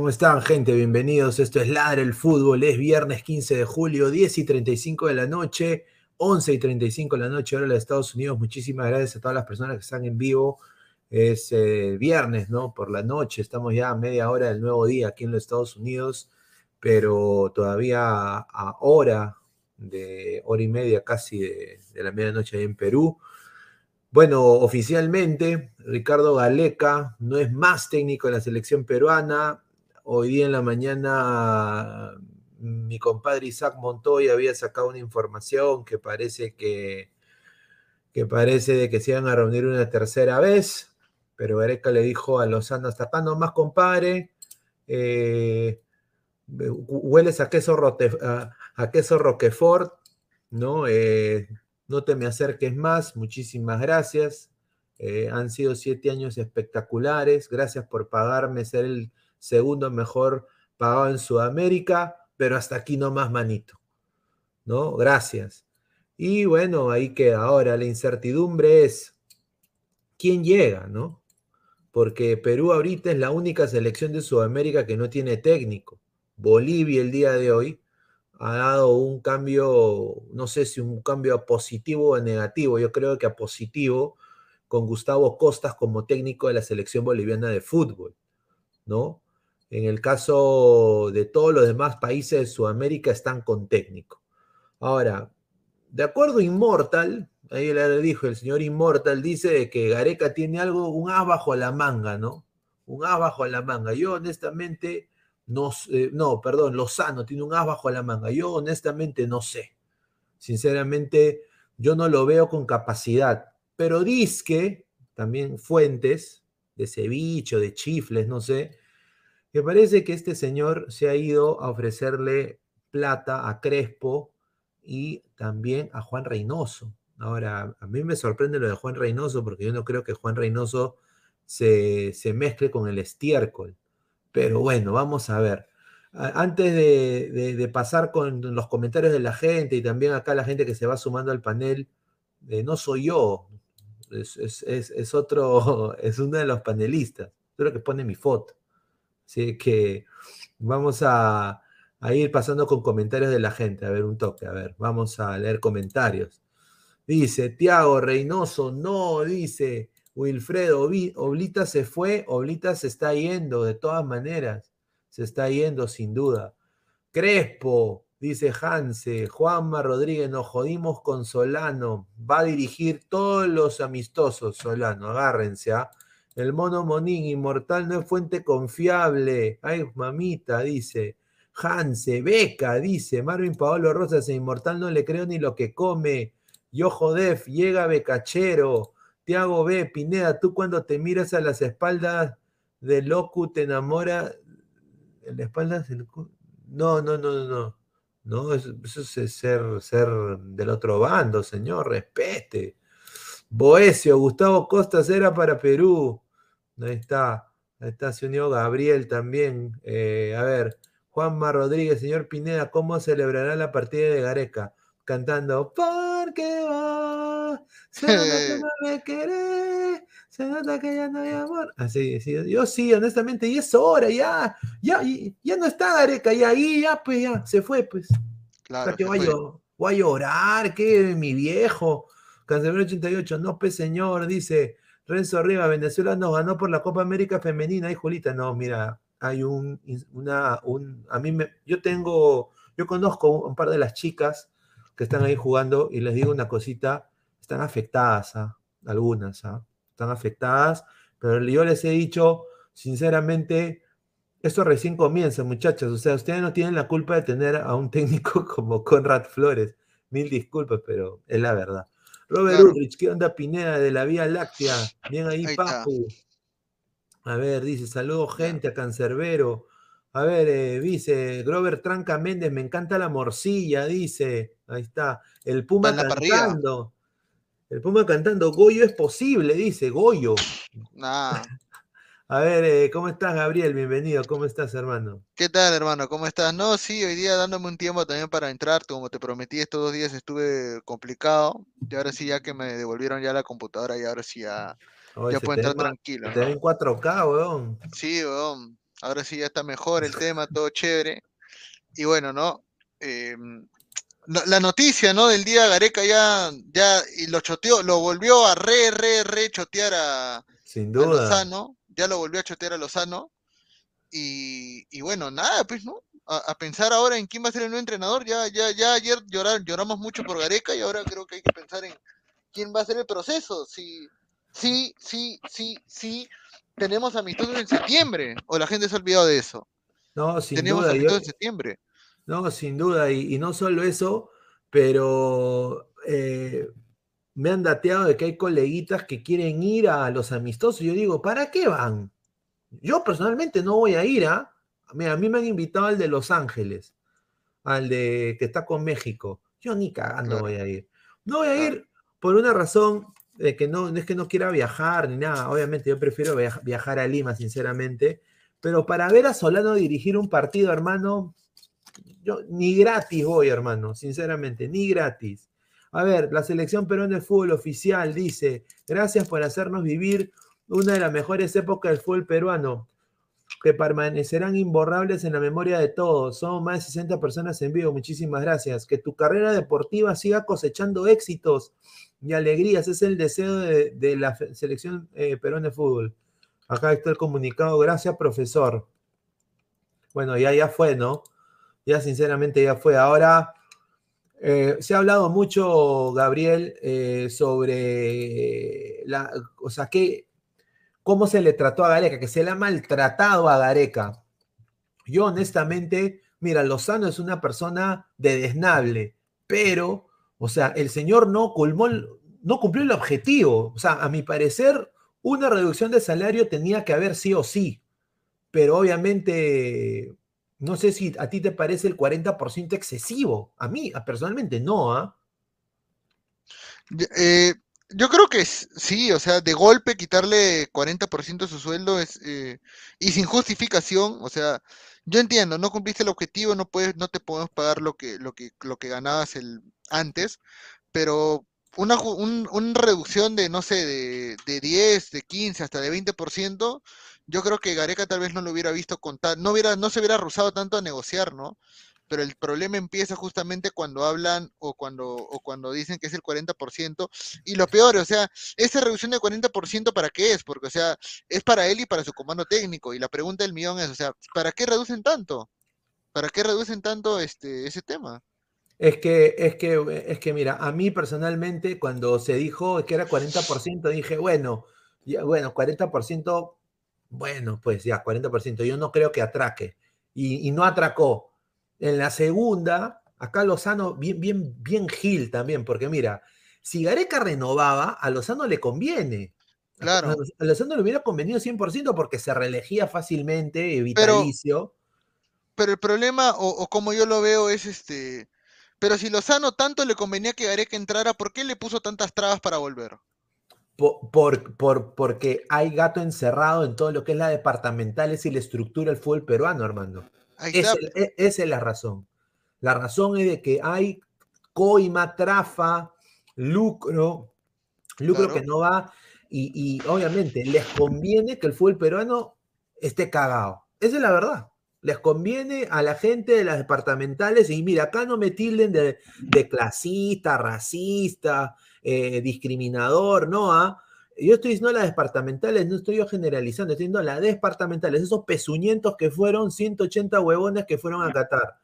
¿Cómo están, gente? Bienvenidos. Esto es Ladre el Fútbol. Es viernes 15 de julio, 10 y 35 de la noche, 11 y 35 de la noche, hora de Estados Unidos. Muchísimas gracias a todas las personas que están en vivo. Es eh, viernes, ¿no? Por la noche. Estamos ya a media hora del nuevo día aquí en los Estados Unidos, pero todavía a hora de hora y media casi de, de la medianoche ahí en Perú. Bueno, oficialmente, Ricardo Galeca no es más técnico de la selección peruana, Hoy día en la mañana mi compadre Isaac Montoya había sacado una información que parece que, que parece de que se iban a reunir una tercera vez, pero Gareca le dijo a Lozano, hasta acá nomás compadre, eh, hueles a queso, a, queso Roquefort, ¿no? Eh, no te me acerques más, muchísimas gracias. Eh, han sido siete años espectaculares, gracias por pagarme ser el segundo mejor pagado en Sudamérica, pero hasta aquí no más manito. ¿No? Gracias. Y bueno, ahí queda. Ahora la incertidumbre es quién llega, ¿no? Porque Perú ahorita es la única selección de Sudamérica que no tiene técnico. Bolivia el día de hoy ha dado un cambio, no sé si un cambio positivo o negativo, yo creo que a positivo, con Gustavo Costas como técnico de la selección boliviana de fútbol, ¿no? En el caso de todos los demás países de Sudamérica están con técnico. Ahora, de acuerdo a Immortal, ahí le dijo el señor Immortal, dice que Gareca tiene algo, un as bajo la manga, ¿no? Un as bajo la manga. Yo honestamente no, no, perdón, Lozano tiene un as bajo la manga. Yo honestamente no sé. Sinceramente, yo no lo veo con capacidad. Pero que también fuentes de ceviche, de chifles, no sé, me parece que este señor se ha ido a ofrecerle plata a Crespo y también a Juan Reynoso. Ahora, a mí me sorprende lo de Juan Reynoso porque yo no creo que Juan Reynoso se, mezcle con el estiércol. Pero bueno, vamos a ver. Antes de, pasar con los comentarios de la gente y también acá la gente que se va sumando al panel, eh, no soy yo, es, es, otro, es uno de los panelistas, creo que pone mi foto. Así que vamos a, ir pasando con comentarios de la gente. A ver, un toque, a ver, vamos a leer comentarios. Dice Tiago Reynoso, no, dice Wilfredo, Oblita se fue, Oblita se está yendo, de todas maneras, se está yendo sin duda. Crespo, dice Hanse, Juanma Rodríguez, nos jodimos con Solano, va a dirigir todos los amistosos, Solano, agárrense, ¿ah? El mono Monín, inmortal no es fuente confiable. Ay, mamita, dice. Hanse, Beca, dice. Marvin Paolo Rosas, inmortal no le creo ni lo que come. Yo Jodef, llega Becachero. Tiago B, Pineda, tú cuando te miras a las espaldas de Locu te enamora. ¿En las espaldas del... No, no, no, no. No, eso, es ser, ser del otro bando, señor, respete. Boesio, Gustavo Costas era para Perú. Ahí está. Ahí está, se unió Gabriel también. Eh, a ver, Juanma Rodríguez, señor Pineda, ¿cómo celebrará la partida de Gareca? Cantando, porque va, se nota que no me querés, se nota que ya no hay amor. Así, sí, yo sí, honestamente, y es hora, ya, ya, ya no está Gareca, y ahí, ya, pues, ya, se fue, pues. Claro. que voy, a, voy a llorar, que mi viejo. Cancelero 88, no, pues señor, dice Renzo Rivas, Venezuela nos ganó por la Copa América Femenina. Y no, mira, hay un, una, un, a mí me, yo tengo, yo conozco un par de las chicas que están ahí jugando y les digo una cosita, están afectadas, ¿ah? algunas, ¿ah? están afectadas, pero yo les he dicho, sinceramente, esto recién comienza, muchachos, o sea, ustedes no tienen la culpa de tener a un técnico como Conrad Flores, mil disculpas, pero es la verdad. Robert Ulrich, ¿qué onda Pineda de la Vía Láctea? Bien ahí, Papu. A ver, dice, saludos gente a Cancerbero. A ver, eh, dice, Grover Tranca Méndez, me encanta la morcilla, dice. Ahí está. El Puma cantando. El Puma cantando, Goyo es posible, dice, Goyo. A ver, eh, ¿cómo estás, Gabriel? Bienvenido, ¿cómo estás, hermano? ¿Qué tal, hermano? ¿Cómo estás? No, sí, hoy día dándome un tiempo también para entrar, como te prometí, estos dos días estuve complicado, y ahora sí, ya que me devolvieron ya la computadora, y ahora sí ya, ya puedo entrar tranquilo. Te ven 4K, weón. Sí, weón. Ahora sí ya está mejor el tema, todo chévere. Y bueno, ¿no? Em, la noticia, ¿no? Del día Gareca ya, ya, y lo choteó, lo volvió a re, re, re chotear a, Sin duda. Lozano ya lo volvió a chotear a Lozano. Y, y bueno, nada, pues, ¿no? A, pensar ahora en quién va a ser el nuevo entrenador. Ya, ya, ya ayer llorar, lloramos mucho por Gareca y ahora creo que hay que pensar en quién va a ser el proceso. Si, sí, sí, sí, sí, tenemos amistosos en septiembre. O la gente se ha olvidado de eso. No, sin tenemos duda. Amistosos en septiembre. No, sin duda. Y, y no solo eso, pero eh, me han dateado de que hay coleguitas que quieren ir a los amistosos. Yo digo, ¿para qué van? Yo personalmente no voy a ir a. ¿ah? a mí me han invitado al de Los Ángeles, al de que está con México. Yo ni cagando voy a ir. No voy a ir por una razón de que no, es que no quiera viajar ni nada. Obviamente yo prefiero viajar a Lima, sinceramente. Pero para ver a Solano dirigir un partido, hermano, yo ni gratis voy, hermano, sinceramente, ni gratis. A ver, la selección peruana de fútbol oficial dice, gracias por hacernos vivir una de las mejores épocas del fútbol peruano, que permanecerán imborrables en la memoria de todos. Somos más de 60 personas en vivo, muchísimas gracias. Que tu carrera deportiva siga cosechando éxitos y alegrías, es el deseo de, la selección eh, peruana de fútbol. Acá está el comunicado, gracias profesor. Bueno, ya, ya fue, ¿no? Ya sinceramente ya fue. Ahora eh, se ha hablado mucho, Gabriel, eh, sobre la, o sea, que, cómo se le trató a Gareca, que se le ha maltratado a Gareca. Yo honestamente, mira, Lozano es una persona de desnable, pero, o sea, el señor no, colmó, no cumplió el objetivo. O sea, a mi parecer, una reducción de salario tenía que haber sí o sí, pero obviamente no sé si a ti te parece el 40% excesivo. A mí, personalmente, no, ¿ah? Eh, yo creo que sí, o sea, de golpe quitarle 40% de su sueldo es eh, y sin justificación, o sea, yo entiendo, no cumpliste el objetivo, no puedes, no te podemos pagar lo que, lo que, lo que ganabas el antes, pero una, una reducción de, no sé, de, de 10, de 15, hasta de 20%, yo creo que Gareca tal vez no lo hubiera visto contar, no, hubiera, no se hubiera rozado tanto a negociar, ¿no? Pero el problema empieza justamente cuando hablan o cuando, o cuando dicen que es el 40%. Y lo peor, o sea, esa reducción de 40% para qué es? Porque, o sea, es para él y para su comando técnico. Y la pregunta del millón es, o sea, ¿para qué reducen tanto? ¿Para qué reducen tanto este, ese tema? Es que, es que, es que, mira, a mí personalmente, cuando se dijo que era 40%, dije, bueno, ya, bueno, 40% bueno, pues ya, 40%. Yo no creo que atraque. Y, no atracó. En la segunda, acá Lozano, bien, bien, bien Gil también, porque mira, si Gareca renovaba, a Lozano le conviene. Claro. A Lozano le hubiera convenido 100% porque se reelegía fácilmente, vitalicio. Pero, pero el problema, o, como yo lo veo, es este. Pero si Lozano tanto le convenía que Gareca entrara, ¿por qué le puso tantas trabas para volver? Por, por, porque hay gato encerrado en todo lo que es la departamental y la estructura del fútbol peruano, Armando. Esa, e, esa, es la razón. La razón es de que hay coima, trafa, lucro, lucro que no va, y, y, obviamente les conviene que el fútbol peruano esté cagado. Esa es la verdad. Les conviene a la gente de las departamentales, y mira, acá no me tilden de, de clasista, racista, eh, discriminador, ¿no? ¿Ah? yo estoy diciendo las departamentales, no estoy yo generalizando, estoy diciendo las departamentales, esos pezuñentos que fueron 180 huevones que fueron a Qatar.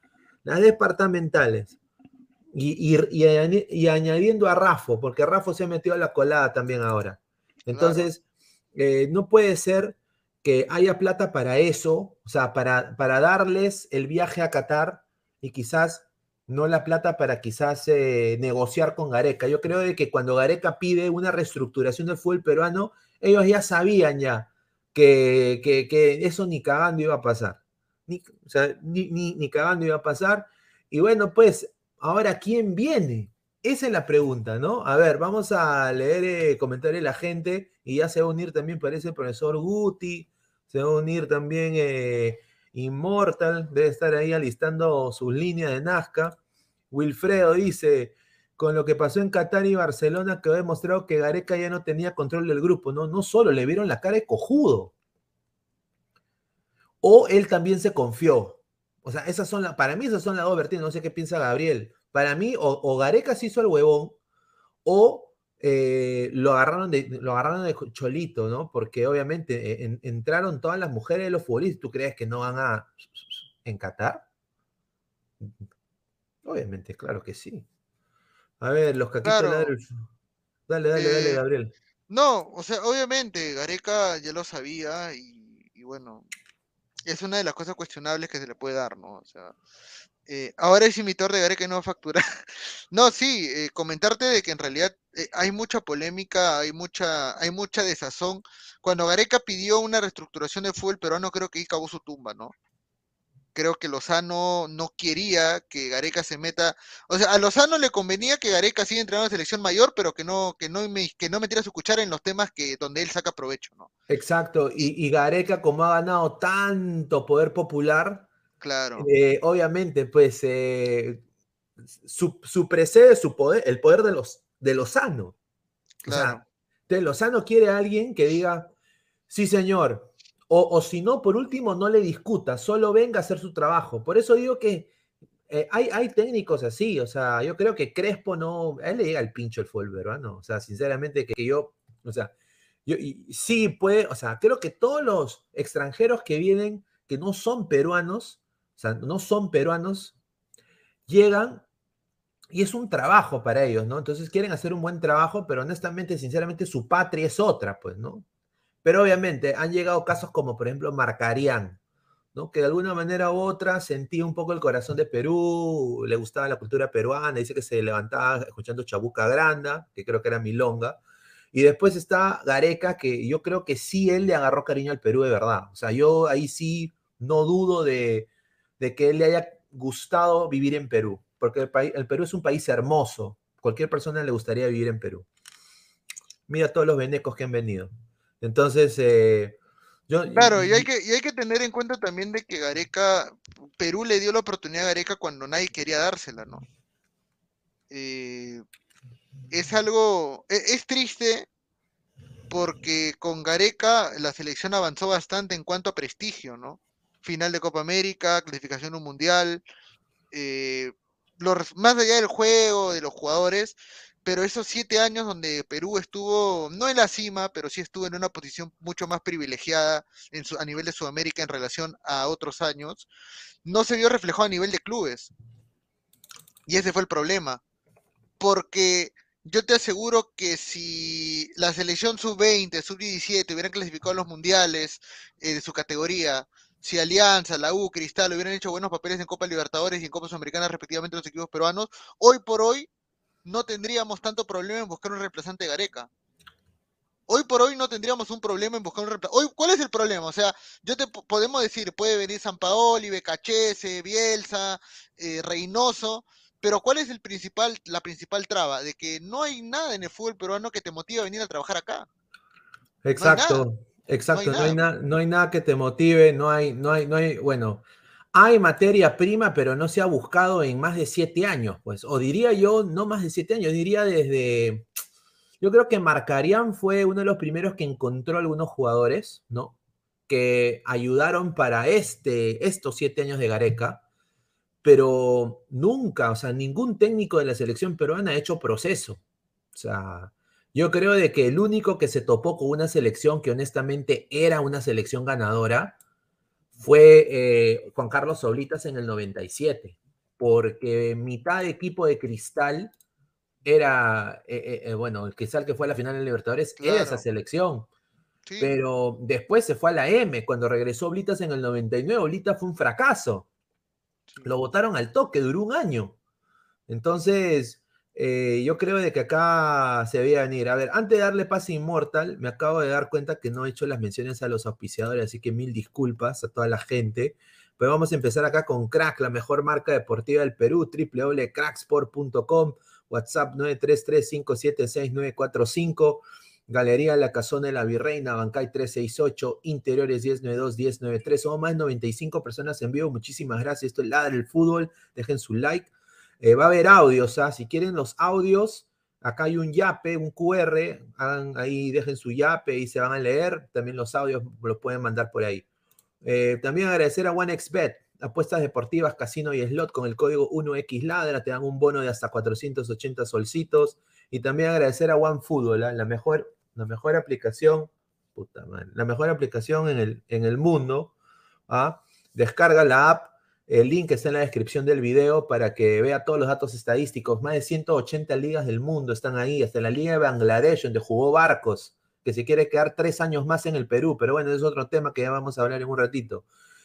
Las departamentales. Y, y, añadiendo a Rafo, porque Rafo se ha metido a la colada también ahora. Entonces, eh, no puede ser que haya plata para eso, o sea, para, para darles el viaje a Qatar y quizás no la plata para quizás eh, negociar con Gareca. Yo creo de que cuando Gareca pide una reestructuración del fútbol peruano, ellos ya sabían ya que, eso ni cagando iba a pasar. Ni, o sea, ni, ni, cagando iba a pasar. Y bueno, pues, ahora, ¿quién viene? Esa es la pregunta, ¿no? A ver, vamos a leer eh, comentarios de la gente y ya se va a unir también, parece, el profesor Guti, se va a unir también eh, Immortal, debe estar ahí alistando sus líneas de Nazca. Wilfredo dice, con lo que pasó en Qatar y Barcelona, que ha demostrado que Gareca ya no tenía control del grupo, ¿no? No solo le vieron la cara de cojudo. O él también se confió. O sea, esas son la, para mí esas son las dos vertientes, no sé qué piensa Gabriel. Para mí, o, Gareca se hizo el huevón, o eh, lo, agarraron de, lo agarraron de cholito, ¿no? Porque obviamente eh, entraron todas las mujeres de los futbolistas. ¿Tú crees que no van a en Qatar? Obviamente, claro que sí. A ver, los caquitos Dale, dale, dale, eh, Gabriel. No, o sea, obviamente, Gareca ya lo sabía y, y, bueno, es una de las cosas cuestionables que se le puede dar, ¿no? O sea, eh, ahora es imitor de Gareca y no va a facturar. no, sí, eh, comentarte de que en realidad eh, hay mucha polémica, hay mucha, hay mucha desazón. Cuando Gareca pidió una reestructuración de fútbol peruano, creo que ahí acabó su tumba, ¿no? Creo que Lozano no quería que Gareca se meta. O sea, a Lozano le convenía que Gareca siga entrenando en la selección mayor, pero que no, que no, que no metiera su cuchara en los temas que, donde él saca provecho, ¿no? Exacto. Y Gareca, como ha ganado tanto poder popular, Claro. Eh, obviamente, pues eh, su, su, precede su poder, el poder de los de Lozano. Claro. O sea, Lozano quiere a alguien que diga, sí, señor. O, o, si no, por último, no le discuta, solo venga a hacer su trabajo. Por eso digo que eh, hay, hay, técnicos así, o sea, yo creo que Crespo no, a él le llega el pincho el fútbol peruano, o sea, sinceramente que, que yo, o sea, yo, y, sí puede, o sea, creo que todos los extranjeros que vienen, que no son peruanos, o sea, no son peruanos, llegan y es un trabajo para ellos, ¿no? Entonces quieren hacer un buen trabajo, pero honestamente, sinceramente, su patria es otra, pues, ¿no? Pero obviamente han llegado casos como, por ejemplo, Marcarían, ¿no? Que de alguna manera u otra sentía un poco el corazón de Perú, le gustaba la cultura peruana, dice que se levantaba escuchando Chabuca Granda, que creo que era Milonga. Y después está Gareca, que yo creo que sí él le agarró cariño al Perú de verdad. O sea, yo ahí sí no dudo de, de que él le haya gustado vivir en Perú, porque el, Perú es un país hermoso. Cualquier persona le gustaría vivir en Perú. Mira todos los venecos que han venido. Entonces, eh, yo, claro, y hay, que, y hay que tener en cuenta también de que Gareca, Perú le dio la oportunidad a Gareca cuando nadie quería dársela, ¿no? Eh, es algo, es, es, triste porque con Gareca la selección avanzó bastante en cuanto a prestigio, ¿no? Final de Copa América, clasificación un mundial, eh, más allá del juego, de los jugadores, pero esos siete años donde Perú estuvo, no en la cima, pero sí estuvo en una posición mucho más privilegiada en su, a nivel de Sudamérica en relación a otros años, no se vio reflejado a nivel de clubes. Y ese fue el problema. Porque yo te aseguro que si la selección sub-20, sub-17 hubieran clasificado a los mundiales eh, de su categoría, si Alianza, la U, Cristal hubieran hecho buenos papeles en Copa Libertadores y en Copa Sudamericana respectivamente los equipos peruanos, hoy por hoy no tendríamos tanto problema en buscar un reemplazante de Gareca. Hoy por hoy no tendríamos un problema en buscar un reemplazante. Hoy, ¿cuál es el problema? O sea, yo te podemos decir, puede venir San Paoli, Becachese, Bielsa, eh, Reynoso, pero ¿cuál es el principal, la principal traba? De que no hay nada en el fútbol peruano que te motive a venir a trabajar acá. Exacto. Exacto, no hay, no hay, nada que te motive, no hay, no hay, no hay, bueno, hay materia prima, pero no se ha buscado en más de siete años, pues, o diría yo, no más de siete años, diría desde, yo creo que Marcarian fue uno de los primeros que encontró algunos jugadores, ¿no? Que ayudaron para este, estos siete años de Gareca, pero nunca, o sea, ningún técnico de la selección peruana ha hecho proceso. O sea, Yo creo de que el único que se topó con una selección que honestamente era una selección ganadora fue eh, Juan Carlos Solitas en el 97, porque mitad de equipo de cristal era, eh, eh, bueno, el cristal que fue a la final de Libertadores era esa selección. Pero después se fue a la M, cuando regresó Oblitas en el 99, Oblitas fue un fracaso. Lo votaron al toque, duró un año. Entonces, eh, yo creo de que acá se debía venir. A ver, antes de darle pase Inmortal, me acabo de dar cuenta que no he hecho las menciones a los auspiciadores, así que mil disculpas a toda la gente. Pero vamos a empezar acá con Crack, la mejor marca deportiva del Perú, www.cracksport.com, WhatsApp 933-576-945. Galería La Casona de la Virreina, Bancay 368, Interiores 1092-1093. Somos más de 95 personas en vivo. Muchísimas gracias. Esto es Ladra el Fútbol. Dejen su like. Eh, va a haber audios, ¿ah? Si quieren los audios, acá hay un yape, un QR. Hagan ahí, dejen su yape y se van a leer. También los audios los pueden mandar por ahí. Eh, también agradecer a OneXBet, apuestas deportivas, casino y slot con el código 1XLadra. Te dan un bono de hasta 480 solcitos. Y también agradecer a OneFootball, ¿ah? la mejor la mejor aplicación, puta madre, la mejor aplicación en el, en el mundo. ¿ah? Descarga la app, el link está en la descripción del video para que vea todos los datos estadísticos. Más de 180 ligas del mundo están ahí, hasta la Liga de Bangladesh, donde jugó Barcos, que se quiere quedar tres años más en el Perú, pero bueno, es otro tema que ya vamos a hablar en un ratito.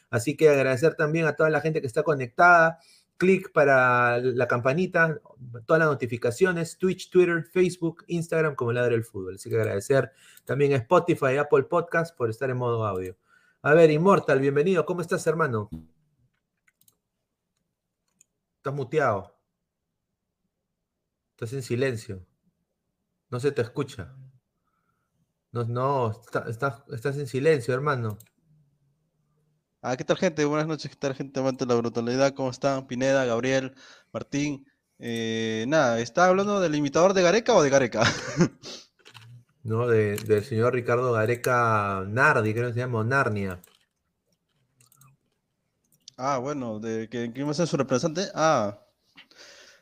Así que agradecer también a toda la gente que está conectada clic para la campanita, todas las notificaciones, Twitch, Twitter, Facebook, Instagram, como Ladre el Fútbol. Así que agradecer también a Spotify, Apple Podcast por estar en modo audio. A ver, Immortal, bienvenido. ¿Cómo estás, hermano? Estás muteado. Estás en silencio. No se te escucha. No, no, estás en silencio, hermano. Ah, ¿qué tal gente? Buenas noches, ¿qué tal gente amante de la brutalidad? ¿Cómo están? Pineda, Gabriel, Martín. Eh, nada, ¿está hablando del imitador de Gareca o de Gareca? no, del señor Ricardo Gareca Nardi, creo que se llama, Narnia. Ah, bueno, de que quién va a ser su representante. Ah,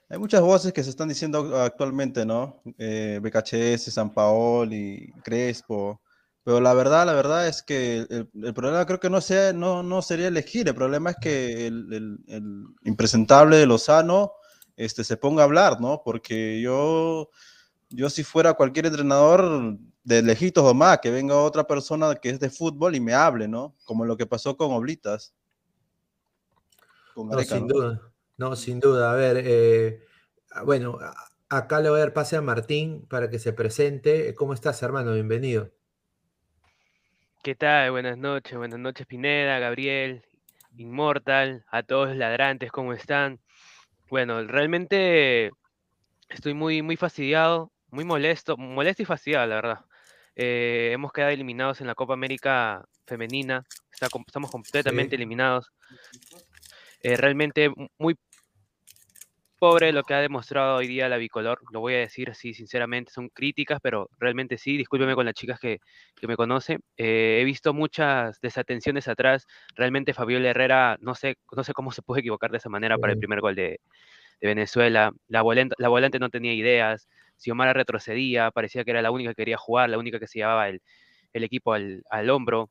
hay muchas voces que se están diciendo actualmente, ¿no? Eh, BKHS, San Paoli, Crespo. Pero la verdad, la verdad es que el, problema creo que no, sea, no, no sería elegir, el problema es que el, impresentable de Lozano este, se ponga a hablar, ¿no? Porque yo, yo si fuera cualquier entrenador de lejitos o más, que venga otra persona que es de fútbol y me hable, ¿no? Como lo que pasó con Oblitas. No, sin duda, no, sin duda. A ver, eh, bueno, acá le voy a dar pase a Martín para que se presente. ¿Cómo estás, hermano? Bienvenido. ¿Qué tal? Buenas noches, buenas noches Pineda, Gabriel, Inmortal, a todos los ladrantes, ¿cómo están? Bueno, realmente estoy muy, muy fastidiado, muy molesto, molesto y fastidiado, la verdad. Eh, hemos quedado eliminados en la Copa América Femenina, estamos completamente eliminados. Eh, realmente muy pobre lo que ha demostrado hoy día la bicolor, lo voy a decir así sinceramente, son críticas, pero realmente sí, discúlpeme con las chicas que, me conocen. Eh, he visto muchas desatenciones atrás, realmente Fabiola Herrera, no sé, no sé cómo se puede equivocar de esa manera para el primer gol de, Venezuela, la volante, la volante no tenía ideas, Xiomara retrocedía, parecía que era la única que quería jugar, la única que se llevaba el, equipo al, hombro.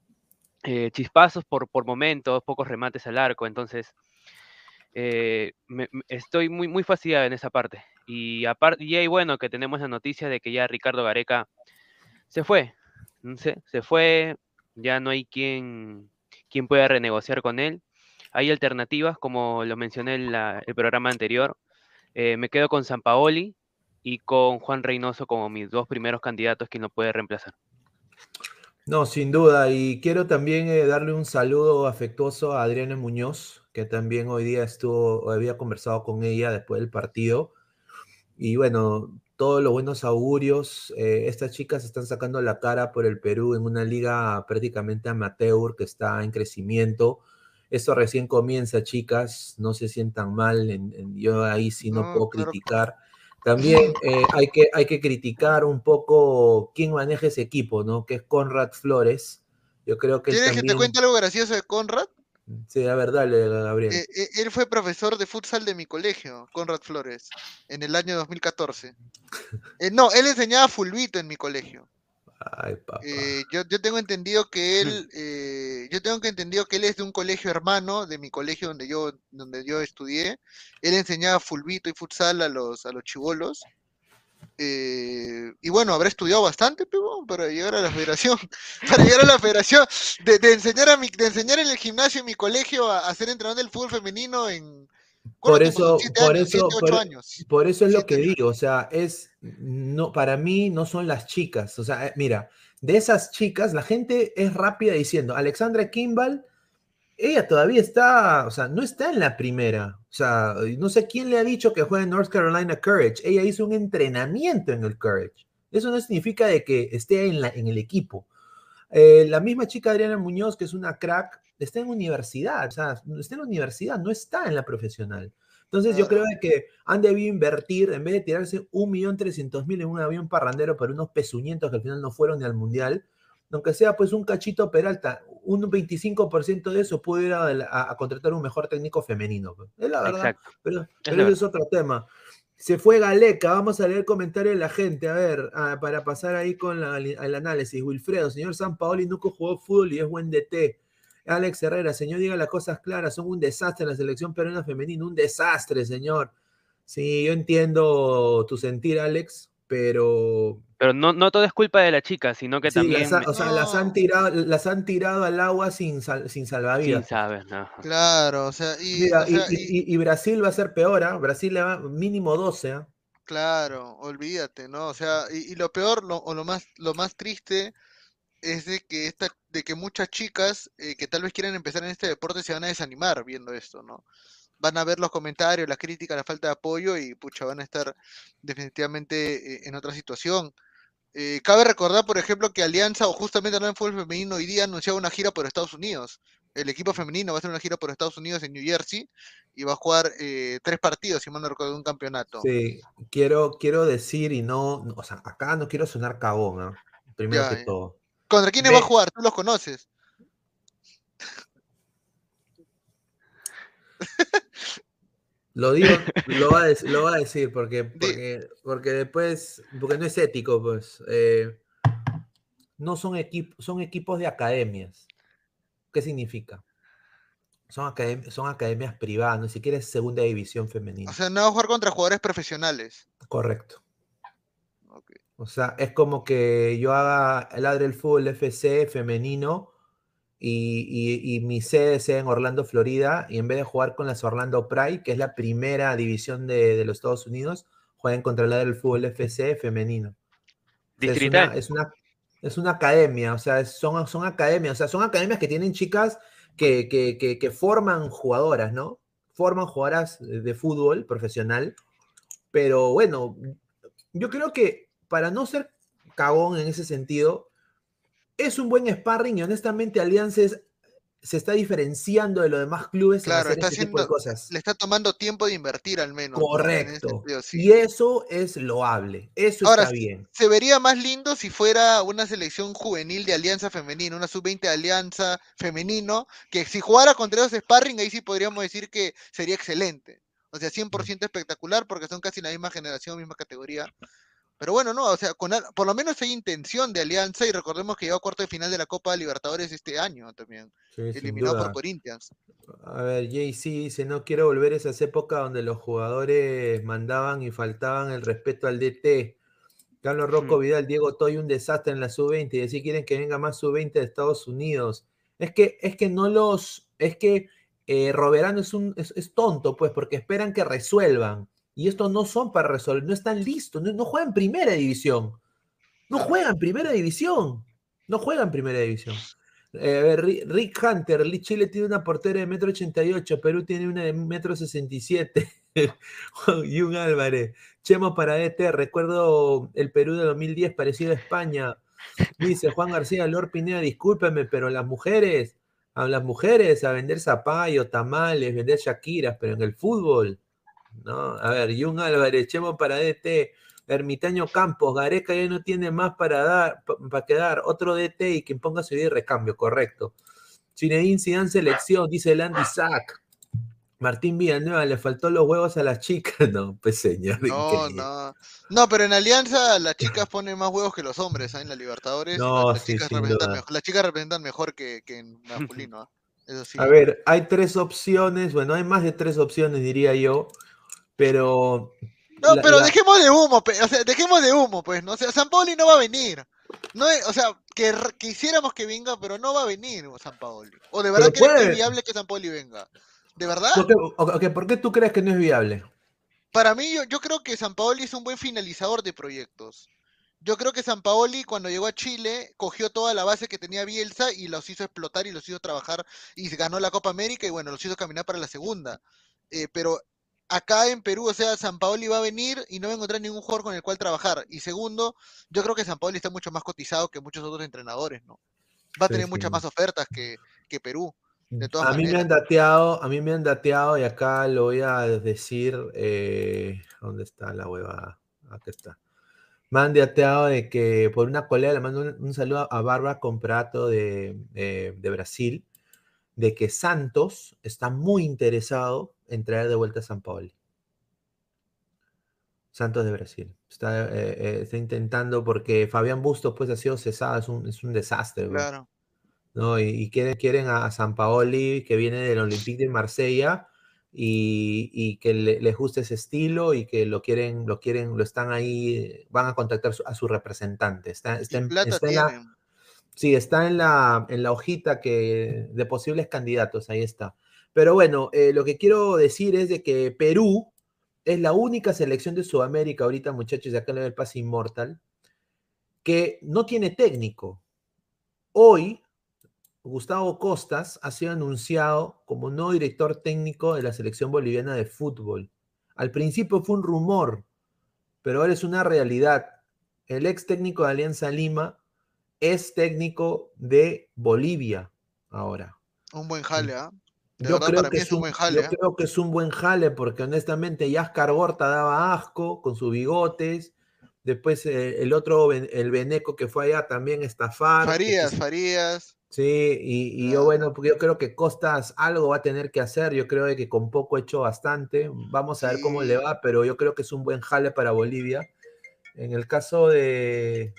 Eh, chispazos por, por momentos, pocos remates al arco, entonces eh, estoy muy, muy fastidiado en esa parte. Y, aparte, y bueno, que tenemos la noticia de que ya Ricardo Gareca se fue. Se fue, ya no hay quien, quien pueda renegociar con él. Hay alternativas, como lo mencioné en el programa anterior. Eh, me quedo con San Paoli y con Juan Reynoso como mis dos primeros candidatos quien lo puede reemplazar. No, sin duda. Y quiero también eh, darle un saludo afectuoso a Adriana Muñoz, que también hoy día estuvo, había conversado con ella después del partido. Y bueno, todos los buenos augurios. Eh, estas chicas están sacando la cara por el Perú en una liga prácticamente amateur que está en crecimiento. Esto recién comienza, chicas. No se sientan mal. yo ahí sí no, puedo criticar. También eh, hay, que, hay que criticar un poco quién maneja ese equipo, ¿no? Que es Conrad Flores. Yo creo que. ¿Quieres que te cuente algo gracioso de Conrad? Sí, a ver, dale, Gabriel. Eh, eh, él fue profesor de futsal de mi colegio, Conrad Flores, en el año 2014. Eh, no, él enseñaba fulbito en mi colegio. Ay, papá. Eh, yo, yo tengo entendido que él, eh, yo tengo que entendido que él es de un colegio hermano de mi colegio donde yo, donde yo estudié. Él enseñaba fulbito y futsal a los, a los chivolos. Eh, y bueno, habrá estudiado bastante, pero para llegar a la federación, para llegar a la federación, de, de enseñar a mi, de enseñar en el gimnasio en mi colegio a, a ser entrenador del fútbol femenino en Por eso, por años, eso, siete, por, años. por eso es lo que digo, o sea, es, no, para mí no son las chicas, o sea, eh, mira, de esas chicas, la gente es rápida diciendo, Alexandra Kimball, ella todavía está, o sea, no está en la primera, o sea, no sé quién le ha dicho que juega en North Carolina Courage, ella hizo un entrenamiento en el Courage, eso no significa de que esté en, la, en el equipo. Eh, la misma chica Adriana Muñoz, que es una crack, está en universidad, o sea, está en la universidad, no está en la profesional. Entonces yo creo de que han debido invertir, en vez de tirarse 1.300.000 en un avión parrandero para unos pezuñentos que al final no fueron ni al mundial, aunque sea pues un cachito Peralta, un 25% de eso puede ir a, a- a contratar un mejor técnico femenino. Es la verdad, Exacto. pero, Es pero la ese es otro tema. Se fue Galeca, vamos a leer comentarios de la gente, a ver, ah, para pasar ahí con la- el análisis. Wilfredo, señor San Paoli nunca jugó fútbol y es buen DT. Alex Herrera, señor, diga las cosas claras, son un desastre en la selección peruana femenina, un desastre, señor. Sí, yo entiendo tu sentir, Alex, pero Pero no, no todo es culpa de la chica, sino que sí, también las, o sea, las han tirado, las han tirado al agua sin, sal- sin sin salvavidas. saber, ¿no? Claro, o sea, y, Mira, o sea, y, y- y- y Brasil va a ser peor, ¿ah? Brasil le va mínimo 12, ¿ah? Claro, olvídate, ¿no? O sea, y, y lo peor, lo, o lo más, lo más triste es de que esta, de que muchas chicas eh, que tal vez quieran empezar en este deporte se van a desanimar viendo esto, ¿no? Van a ver los comentarios, las críticas, la falta de apoyo y pucha, van a estar definitivamente eh, en otra situación. Eh, cabe recordar, por ejemplo, que Alianza, o justamente hablando de fútbol femenino, hoy día anunciaba una gira por Estados Unidos. El equipo femenino va a hacer una gira por Estados Unidos en New Jersey y va a jugar eh, tres partidos, si mal no recuerdo, un campeonato. Sí, quiero, quiero decir y no, o sea, acá no quiero sonar cagón. Primero Ya, que todo. ¿Contra quiénes va a jugar? ¿Tú los conoces? Lo digo, lo va a, dec- lo va a decir porque, porque, porque después, porque no es ético, pues. eh, no son equipos, son equipos de academias. ¿Qué significa? Son, academ- son academias privadas, ni siquiera es segunda división femenina. O sea, no va a jugar contra jugadores profesionales. Correcto. O sea, es como que yo haga el Ladre el Fútbol FC femenino y, y- y mi sede sea en Orlando, Florida, y en vez de jugar con las Orlando Pride, que es la primera división de, de los Estados Unidos, jueguen contra el Ladre el Fútbol FC femenino. Sea, es, Distrital. una, es, una, es una academia, o sea, son, son academias, o sea, son academias que tienen chicas que, que, que- que forman jugadoras, ¿no? Forman jugadoras de fútbol profesional, pero bueno, yo creo que para no ser cagón en ese sentido, es un buen sparring y honestamente Alianza es- se está diferenciando de los demás clubes Claro, en hacer está este tipo de haciendo, cosas. le está tomando tiempo de invertir al menos. Correcto. sentido, sí. Y eso es loable, eso Ahora, está bien. Se vería más lindo si fuera una selección juvenil de Alianza Femenina, una sub-20 de Alianza Femenino, que si jugara contra esos sparring, ahí sí podríamos decir que sería excelente. O sea, 100% espectacular porque son casi la misma generación, misma categoría. Pero bueno, no, o sea, con, al- por lo menos hay intención de Alianza y recordemos que llegó a cuarto de final de la Copa Libertadores este año también, Sí, eliminado por. Corinthians. A ver, JC dice, no quiero volver a esas épocas donde los jugadores mandaban y faltaban el respeto al DT. Carlos Rocco Vidal, Diego Toy, un desastre en la sub-20 y decir quieren que venga más sub-20 de Estados Unidos. Es que, es que no los, es que eh, Roberano es, un, es, es tonto, pues, porque esperan que resuelvan. Y estos no son para resolver, no están listos, no, no juegan primera división. No juegan primera división. No juegan primera división. Eh, a ver, Ri- Rick Hunter, Chile tiene una portera de metro 88, Perú tiene una de metro 67. Jun Álvarez, Chemo para DT, recuerdo el Perú de 2010 parecido a España. Dice Juan García, Lord Pineda, discúlpeme, pero las mujeres, a las mujeres a vender zapallo, tamales, vender shakiras, pero en el fútbol, ¿no? A ver, Jun Álvarez, Chemo para DT, Ermitaño Campos, Gareca ya no tiene más para dar, para quedar, otro DT y quien ponga su idea de recambio, correcto. Zinedine Zidane selección, dice Landy Sack. Martín Villanueva, le faltó los huevos a las chicas. No, pues señor. No, no. No, pero en Alianza las chicas ponen más huevos que los hombres, ¿ah? En la Libertadores. No, las, sí, chicas representan mejor, las chicas representan mejor que, que en masculino, ¿ah? Eso sí. A ver, hay tres opciones, bueno, hay más de tres opciones, diría yo, pero... No, la- pero la- dejemos de humo, pe- o sea, dejemos de humo, pues, ¿no? O sea, San Paoli no va a venir. No es- o sea, que quisiéramos que venga, pero no va a venir San Paoli. O de verdad que puede. es viable que San Paoli venga. ¿De verdad? ¿Por qué, ok, ¿por qué tú crees que no es viable? Para mí, yo, yo creo que San Paoli es un buen finalizador de proyectos. Yo creo que San Paoli, cuando llegó a Chile, cogió toda la base que tenía Bielsa y los hizo explotar y los hizo trabajar y ganó la Copa América y bueno, los hizo caminar para la segunda. Eh, pero acá en Perú, o sea, San Paoli va a venir y no va a encontrar ningún jugador con el cual trabajar. Y segundo, yo creo que San Paoli está mucho más cotizado que muchos otros entrenadores, ¿no? Va a tener sí. muchas más ofertas que, que Perú. De todas A mí me han dateado, a mí me han dateado y acá lo voy a decir, eh, ¿dónde está la hueva? Acá está. Me han dateado de que por una colega le mando un, un saludo a Bárbara Comprato de, de- de Brasil, de que Santos está muy interesado en traer de vuelta a San Paoli. Santos de Brasil. Está, eh, eh, está intentando porque Fabián Bustos pues ha sido cesado, es un, es un desastre. güey. Claro. ¿no? Y, y quieren, quieren a, San Paoli, que viene del Olympique de Marsella, y, y que le- les guste ese estilo y que lo quieren, lo quieren, lo están ahí, van a contactar su- a su representante. Está, está en, está en la, sí, está en la, en la hojita que, de posibles candidatos, ahí está. Pero bueno, eh, lo que quiero decir es de que Perú es la única selección de Sudamérica ahorita, muchachos, de acá en el pase inmortal, que no tiene técnico. Hoy, Gustavo Costas ha sido anunciado como nuevo director técnico de la selección boliviana de fútbol. Al principio fue un rumor, pero ahora es una realidad. El ex técnico de Alianza Lima es técnico de Bolivia ahora. Un buen jale, ¿ah? De Yo verdad, creo, que es un buen jale, yo ¿ah? creo que es un buen jale porque honestamente Yaskar Gorta daba asco con sus bigotes. Después eh, el otro, el Beneco que fue allá también estafar. Farías, Farías. Sí, y, y yo bueno, porque yo creo que Costas algo va a tener que hacer, yo creo que con poco hecho bastante, vamos a ver cómo le va, pero yo creo que es un buen jale para Bolivia. En el caso de,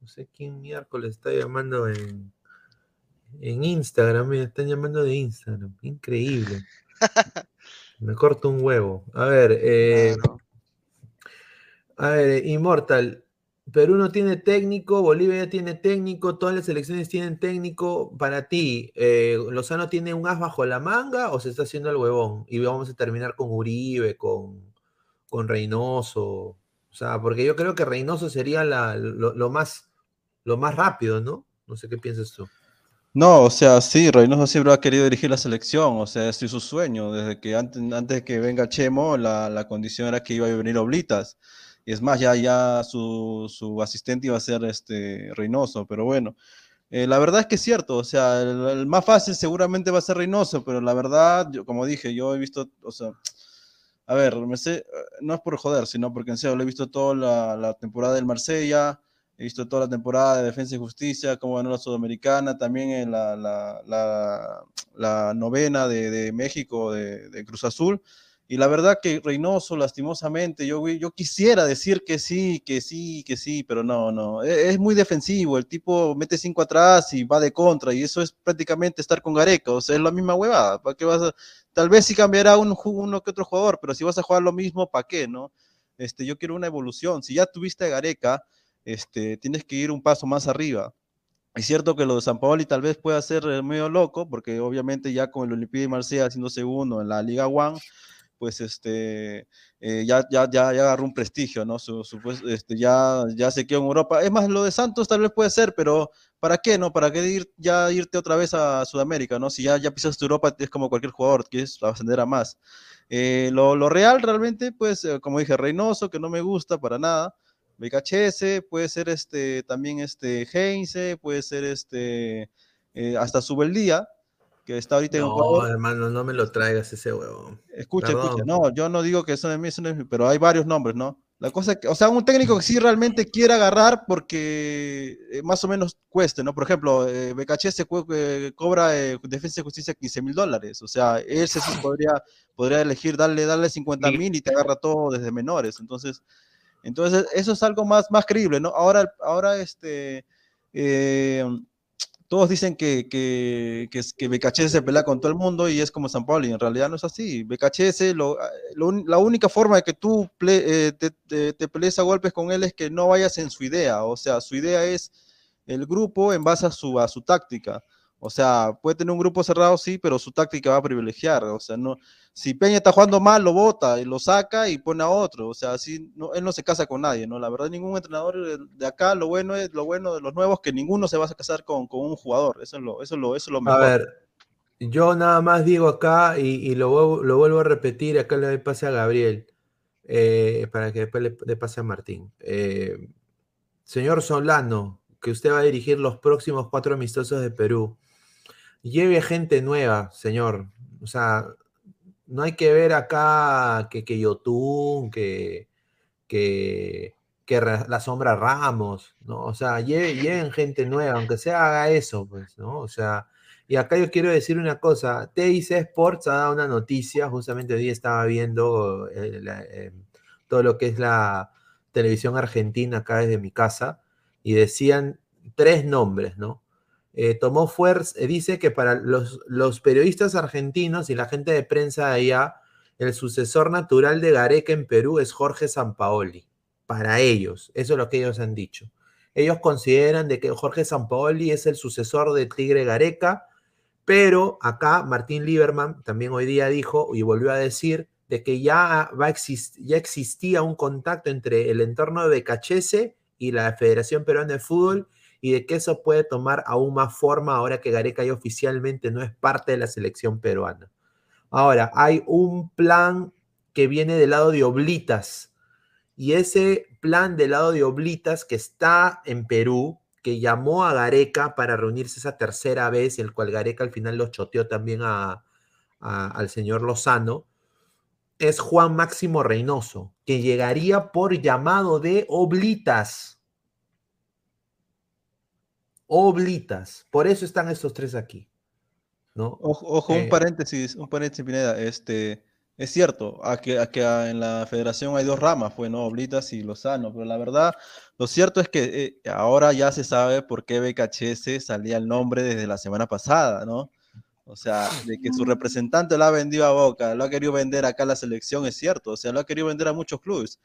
no sé quién miércoles está llamando en, en Instagram, me están llamando de Instagram, increíble. Me corto un huevo. A ver, eh, Claro. a ver, Immortal. Perú no tiene técnico, Bolivia ya tiene técnico, todas las selecciones tienen técnico. Para ti, eh, ¿Lozano tiene un as bajo la manga o se está haciendo el huevón? Y vamos a terminar con Uribe, con, con Reynoso. O sea, porque yo creo que Reynoso sería la- lo, lo más, lo más rápido, ¿no? No sé qué piensas tú. No, o sea, sí, Reynoso siempre ha querido dirigir la selección, o sea, ese es su sueño, desde que antes, que venga Chemo, la, la condición era que iba a venir Oblitas, y es más, ya, ya su, su asistente iba a ser este Reynoso, pero bueno, eh, la verdad es que es cierto, o sea, el, el más fácil seguramente va a ser Reynoso, pero la verdad, yo, como dije, yo he visto, o sea, a ver, sé, no es por joder, sino porque en serio, lo he visto toda la, la temporada del Marsella, He visto toda la temporada de Defensa y Justicia, cómo ganó la Sudamericana, también en la, la, la, la novena de, de México, de, de, Cruz Azul. Y la verdad que Reynoso, lastimosamente, yo, yo quisiera decir que sí, que sí, que sí, pero no, no. Es, es, muy defensivo, el tipo mete cinco atrás y va de contra, y eso es prácticamente estar con Gareca, o sea, es la misma huevada. ¿Para qué vas a... Tal vez sí cambiará un, uno que otro jugador, pero si vas a jugar lo mismo, ¿para qué, no? Este, yo quiero una evolución. Si ya tuviste a Gareca, este, tienes que ir un paso más arriba. Es cierto que lo de San Paoli tal vez pueda ser medio loco, porque obviamente ya con el Olympique de Marsella haciendo segundo en la Liga One, pues este, eh, ya, ya, ya, ya, agarró un prestigio, ¿no? Su, su, pues, este, ya, ya se quedó en Europa. Es más, lo de Santos tal vez puede ser, pero ¿para qué, no? ¿Para qué ir, ya irte otra vez a Sudamérica, ¿no? Si ya, ya pisaste Europa, es como cualquier jugador, quieres ascender a más. Eh, lo, lo, real realmente, pues, eh, como dije, Reynoso, que no me gusta para nada. BKHS, puede ser este, también este Heinze, puede ser este, eh, hasta Subeldía, que está ahorita no, en jugador. hermano, no me lo traigas ese huevo. Escucha, Perdón. escucha, no, yo no digo que eso de mí, eso no es, pero hay varios nombres, ¿no? La cosa que, o sea, un técnico que sí realmente quiera agarrar porque eh, más o menos cueste, ¿no? Por ejemplo, eh, se eh, cobra eh, Defensa de Justicia 15 mil dólares, o sea, ese sí podría, podría elegir darle, darle 50 mil y te agarra todo desde menores, entonces, entonces eso es algo más, más creíble, ¿no? Ahora, ahora este, todos dicen que, que, que, que BKHS se pelea con todo el mundo y es como San Paulo, y en realidad no es así. BKHS, lo, la única forma de que tú eh, te, te, pelees a golpes con él es que no vayas en su idea, o sea, su idea es el grupo en base a su, a su táctica. O sea, puede tener un grupo cerrado, sí, pero su táctica va a privilegiar. O sea, no, si Peña está jugando mal, lo bota y lo saca y pone a otro. O sea, así no, él no se casa con nadie, ¿no? La verdad, ningún entrenador de acá, lo bueno es, lo bueno de los nuevos, que ninguno se va a casar con, con un jugador. Eso es lo, eso es lo, eso es lo mejor. A ver, yo nada más digo acá y, y lo, lo, vuelvo a repetir, acá le doy pase a Gabriel, eh, para que después le, le, pase a Martín. Eh, señor Solano, que usted va a dirigir los próximos cuatro amistosos de Perú lleve gente nueva, señor. O sea, no hay que ver acá que, que Yotun, que, que, que, la sombra Ramos, ¿no? O sea, lleven, gente nueva, aunque sea haga eso, pues, ¿no? O sea, y acá yo quiero decir una cosa, TIC Sports ha dado una noticia, justamente hoy estaba viendo eh, eh, todo lo que es la televisión argentina acá desde mi casa, y decían tres nombres, ¿no? Eh, tomó fuerza, eh, dice que para los, periodistas argentinos y la gente de prensa de allá, el sucesor natural de Gareca en Perú es Jorge Sampaoli. Para ellos, eso es lo que ellos han dicho. Ellos consideran de que Jorge Sampaoli es el sucesor del Tigre Gareca, pero acá Martín Lieberman también hoy día dijo y volvió a decir de que ya, existía un contacto entre el entorno de Becachese y la Federación Peruana de Fútbol y de que eso puede tomar aún más forma ahora que Gareca ya oficialmente no es parte de la selección peruana. Ahora, hay un plan que viene del lado de Oblitas y ese plan del lado de Oblitas que está en Perú, que llamó a Gareca para reunirse esa tercera vez, el cual Gareca al final lo choteó también a, a, al señor Lozano, es Juan Máximo Reynoso, que llegaría por llamado de Oblitas oblitas. Por eso están estos tres aquí. ¿no? Ojo, un eh, paréntesis, un paréntesis, Pineda. Este, es cierto, a que, a que en la federación hay dos ramas, fue, ¿no? Oblitas y Lozano, pero la verdad, lo cierto es que eh, ahora ya se sabe por qué BKHS salía el nombre desde la semana pasada, ¿no? O sea, de que su representante lo ha vendido a Boca, lo ha querido vender acá a la selección, es cierto, o sea, lo ha querido vender a muchos clubes.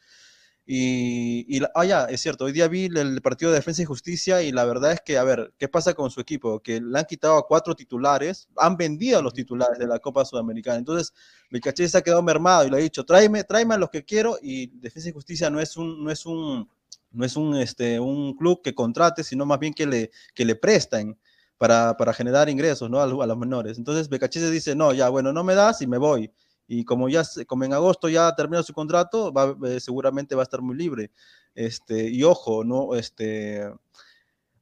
Y, y ah, ya, es cierto, hoy día vi el partido de Defensa y Justicia y la verdad es que, a ver, ¿qué pasa con su equipo? Que le han quitado a cuatro titulares, han vendido a los titulares de la Copa Sudamericana. Entonces, Becaché se ha quedado mermado y le ha dicho, tráeme, tráeme a los que quiero y Defensa y Justicia no es un, no es un, no es un, este, un club que contrate, sino más bien que le, que le presten. Para, para generar ingresos ¿no? a, los menores. Entonces Becaché se dice, no, ya, bueno, no me das y me voy y como ya como en agosto ya termina su contrato, va, eh, seguramente va a estar muy libre. Este, y ojo, no, este,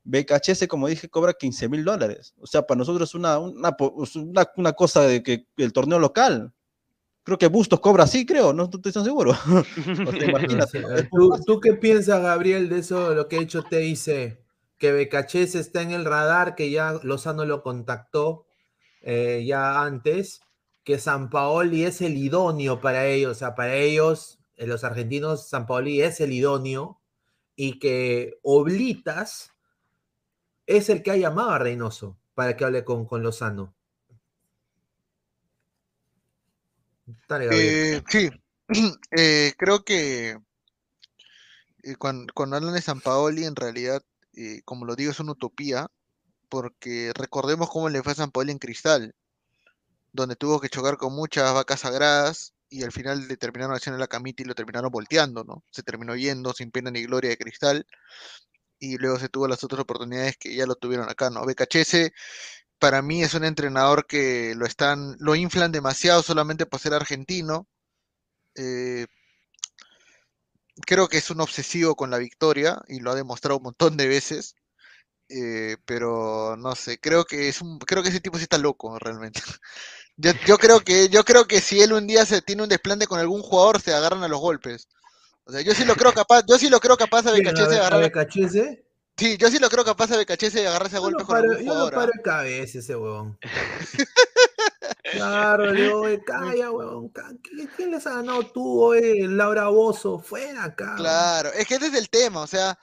BKHS, como dije, cobra 15 mil dólares. O sea, para nosotros es una, una, una, cosa de que el torneo local. Creo que Bustos cobra así, creo, no estoy tan seguro. ¿Tú, ¿Tú, qué piensas, Gabriel, de eso, lo que ha hecho TIC? Que BKHS está en el radar, que ya Lozano lo contactó eh, ya antes que San Paoli es el idóneo para ellos, o sea, para ellos, eh, los argentinos, San Paoli es el idóneo y que Oblitas es el que ha llamado a Reynoso para que hable con, con Lozano. eh, sí, eh, creo que eh, cuando, cuando, hablan de San Paoli, en realidad, como lo digo, es una utopía, porque recordemos cómo le fue a San Paoli en Cristal donde tuvo que chocar con muchas vacas sagradas y al final le terminaron haciendo la camita y lo terminaron volteando, ¿no? Se terminó yendo sin pena ni gloria de cristal y luego se tuvo las otras oportunidades que ya lo tuvieron acá, ¿no? Becachese para mí es un entrenador que lo están, lo inflan demasiado solamente por ser argentino. Eh, creo que es un obsesivo con la victoria y lo ha demostrado un montón de veces. Eh, pero no sé, creo que es un, creo que ese tipo sí está loco realmente. Yo, creo que, yo creo que si él un día se tiene un desplante con algún jugador, se agarran a los golpes. O sea, yo sí lo creo capaz, yo sí lo creo capaz a ¿Quién, Becachese de a agarrar. Becachese? Sí, yo sí lo creo capaz a Becachese de agarrarse a Yo golpes con algún yo lo jugador. paro ¿ah? en cabeza ese huevón. Claro, "Oye, calla, huevón. ¿Quién, les ha ganado tú, oye, Laura Bozo? Fuera acá. Claro, es que ese es el tema, o sea,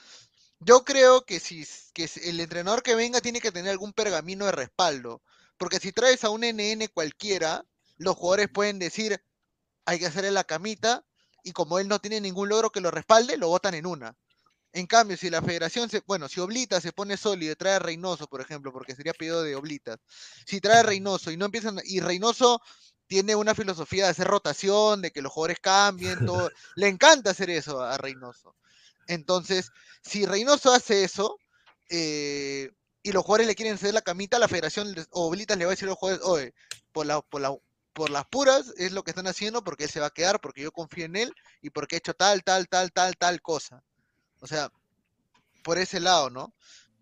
yo creo que si que el entrenador que venga tiene que tener algún pergamino de respaldo, porque si traes a un NN cualquiera, los jugadores pueden decir, hay que hacerle la camita, y como él no tiene ningún logro que lo respalde, lo votan en una. En cambio, si la federación, se, bueno, si Oblita se pone sólido y trae a Reynoso, por ejemplo, porque sería pedido de Oblitas, si trae a Reynoso y no empiezan, y Reynoso tiene una filosofía de hacer rotación, de que los jugadores cambien, todo, le encanta hacer eso a Reynoso. Entonces, si Reynoso hace eso, eh, y los jugadores le quieren ceder la camita, la federación o Oblitas le va a decir a los jugadores, oye, por, la, por, la- por las puras es lo que están haciendo porque él se va a quedar, porque yo confío en él y porque ha hecho tal, tal, tal, tal, tal cosa. O sea, por ese lado, ¿no?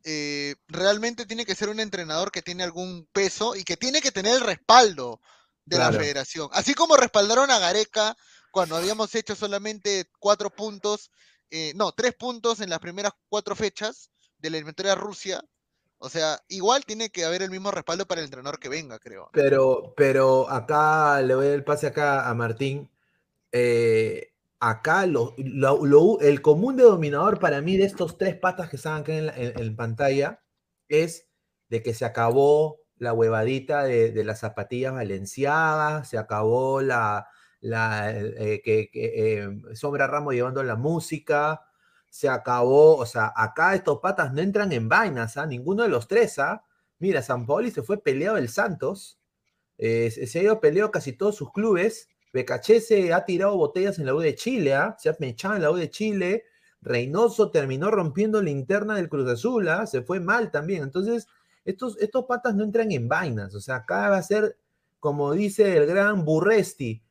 Eh, realmente tiene que ser un entrenador que tiene algún peso y que tiene que tener el respaldo de la federación. Así como respaldaron a Gareca cuando habíamos hecho solamente cuatro puntos, eh, no, tres puntos en las primeras cuatro fechas de la eliminatoria Rusia. O sea, igual tiene que haber el mismo respaldo para el entrenador que venga, creo. Pero, pero acá le voy el pase acá a Martín. Eh, acá lo, el común denominador para mí de estos tres patas que están acá en, la- pantalla es de que se acabó la huevadita de, de las zapatillas valenciagas, se acabó la, la eh, que, eh, Sombra Ramos llevando la música, se acabó, o sea, acá estos patas no entran en vainas, ¿ah? Ninguno de los tres, ¿ah? Mira, San Paoli se fue peleado el Santos, eh, se se ha ido peleado casi todos sus clubes. Becachese ha tirado botellas en la U de Chile, ¿ah? se ha mechado en la U de Chile. Reynoso terminó rompiendo la interna del Cruz Azul, ¿ah? se fue mal también. Entonces, estos, estos patas no entran en vainas. O sea, acá va a ser, como dice el gran Burresti,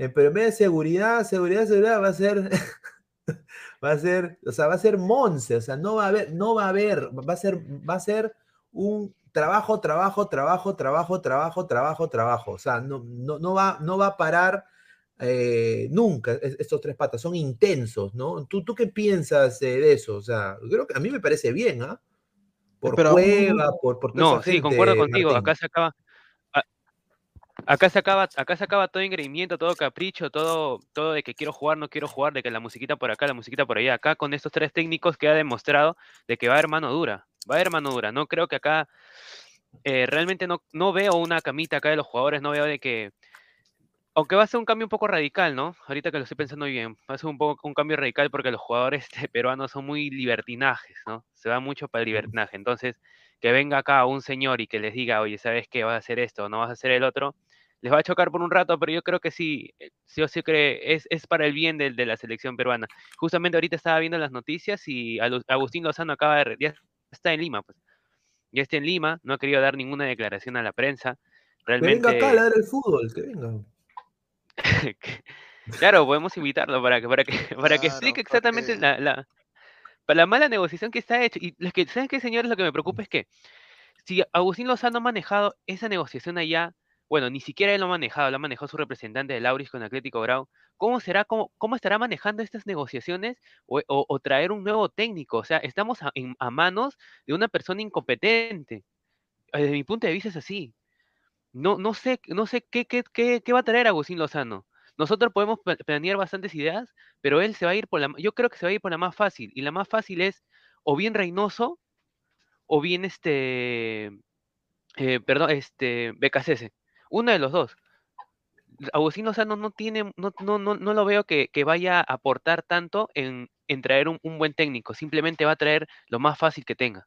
eh, pero en vez de seguridad, seguridad, seguridad, va a ser, va a ser, o sea, va a ser Monse, o sea, no va a haber, no va a haber, va a ser, va a ser un trabajo, trabajo, trabajo, trabajo, trabajo, trabajo, trabajo. O sea, no, no, no, va, no va a parar eh, nunca es- estos tres patas, son intensos, ¿no? ¿Tú, tú qué piensas eh, de eso? O sea, creo que a mí me parece bien, ¿ah? Por Pero- Cueva, por, por toda No, esa sí, gente, concuerdo contigo. Martín. Acá se acaba. Acá se acaba, acá se acaba todo engreimiento, todo capricho, todo, todo de que quiero jugar, no quiero jugar, de que la musiquita por acá, la musiquita por allá. Acá con estos tres técnicos queda demostrado de que va a haber mano dura. Va a haber mano dura. No creo que acá eh, realmente no, no veo una camita acá de los jugadores, no veo de que. Aunque va a ser un cambio un poco radical, ¿no? Ahorita que lo estoy pensando bien, va a ser un poco un cambio radical porque los jugadores peruanos son muy libertinajes, ¿no? Se va mucho para el libertinaje. Entonces, que venga acá un señor y que les diga, oye, ¿sabes qué? Vas a hacer esto, no vas a hacer el otro, les va a chocar por un rato, pero yo creo que sí, eh, sí o sí cree, es, es para el bien del- de, la selección peruana. Justamente ahorita estaba viendo las noticias y Agustín Lozano acaba de, ya está en Lima, pues. Ya está en Lima, no ha querido dar ninguna declaración a la prensa. Que Realmente, venga acá a ladrar el fútbol, que venga. que- claro, podemos invitarlo para que, para que, para que Claro, explique exactamente que- la, la, para la mala negociación que está hecha. Y lo que, ¿saben qué, señores? Lo que me preocupa es que si Agustín Lozano ha manejado esa negociación allá, bueno, ni siquiera él lo ha manejado, lo ha manejado su representante de Lauris con Atlético Grau, ¿cómo será, cómo, cómo estará manejando estas negociaciones o, traer un nuevo técnico? O sea, estamos a, manos de una persona incompetente. Desde mi punto de vista es así. No, no sé, no sé qué, qué, qué, qué va a traer Agustín Lozano. Nosotros podemos pla- planear bastantes ideas, pero él se va a ir por la, yo creo que se va a ir por la más fácil, y la más fácil es o bien Reynoso, o bien este, eh, perdón, este, BKCS. Uno de los dos. Agustín Lozano no tiene, no, no, no, no lo veo que, vaya a aportar tanto en, en traer un, un buen técnico. Simplemente va a traer lo más fácil que tenga.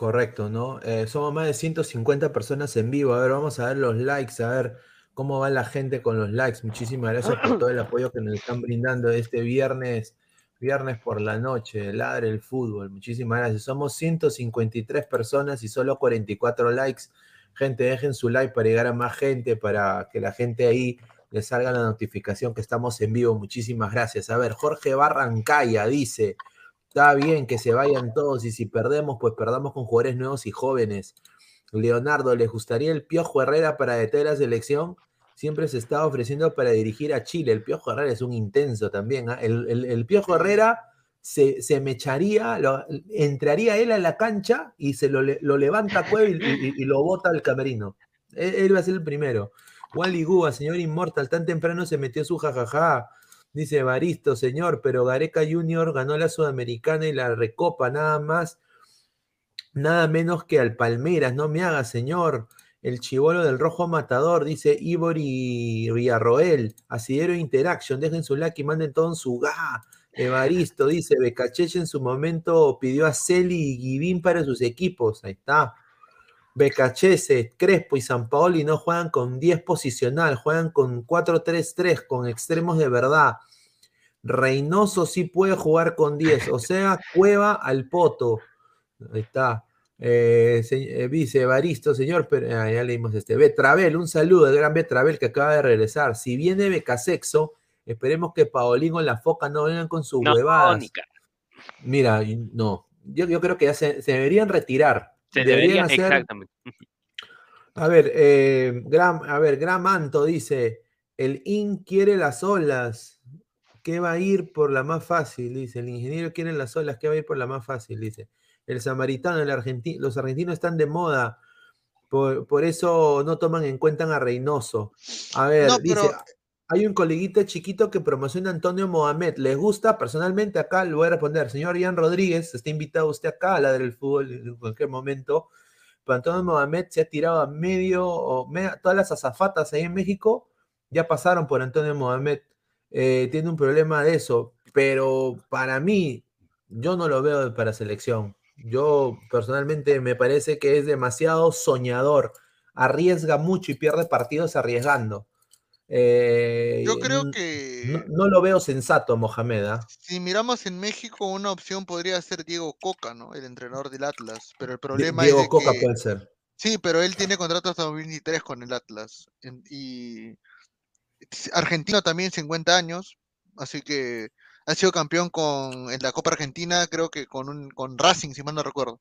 Correcto, ¿no? Eh, somos más de 150 personas en vivo. A ver, vamos a ver los likes, a ver cómo va la gente con los likes. Muchísimas gracias por todo el apoyo que nos están brindando este viernes, viernes por la noche, Ladre el Fútbol. Muchísimas gracias. Somos 153 personas y solo 44 likes. Gente, dejen su like para llegar a más gente, para que la gente ahí le salga la notificación que estamos en vivo. Muchísimas gracias. A ver, Jorge Barrancaya dice, está bien que se vayan todos y si perdemos, pues perdamos con jugadores nuevos y jóvenes. Leonardo, ¿les gustaría el Piojo Herrera para detener la selección? siempre se está ofreciendo para dirigir a Chile. El Piojo Herrera es un intenso también. ¿ah? El, el- el Piojo Herrera se, se me echaría, lo- entraría él a la cancha y se lo, lo levanta a Cueva y, y- y lo bota al camerino. Él, él va a ser el primero. Wally Gua, señor Inmortal, tan temprano se metió su jajaja. Dice Baristo, señor, pero Gareca Junior ganó la Sudamericana y la Recopa, nada más, nada menos que al Palmeiras, no me haga, señor. El chivolo del rojo matador, dice Ibori Villarroel, Asidero Interaction, dejen su like y manden todo en su ga. Evaristo dice, Becacheche en su momento pidió a Celi y Guivín para sus equipos, ahí está. Becachese, Crespo y San Paoli no juegan con 10 posicional, juegan con 4-3-3, con extremos de verdad. Reynoso sí puede jugar con 10, o sea, Cueva al Poto. Ahí está. Eh, eh, dice Evaristo, señor, pero ah, ya leímos este. Betravel, un saludo, el gran Betravel que acaba de regresar. Si viene Becasexo, esperemos que Paolín o la Foca no vengan con sus No, huevadas. Mira, no. Yo, yo creo que ya se, se deberían retirar. Se Deberían debería, hacer- exactamente. a ver, eh, Gram, a ver, Gramanto dice, el IN quiere las olas, ¿qué va a ir por la más fácil? Dice, el ingeniero quiere las olas, ¿qué va a ir por la más fácil? Dice, el samaritano, el argentino, los argentinos están de moda, por, por eso no toman en cuenta a Reynoso. A ver, No, dice, pero- hay un coleguita chiquito que promociona a Antonio Mohamed, ¿les gusta? Personalmente acá le voy a responder, señor Ian Rodríguez, está invitado usted acá a la del fútbol en cualquier momento. Pero Antonio Mohamed se ha tirado a medio, o todas las azafatas ahí en México ya pasaron por Antonio Mohamed. Eh, tiene un problema de eso, pero para mí, yo no lo veo para selección. Yo personalmente me parece que es demasiado soñador, arriesga mucho y pierde partidos arriesgando. Eh, Yo creo que no, no lo veo sensato, Mohamed. ¿ah? si miramos en México, una opción podría ser Diego Coca, ¿no? El entrenador del Atlas. Pero el problema Diego es de Coca que puede ser. sí, pero él tiene contrato hasta 2023 con el Atlas. Y argentino también 50 años, así que ha sido campeón con en la Copa Argentina, creo que con un con Racing, si mal no recuerdo.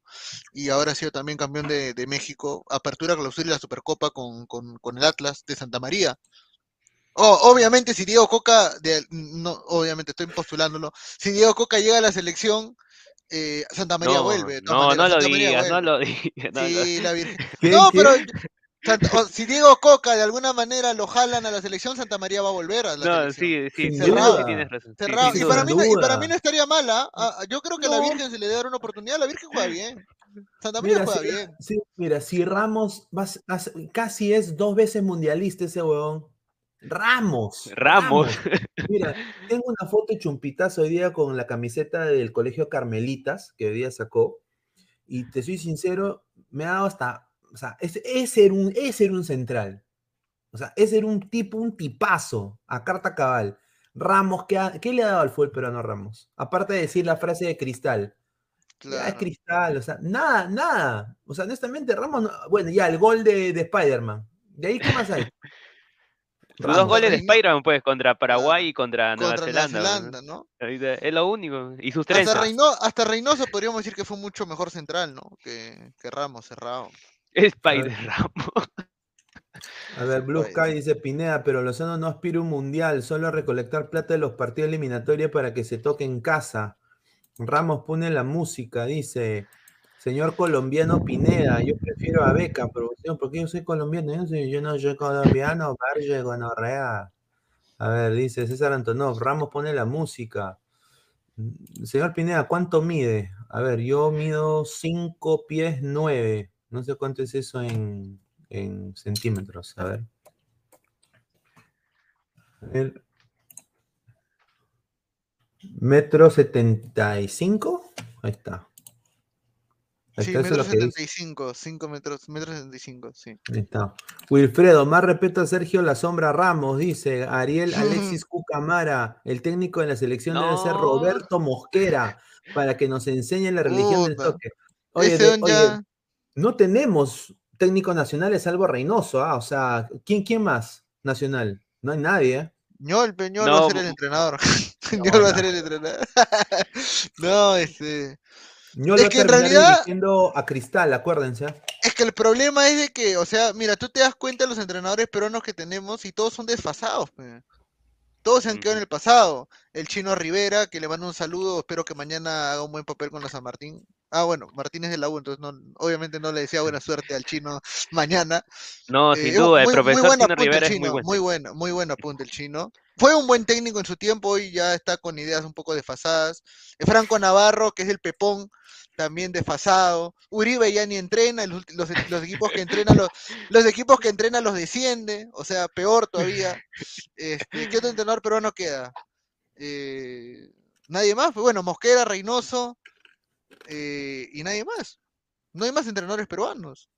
Y ahora ha sido también campeón de, de México, apertura, clausura y la Supercopa con, con, con el Atlas de Santa María. Oh, obviamente, si Diego Coca, de- no, obviamente estoy postulándolo, si Diego Coca llega a la selección, eh, Santa María No, vuelve. no, no maneras, lo Santa María digas, no lo digas. no lo- Sí, la Virgen. ¿Qué- No, pero Santa- o- si Diego Coca de alguna manera lo jalan a la selección, Santa María va a volver a la No, selección. sí, sí, Sin sí, duda. sí tienes razón. sí, Cerrado. sí, Y para, mí no, y para mí no estaría mala. ah, ah, Yo creo que a la No. Virgen se le debe dar una oportunidad. La Virgen juega bien. Santa María Mira, juega si, bien. si- mira, si Ramos vas- vas- casi es dos veces mundialista ese huevón. Ramos. Ramos. Mira, tengo una foto hecho un pitazo hoy día con la camiseta del Colegio Carmelitas que hoy día sacó. Y te soy sincero, me ha dado hasta. O sea, ese, ese era un, ese era un central. O sea, ese era un tipo, un tipazo a carta cabal. Ramos, ¿qué, ha- qué le ha dado al fútbol peruano a Ramos? Aparte de decir la frase de cristal. Ya es cristal, o sea, nada, nada. O sea, honestamente, Ramos, no- bueno, ya el gol de, de Spider-Man. ¿De ahí qué más hay? Dos goles de Reino- Spider-Man, pues, contra Paraguay y contra Nueva Contra Nueva Zelanda. ¿no? Zelanda, Es lo único. Y sus Hasta. Reyno- hasta Reynoso podríamos decir que fue mucho mejor central, ¿no? Que, que Ramos, cerrado. Spider Ramos. A ver, Blue. Sky dice Pineda, pero Lozano no aspira a un mundial, solo a recolectar plata de los partidos eliminatorios para que se toque en casa. Ramos pone la música, dice. Señor colombiano Pineda, yo prefiero a Beca, pero señor, ¿por qué yo soy colombiano? Yo, soy- yo no soy colombiano, Barge, gonorrea. A ver, dice César Antonov, Ramos pone la música. Mm, Señor Pineda, ¿cuánto mide? A ver, yo mido 5 pies 9. No sé cuánto es eso en, en centímetros. A ver. A ver. Metro 75. Ahí está. Sí, metro lo que dice. 75, 5 metros, metro 75, sí. Ahí está. Wilfredo, más respeto a Sergio La Sombra Ramos, dice Ariel Alexis Cucamara, el técnico de la selección debe ser No. Roberto Mosquera, para que nos enseñe la religión del toque. Oye, de- oye, ya- no tenemos técnico nacional, salvo Reynoso, ¿ah? O sea, ¿quién, ¿quién más nacional? No hay nadie, ¿eh? Ñol, va a No, ser el bu- entrenador. No, Ñol va a ser el entrenador. no, este. Yo Es lo que en realidad- a Cristal, acuérdense. Es que el problema es de que, o sea, mira, tú te das cuenta de los entrenadores peruanos que tenemos y todos son desfasados. pe. Todos se han quedado en el pasado. El chino Rivera, que le mando un saludo, espero que mañana haga un buen papel con la San Martín. Ah, bueno, Martín es de la U, entonces no, obviamente no le decía buena suerte al chino mañana. No, Eh, sin un duda, el muy, muy profesor buen Chino apunte el Rivera es muy chino, bueno. muy bueno, muy buen apunte el chino. Fue un buen técnico en su tiempo y ya está con ideas un poco desfasadas. Eh, Franco Navarro, que es el Pepón, también desfasado. Uribe ya ni entrena, los, los, los equipos que entrena los, los equipos que entrena los desciende, o sea, peor todavía. Este, ¿Qué otro entrenador peruano queda? Eh, nadie más, pues bueno, Mosquera, Reynoso eh, y nadie más. No hay más entrenadores peruanos.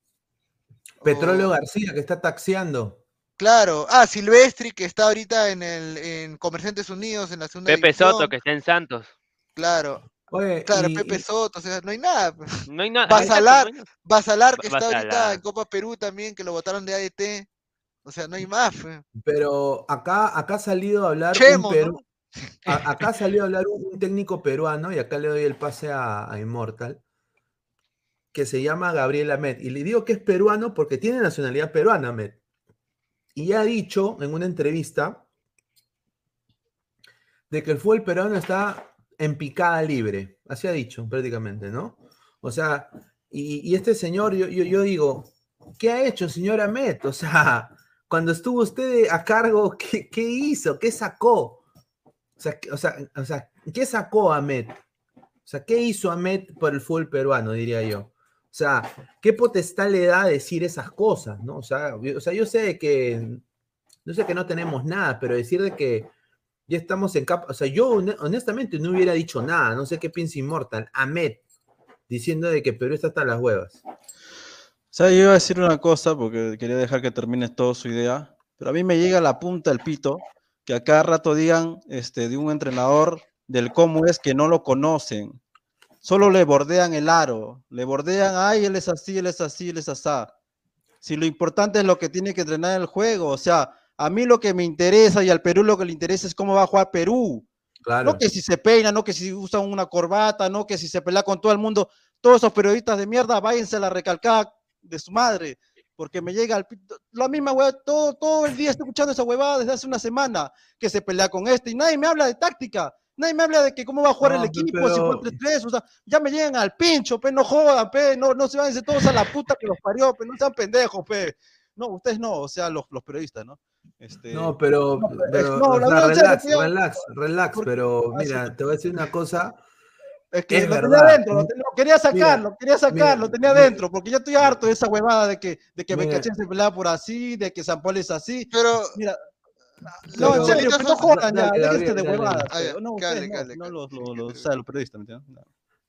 Petróleo O- García, que está taxiando. Claro, ah, Silvestri, que está ahorita en el en Comerciantes Unidos, en la segunda Pepe división. Soto, que está en Santos. Claro, Oye, claro, y- Pepe y- Soto, o sea, no hay nada. No hay nada. Basalar, Basalar, que está ahorita en Copa Perú también, que lo votaron de ADT. O sea, no hay más. pero acá, acá ha salido a hablar Chemo, un Perú- ¿no? A- acá ha salido a hablar un, un técnico peruano, y acá le doy el pase a, a Immortal, que se llama Gabriel Ahmed. Y le digo que es peruano porque tiene nacionalidad peruana, Ahmed. Y ha dicho en una entrevista de que el fútbol peruano está en picada libre. Así ha dicho prácticamente, ¿no? O sea, y, y este señor, yo, yo, yo digo, ¿qué ha hecho, señor Ahmed? O sea, cuando estuvo usted a cargo, ¿qué, qué hizo? ¿Qué sacó? Sea, ¿qué- o, sea, o sea, ¿qué sacó Ahmed? O sea, ¿qué hizo Ahmed por el fútbol peruano, diría yo? O sea, ¿qué potestad le da decir esas cosas, no? O sea, yo, o sea, yo sé que, yo sé que no tenemos nada, pero decir de que ya estamos en capa, o sea, yo hone- honestamente no hubiera dicho nada, no sé qué piensa Immortal, Ahmed, diciendo de que Perú está hasta las huevas. O sea, yo iba a decir una cosa porque quería dejar que termines toda su idea, pero a mí me llega la punta el pito que a cada rato digan este, de un entrenador del cómo es que no lo conocen. Solo le bordean el aro, le bordean, ay, él es así, él es así, él es asá. Si lo importante es lo que tiene que entrenar el juego, o sea, a mí lo que me interesa y al Perú lo que le interesa es cómo va a jugar Perú. Claro. No que si se peina, no que si usa una corbata, no que si se pelea con todo el mundo. Todos esos periodistas de mierda, váyanse a la recalcada de su madre, porque me llega al pito- la misma huevada, todo, todo el día estoy escuchando esa huevada desde hace una semana, que se pelea con este, y nadie me habla de táctica, nadie me habla de que cómo va a jugar No, el equipo, si fue 3-3, o sea, ya me llegan al pincho, pe, no jodan, pe, no, no se vayan todos a la puta que los parió, pe, no sean pendejos, pe. No, ustedes no, o sea, los, los periodistas, ¿no? Este, No, pero, no, no, relax, relax, relax, pero mira, te voy a decir una cosa. Es que Es lo tenía adentro, lo, lo quería sacar, Mira, lo quería sacar, mira, lo tenía adentro, porque ya estoy harto de esa huevada de que, de que se pelea por así, de que San Paul es así. Pero, Mira, Pero- no, en serio, que no jodan ya, déjense de huevadas. No, cale, ustedes no, cale, no cale, los, sí, los, sí, los- sí. o sea, los periodistas, ¿me entiendes? No.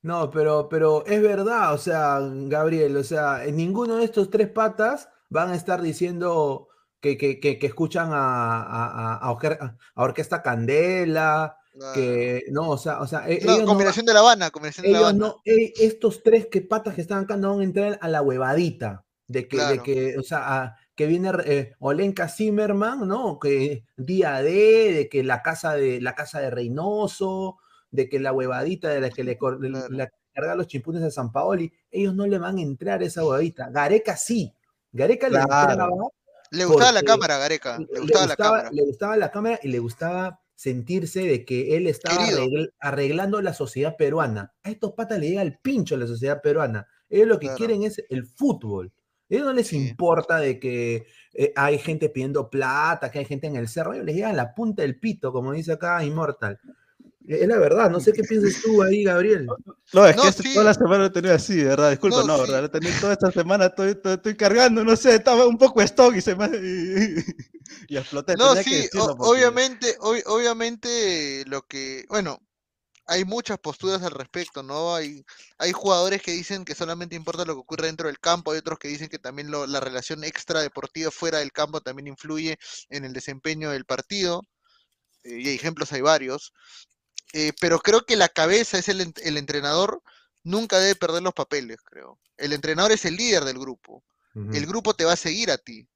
No, pero, pero es verdad, o sea, Gabriel, o sea, en ninguno de estos tres patas van a estar diciendo que, que, que, que escuchan a, a, a- a Orque- a Orquesta Candela, que no, o sea, o sea, e- no, ellos no combinación de La Habana, combinación de La ellos Habana. no, e- estos tres que patas que están acá no van a entrar a la huevadita de que, de que o sea, a- que viene eh, Olenka Zimmerman, ¿no? Que día D, de que la casa de la casa de Reynoso, de que la huevadita de la que le, Claro. la carga los chimpunes a San Paoli, ellos no le van a entrar a esa huevadita. Gareca sí. Gareca le Claro. entraba Le gustaba la cámara, Gareca. Le gustaba la cámara. le gustaba la cámara y le gustaba sentirse de que él estaba arregl- arreglando la sociedad peruana. A estos patas le llega el pincho a la sociedad peruana. Ellos lo que Claro. quieren es el fútbol. A ellos no les Sí. importa de que eh, hay gente pidiendo plata, que hay gente en el cerro. Ellos les llega la punta del pito, como dice acá Immortal. Es la verdad, no sé qué piensas tú ahí, Gabriel. No, es No, que este- sí. toda la semana lo he tenido así, de verdad. Disculpa, No, no, sí. ¿verdad? Lo he tenido toda esta semana, estoy, estoy, estoy cargando, no sé, estaba un poco stock y se me. Y, y exploté. No, tenía sí, decirlo o- porque- obviamente, ob- obviamente lo que, bueno, hay muchas posturas al respecto, ¿no? Hay, hay jugadores que dicen que solamente importa lo que ocurre dentro del campo, hay otros que dicen que también lo- la relación extra deportiva fuera del campo también influye en el desempeño del partido, eh, y ejemplos hay varios, eh, pero creo que la cabeza es el, ent- el entrenador, nunca debe perder los papeles, creo. El entrenador es el líder del grupo el grupo te va a seguir a ti.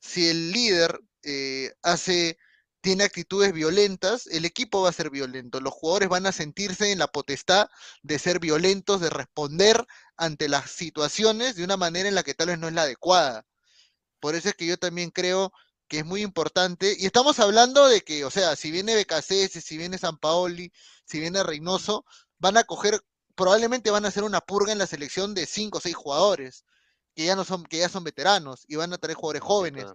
Si el líder eh, hace tiene actitudes violentas, el equipo va a ser violento. Los jugadores van a sentirse en la potestad de ser violentos, de responder ante las situaciones de una manera en la que tal vez no es la adecuada. Por eso es que yo también creo que es muy importante. Y estamos hablando de que, o sea, si viene BKCS, si viene San Paoli, si viene Reynoso, van a coger, probablemente van a hacer una purga en la selección de cinco o seis jugadores que ya no son, que ya son veteranos y van a traer jugadores jóvenes.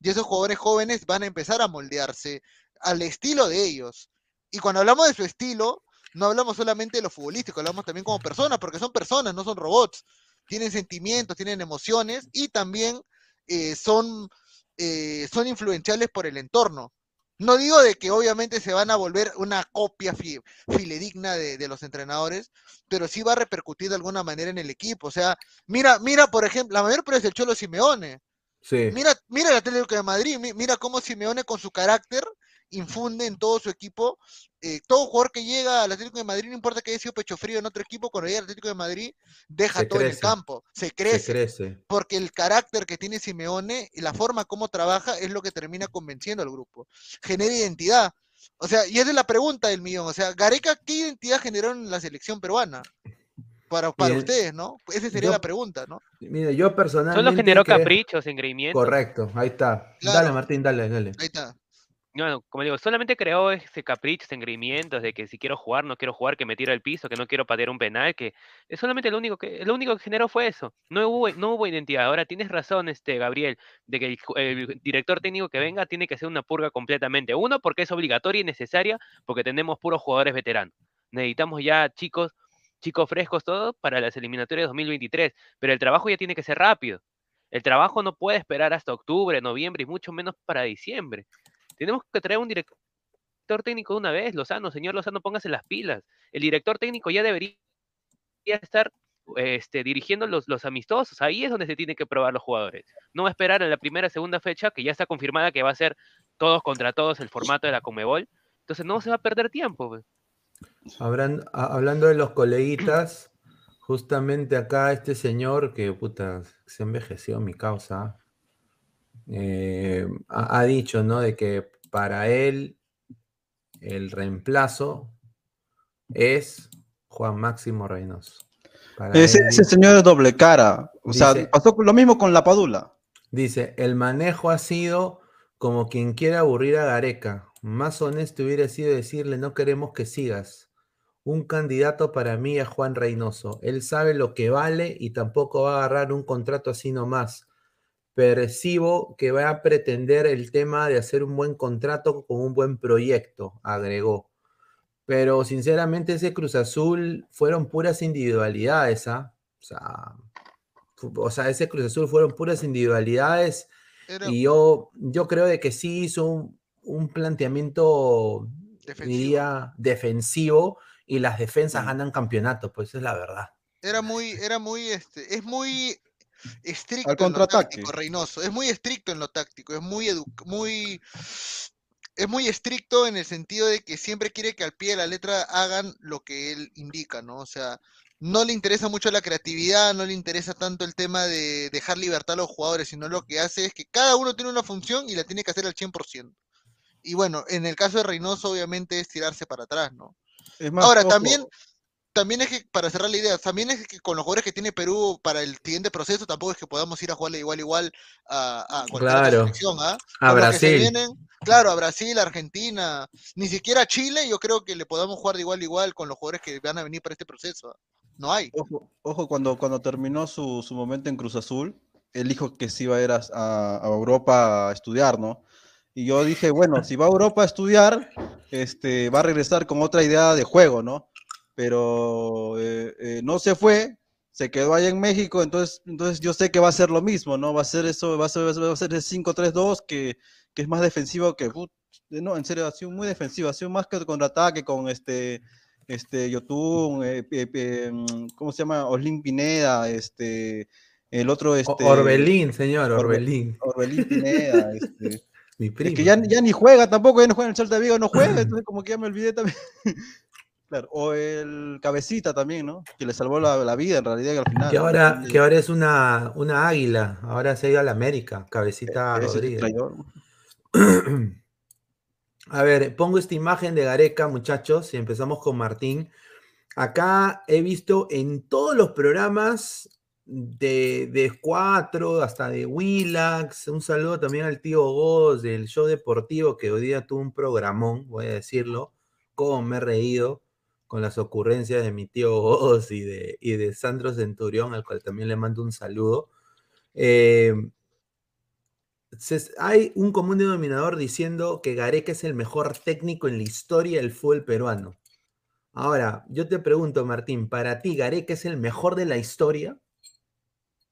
Y esos jugadores jóvenes van a empezar a moldearse al estilo de ellos. Y cuando hablamos de su estilo, no hablamos solamente de lo futbolístico, hablamos también como personas, porque son personas, no son robots. Tienen sentimientos, tienen emociones y también eh, son, eh, son influenciables por el entorno. No digo de que obviamente se van a volver una copia filedigna de, los entrenadores, pero sí va a repercutir de alguna manera en el equipo. O sea, mira, mira, por ejemplo, la mayor prueba es el Cholo Simeone. Sí. Mira, mira el Atlético de Madrid, mira cómo Simeone con su carácter infunde en todo su equipo. Eh, todo jugador que llega al Atlético de Madrid, no importa que haya sido pecho frío en otro equipo, cuando llega al Atlético de Madrid, deja todo en el campo, se crece, Porque el carácter que tiene Simeone y la forma como trabaja es lo que termina convenciendo al grupo. Genera identidad. O sea, y esa es la pregunta del millón. O sea, Gareca, ¿qué identidad generó en la selección peruana? Para, para ustedes, ¿no? Esa sería la pregunta, ¿no? Mire, yo personalmente. Solo generó caprichos, engreimientos. Correcto, ahí está. Dale, Martín, dale, dale. Ahí está no, como digo, solamente creó ese capricho, ese de que si quiero jugar, no quiero jugar, que me tira al piso, que no quiero patear un penal, que es solamente lo único que, lo único que generó fue eso. No hubo, no hubo identidad. Ahora tienes razón, este, Gabriel, de que el, director técnico que venga tiene que hacer una purga completamente. Uno, porque es obligatoria y necesaria, porque tenemos puros jugadores veteranos. Necesitamos ya chicos, chicos frescos todos para las eliminatorias de 2023, pero el trabajo ya tiene que ser rápido. El trabajo no puede esperar hasta octubre, noviembre y mucho menos para diciembre. Tenemos que traer un director técnico de una vez, Lozano, señor Lozano, póngase las pilas. El director técnico ya debería estar este, dirigiendo los, los, amistosos. Ahí es donde se tienen que probar los jugadores. No a esperar en la primera segunda fecha, que ya está confirmada que va a ser todos contra todos el formato de la Comebol. Entonces no se va a perder tiempo. Pues. hablando de los coleguitas, justamente acá este señor que puta, se envejeció mi causa, eh, ha, dicho, ¿no? De que para él el reemplazo es Juan Máximo Reynoso. Ese, señor es doble cara. O sea, pasó lo mismo con la Padula. Dice, el manejo ha sido como quien quiera aburrir a Gareca. Más honesto hubiera sido decirle, no queremos que sigas. Un candidato para mí es Juan Reynoso. Él sabe lo que vale y tampoco va a agarrar un contrato así nomás percibo que va a pretender el tema de hacer un buen contrato con un buen proyecto, agregó. Pero sinceramente ese Cruz Azul fueron puras individualidades, ¿ah? O, sea, ese Cruz Azul fueron puras individualidades y yo, yo creo de que sí hizo un, planteamiento, defensivo. diría, defensivo y las defensas ganan campeonatos, pues esa es la verdad. Era muy, era muy, este, es muy estricto en lo táctico, Reynoso. Es muy estricto en lo táctico, es muy, muy, es muy estricto en el sentido de que siempre quiere que al pie de la letra hagan lo que él indica, ¿no? O sea, no le interesa mucho la creatividad, no le interesa tanto el tema de dejar libertad a los jugadores, sino lo que hace es que cada uno tiene una función y la tiene que hacer al 100%. Y bueno, en el caso de Reynoso, obviamente es tirarse para atrás, ¿no? Ahora, también, también es que, para cerrar la idea, también es que con los jugadores que tiene Perú para el siguiente proceso, tampoco es que podamos ir a jugarle igual igual a, cualquier otra selección, ¿ah? A Brasil. claro, a Brasil, Argentina, ni siquiera a Chile, yo creo que le podamos jugar de igual a igual con los jugadores que van a venir para este proceso. No hay. Ojo, cuando, cuando terminó su, momento en Cruz Azul, él dijo que se iba a ir a, Europa a estudiar, ¿no? Y yo dije, bueno, si va a Europa a estudiar, este, va a regresar con otra idea de juego, ¿no? Pero eh, eh, no se fue, se quedó allá en México, entonces, entonces yo sé que va a ser lo mismo, ¿no? Va a ser eso, va a ser, va a ser el 5-3-2, que, que, es más defensivo que, no, en serio, ha sido muy defensivo, ha sido más que contraataque con este, este, Yotun, eh, mm, ¿cómo se llama? Oslin Pineda, este, el otro, este... Orbelín, señor, Orbelín. Orbelín Pineda, este... Mi Es que ya, ya, ni juega tampoco, ya no juega en el Salta de Vigo, no juega, entonces como que ya me olvidé también. o el cabecita también, ¿no? Que le salvó la, vida en realidad al final. Que ahora, que ahora es una, una águila, ahora se ha ido a la América, cabecita Rodríguez. A ver, pongo esta imagen de Gareca, muchachos, y empezamos con Martín. Acá he visto en todos los programas de, de 4 hasta de Willax. Un saludo también al tío Goz del show deportivo que hoy día tuvo un programón, voy a decirlo. Cómo me he reído con las ocurrencias de mi tío Goz y de, y de Sandro Centurión, al cual también le mando un saludo. Eh, hay un común denominador diciendo que Gareca es el mejor técnico en la historia del fútbol peruano. Ahora, yo te pregunto, Martín, ¿para ti Gareca es el mejor de la historia?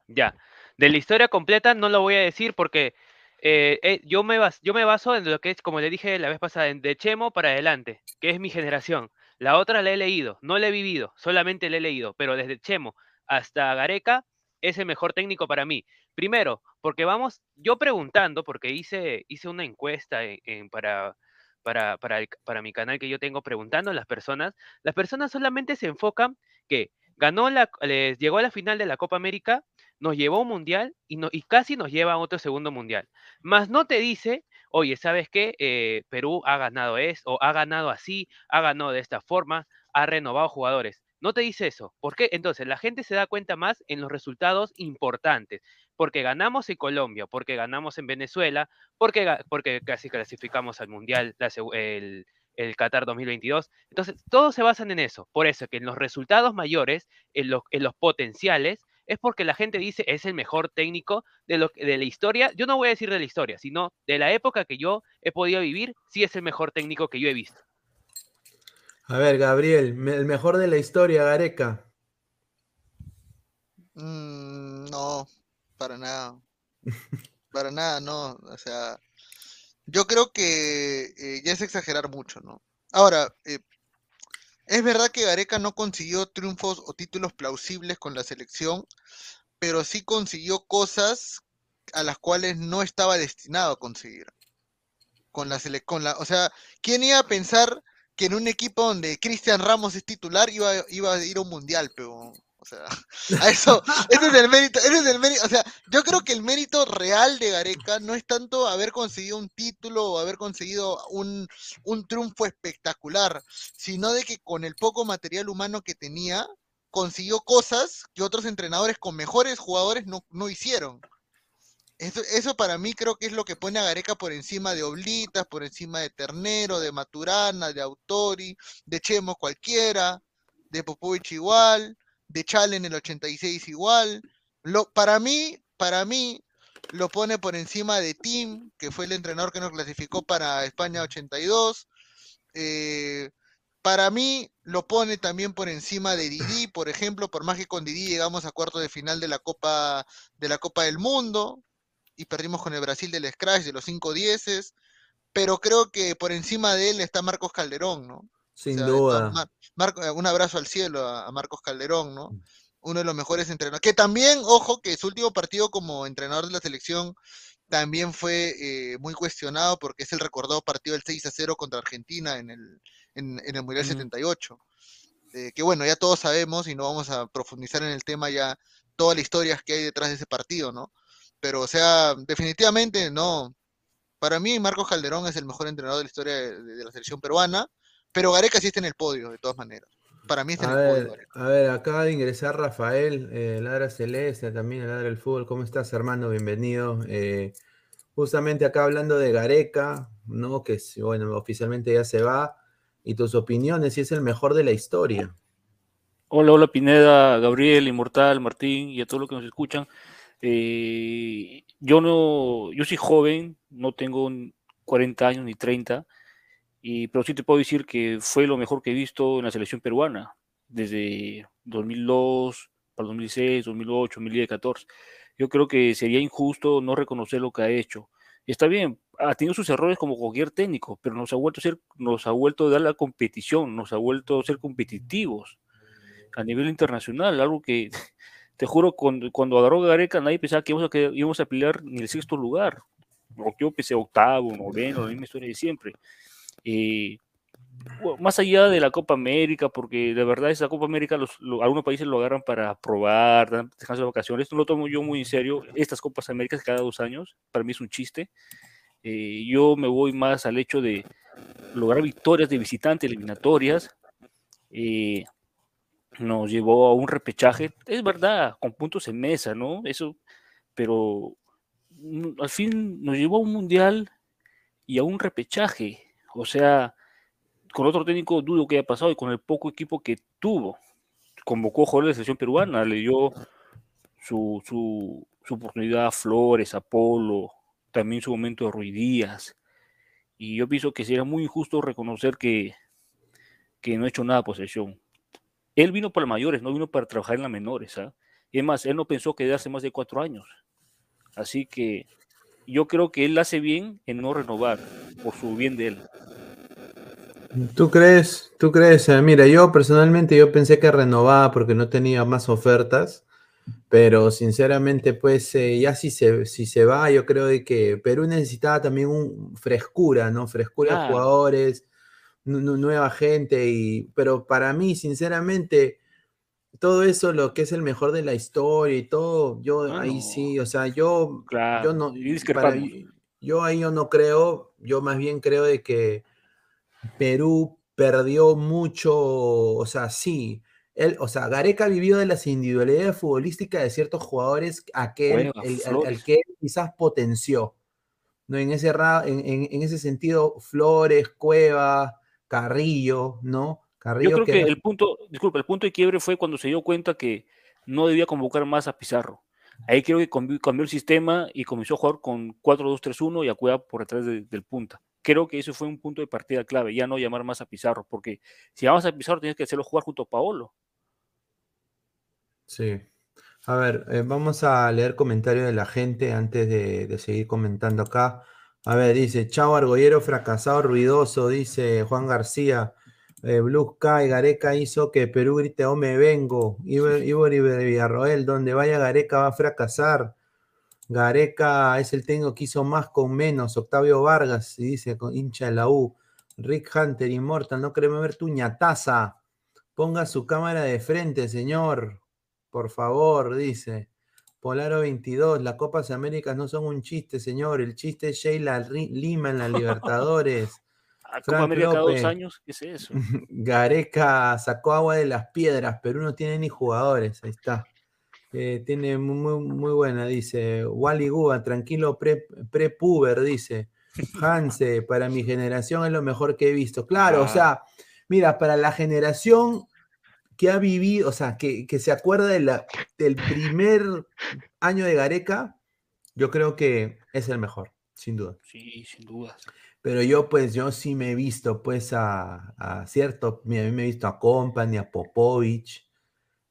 Ya, de la historia completa no lo voy a decir porque eh, eh, yo, me baso, yo me baso en lo que es, como le dije la vez pasada, de Chemo para adelante, que es mi generación. La otra la he leído, no la he vivido, solamente la he leído, pero desde Chemo hasta Gareca es el mejor técnico para mí. Primero, porque vamos, yo preguntando, porque hice, hice una encuesta para, para, para, mi canal que yo tengo preguntando a las personas, las personas solamente se enfocan que ganó la, les llegó a la final de la Copa América, nos llevó a un mundial y, no, y casi nos lleva a otro segundo mundial. Más no te dice, oye, ¿sabes qué? Eh, Perú ha ganado esto, o ha ganado así, ha ganado de esta forma, ha renovado jugadores. No te dice eso. ¿Por qué? Entonces, la gente se da cuenta más en los resultados importantes. Porque ganamos en Colombia, porque ganamos en Venezuela, porque, porque casi clasificamos al Mundial el, el Qatar 2022. Entonces, todos se basan en eso. Por eso que en los resultados mayores, en los, en los potenciales, es porque la gente dice es el mejor técnico de, lo, de la historia. Yo no voy a decir de la historia, sino de la época que yo he podido vivir, sí es el mejor técnico que yo he visto. A ver, Gabriel, el mejor de la historia, Gareca. Mm, no, para nada. para nada, no. O sea, yo creo que eh, ya es exagerar mucho, ¿no? Ahora, eh, es verdad que Gareca no consiguió triunfos o títulos plausibles con la selección, pero sí consiguió cosas a las cuales no estaba destinado a conseguir. Con la, con la, o sea, ¿quién iba a pensar que en un equipo donde Cristian Ramos es titular iba, iba a ir a un mundial, pero. O sea, a eso, ese es el mérito, ese es el mérito, o sea, yo creo que el mérito real de Gareca no es tanto haber conseguido un título o haber conseguido un, un triunfo espectacular, sino de que con el poco material humano que tenía, consiguió cosas que otros entrenadores con mejores jugadores no, no hicieron. Eso, para mí creo que es lo que pone a Gareca por encima de Oblitas, por encima de Ternero, de Maturana, de Autori, de Chemo cualquiera, de Popovich igual, de Chale en el 86 igual. Lo, para mí, para mí, lo pone por encima de Tim, que fue el entrenador que nos clasificó para España 82. Eh, para mí lo pone también por encima de Didi, por ejemplo, por más que con Didi llegamos a cuarto de final de la Copa de la Copa del Mundo y perdimos con el Brasil del Scratch de los 5 dieces, pero creo que por encima de él está Marcos Calderón, ¿no? Sin duda. Eh, un abrazo al cielo a, Marcos Calderón, ¿no? Mm. Uno de los mejores entrenadores. Que también, ojo, que su último partido como entrenador de la selección también fue eh, muy cuestionado porque es el recordado partido del 6 a 0 contra Argentina en el, en, el Mundial 78. Eh, que bueno, ya todos sabemos y no vamos a profundizar en el tema ya, todas las historias que hay detrás de ese partido, ¿no? Pero, o sea, definitivamente no. Para mí, Marcos Calderón es el mejor entrenador de la historia de, la selección peruana, pero Gareca sí está en el podio, de todas maneras. Para mí está en el podio. A ver, acaba de ingresar Rafael, eh, Ladra Celeste, también Ladra del Fútbol. ¿Cómo estás, hermano? Bienvenido. Eh, justamente acá hablando de Gareca, ¿no? Que bueno, oficialmente ya se va. Y tus opiniones, si es el mejor de la historia. Hola, hola Pineda, Gabriel, Inmortal, Martín y a todos los que nos escuchan. Eh, yo no, yo soy joven, no tengo 40 años ni 30, y, pero sí te puedo decir que fue lo mejor que he visto en la selección peruana, desde 2002 para 2006, 2008, 2014. Yo creo que sería injusto no reconocer lo que ha hecho. Está bien, ha tenido sus errores como cualquier técnico, pero nos ha vuelto a ser, nos ha vuelto a dar la competición, nos ha vuelto a ser competitivos a nivel internacional, algo que te juro, cuando, cuando agarró Gareca, nadie pensaba que íbamos a, que íbamos a pelear ni el sexto lugar. O yo pensé octavo, noveno, la misma historia de siempre. Eh, más allá de la Copa América, porque de verdad esa Copa América algunos países lo agarran para probar, descansar de vacaciones. Esto lo tomo yo muy en serio. Estas Copas Américas cada dos años, para mí es un chiste. Eh, yo me voy más al hecho de lograr victorias de visitante eliminatorias. Eh, nos llevó a un repechaje, es verdad, con puntos en mesa, ¿no? Eso, pero mm, al fin nos llevó a un mundial y a un repechaje. O sea, con otro técnico dudo que haya pasado y con el poco equipo que tuvo. Convocó jugadores de la selección peruana, le dio su, su, oportunidad a Flores, a Polo, también su momento de Ruidías. Y yo pienso que sería muy injusto reconocer que, que no ha hecho nada posesión. Él vino para mayores, no vino para trabajar en las menores. ¿ah? Es más, él no pensó quedarse más de cuatro años. Así que yo creo que él hace bien en no renovar, por su bien de él. ¿Tú crees? ¿Tú crees? Eh, mira, yo personalmente yo pensé que renovaba porque no tenía más ofertas, pero sinceramente pues eh, ya si se, si se va, yo creo de que Perú necesitaba también un frescura, ¿no? Frescura de jugadores, nu- nu- nueva gente, y, pero para mí, sinceramente, todo eso, lo que es el mejor de la historia y todo, yo Ah, ahí no. sí, o sea, yo, Claro, yo no, para, yo ahí yo no creo, yo más bien creo de que Perú perdió mucho, o sea, sí. Él, o sea, Gareca vivió de las individualidades futbolísticas de ciertos jugadores a que él- Cueva, el- al- que él quizás potenció. ¿no? En, ese, ra- en, en- en ese sentido, Flores, Cueva, Carrillo, ¿no? Yo creo que el punto, disculpa, el punto de quiebre fue cuando se dio cuenta que no debía convocar más a Pizarro. Ahí creo que cambió, el sistema y comenzó a jugar con 4-2-3-1 y a Cueva por detrás de- del punta. Creo que eso fue un punto de partida clave, ya no llamar más a Pizarro, porque si llamas a Pizarro tienes que hacerlo jugar junto a Paolo. Sí. A ver, eh, vamos a leer comentarios de la gente antes de, de seguir comentando acá. A ver, dice, chao Argollero fracasado, ruidoso, dice Juan García. Eh, Blue Sky, Gareca hizo que Perú grite, oh me vengo. Ibori de Villarroel, donde vaya Gareca va a fracasar. Gareca es el técnico que hizo más con menos. Octavio Vargas, y dice, con hincha de la U. Rick Hunter, Immortal, no queremos ver tu ñataza. Ponga su cámara de frente, señor. Por favor, dice. Polaro 22, las Copas Américas no son un chiste, señor. El chiste es Sheila Lima en las Libertadores. A Copa América cada dos años, ¿qué es eso? Gareca sacó agua de las piedras, Perú no tiene ni jugadores. Ahí está. Eh, tiene muy, muy, buena, dice. Wally Guba, tranquilo, pre- pre-puber, dice. Hanse, para mi generación es lo mejor que he visto. Claro, o Ah. sea, mira, para la generación que ha vivido, o sea, que, que se acuerda de la- del primer año de Gareca, yo creo que es el mejor, sin duda. Sí, sin dudas. Pero yo, pues, yo sí me he visto, pues, a, a cierto, mira, a mí me he visto a Company, a Popovich,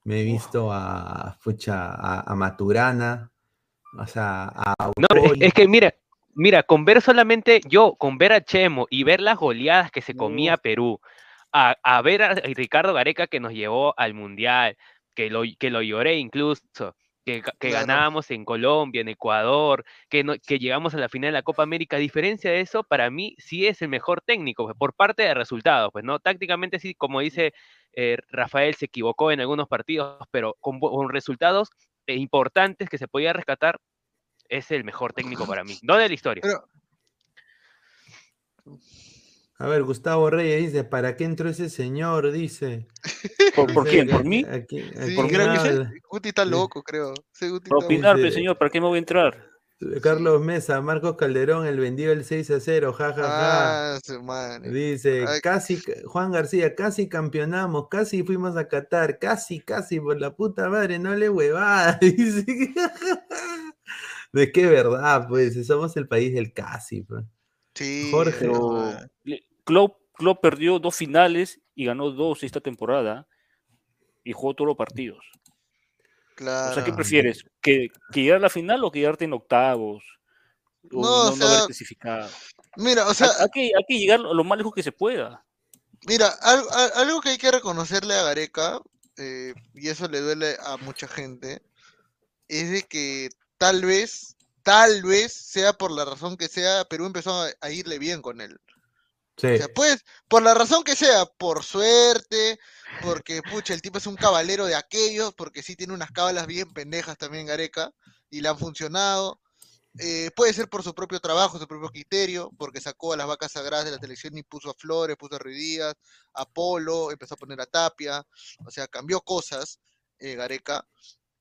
me he visto a, fucha, a, a Maturana, o sea, a No, es, que mira, mira, con ver solamente yo, con ver a Chemo y ver las goleadas que se comía. Perú, a, a ver a Ricardo Gareca que nos llevó al Mundial, que lo, que lo lloré incluso, que, ga- que Claro. ganábamos en Colombia, en Ecuador, que, no- que llegamos a la final de la Copa América. A diferencia de eso, para mí sí es el mejor técnico, pues, por parte de resultados, pues, ¿no? Tácticamente sí, como dice eh, Rafael, se equivocó en algunos partidos, pero con resultados eh, importantes que se podía rescatar, es el mejor técnico para mí, no de la historia. Pero, A ver, Gustavo Reyes dice, ¿para qué entró ese señor? Dice. ¿Por, por quién? ¿a- ¿Por mí? a quién- a sí, quién creo que? Guti está loco, creo. Ese Guti está- opinar, pues, señor, ¿para qué me voy a entrar? Carlos Mesa, Marcos Calderón, el vendido el 6 a 0, jajaja. Ah, su madre. Dice, Ay. casi, Juan García, casi campeonamos, casi fuimos a Qatar, casi, casi, por la puta madre, no le huevada. Dice, de qué verdad, pues, somos el país del casi. pues. Sí, Jorge. Pero ah, le- Klopp, Klopp perdió dos finales y ganó dos esta temporada y jugó todos los partidos. claro. O sea, ¿qué prefieres? ¿Que, que llegar a la final o quedarte en octavos? O No, o no, no haber clasificado. Mira, o sea, Hay, que, hay que llegar lo más lejos que se pueda. Mira, algo, al- algo que hay que reconocerle a Gareca, eh, y eso le duele a mucha gente, es de que tal vez, tal vez, sea por la razón que sea, Perú empezó a, a irle bien con él. Pues, por la razón que sea, por suerte, porque, pucha, el tipo es un cabalero de aquellos, porque sí tiene unas cábalas bien pendejas también Gareca, y le han funcionado. eh, puede ser por su propio trabajo, su propio criterio, porque sacó a las vacas sagradas de la selección y puso a Flores, puso a Ruiz Díaz, a Polo, empezó a poner a Tapia, o sea, cambió cosas, eh, Gareca,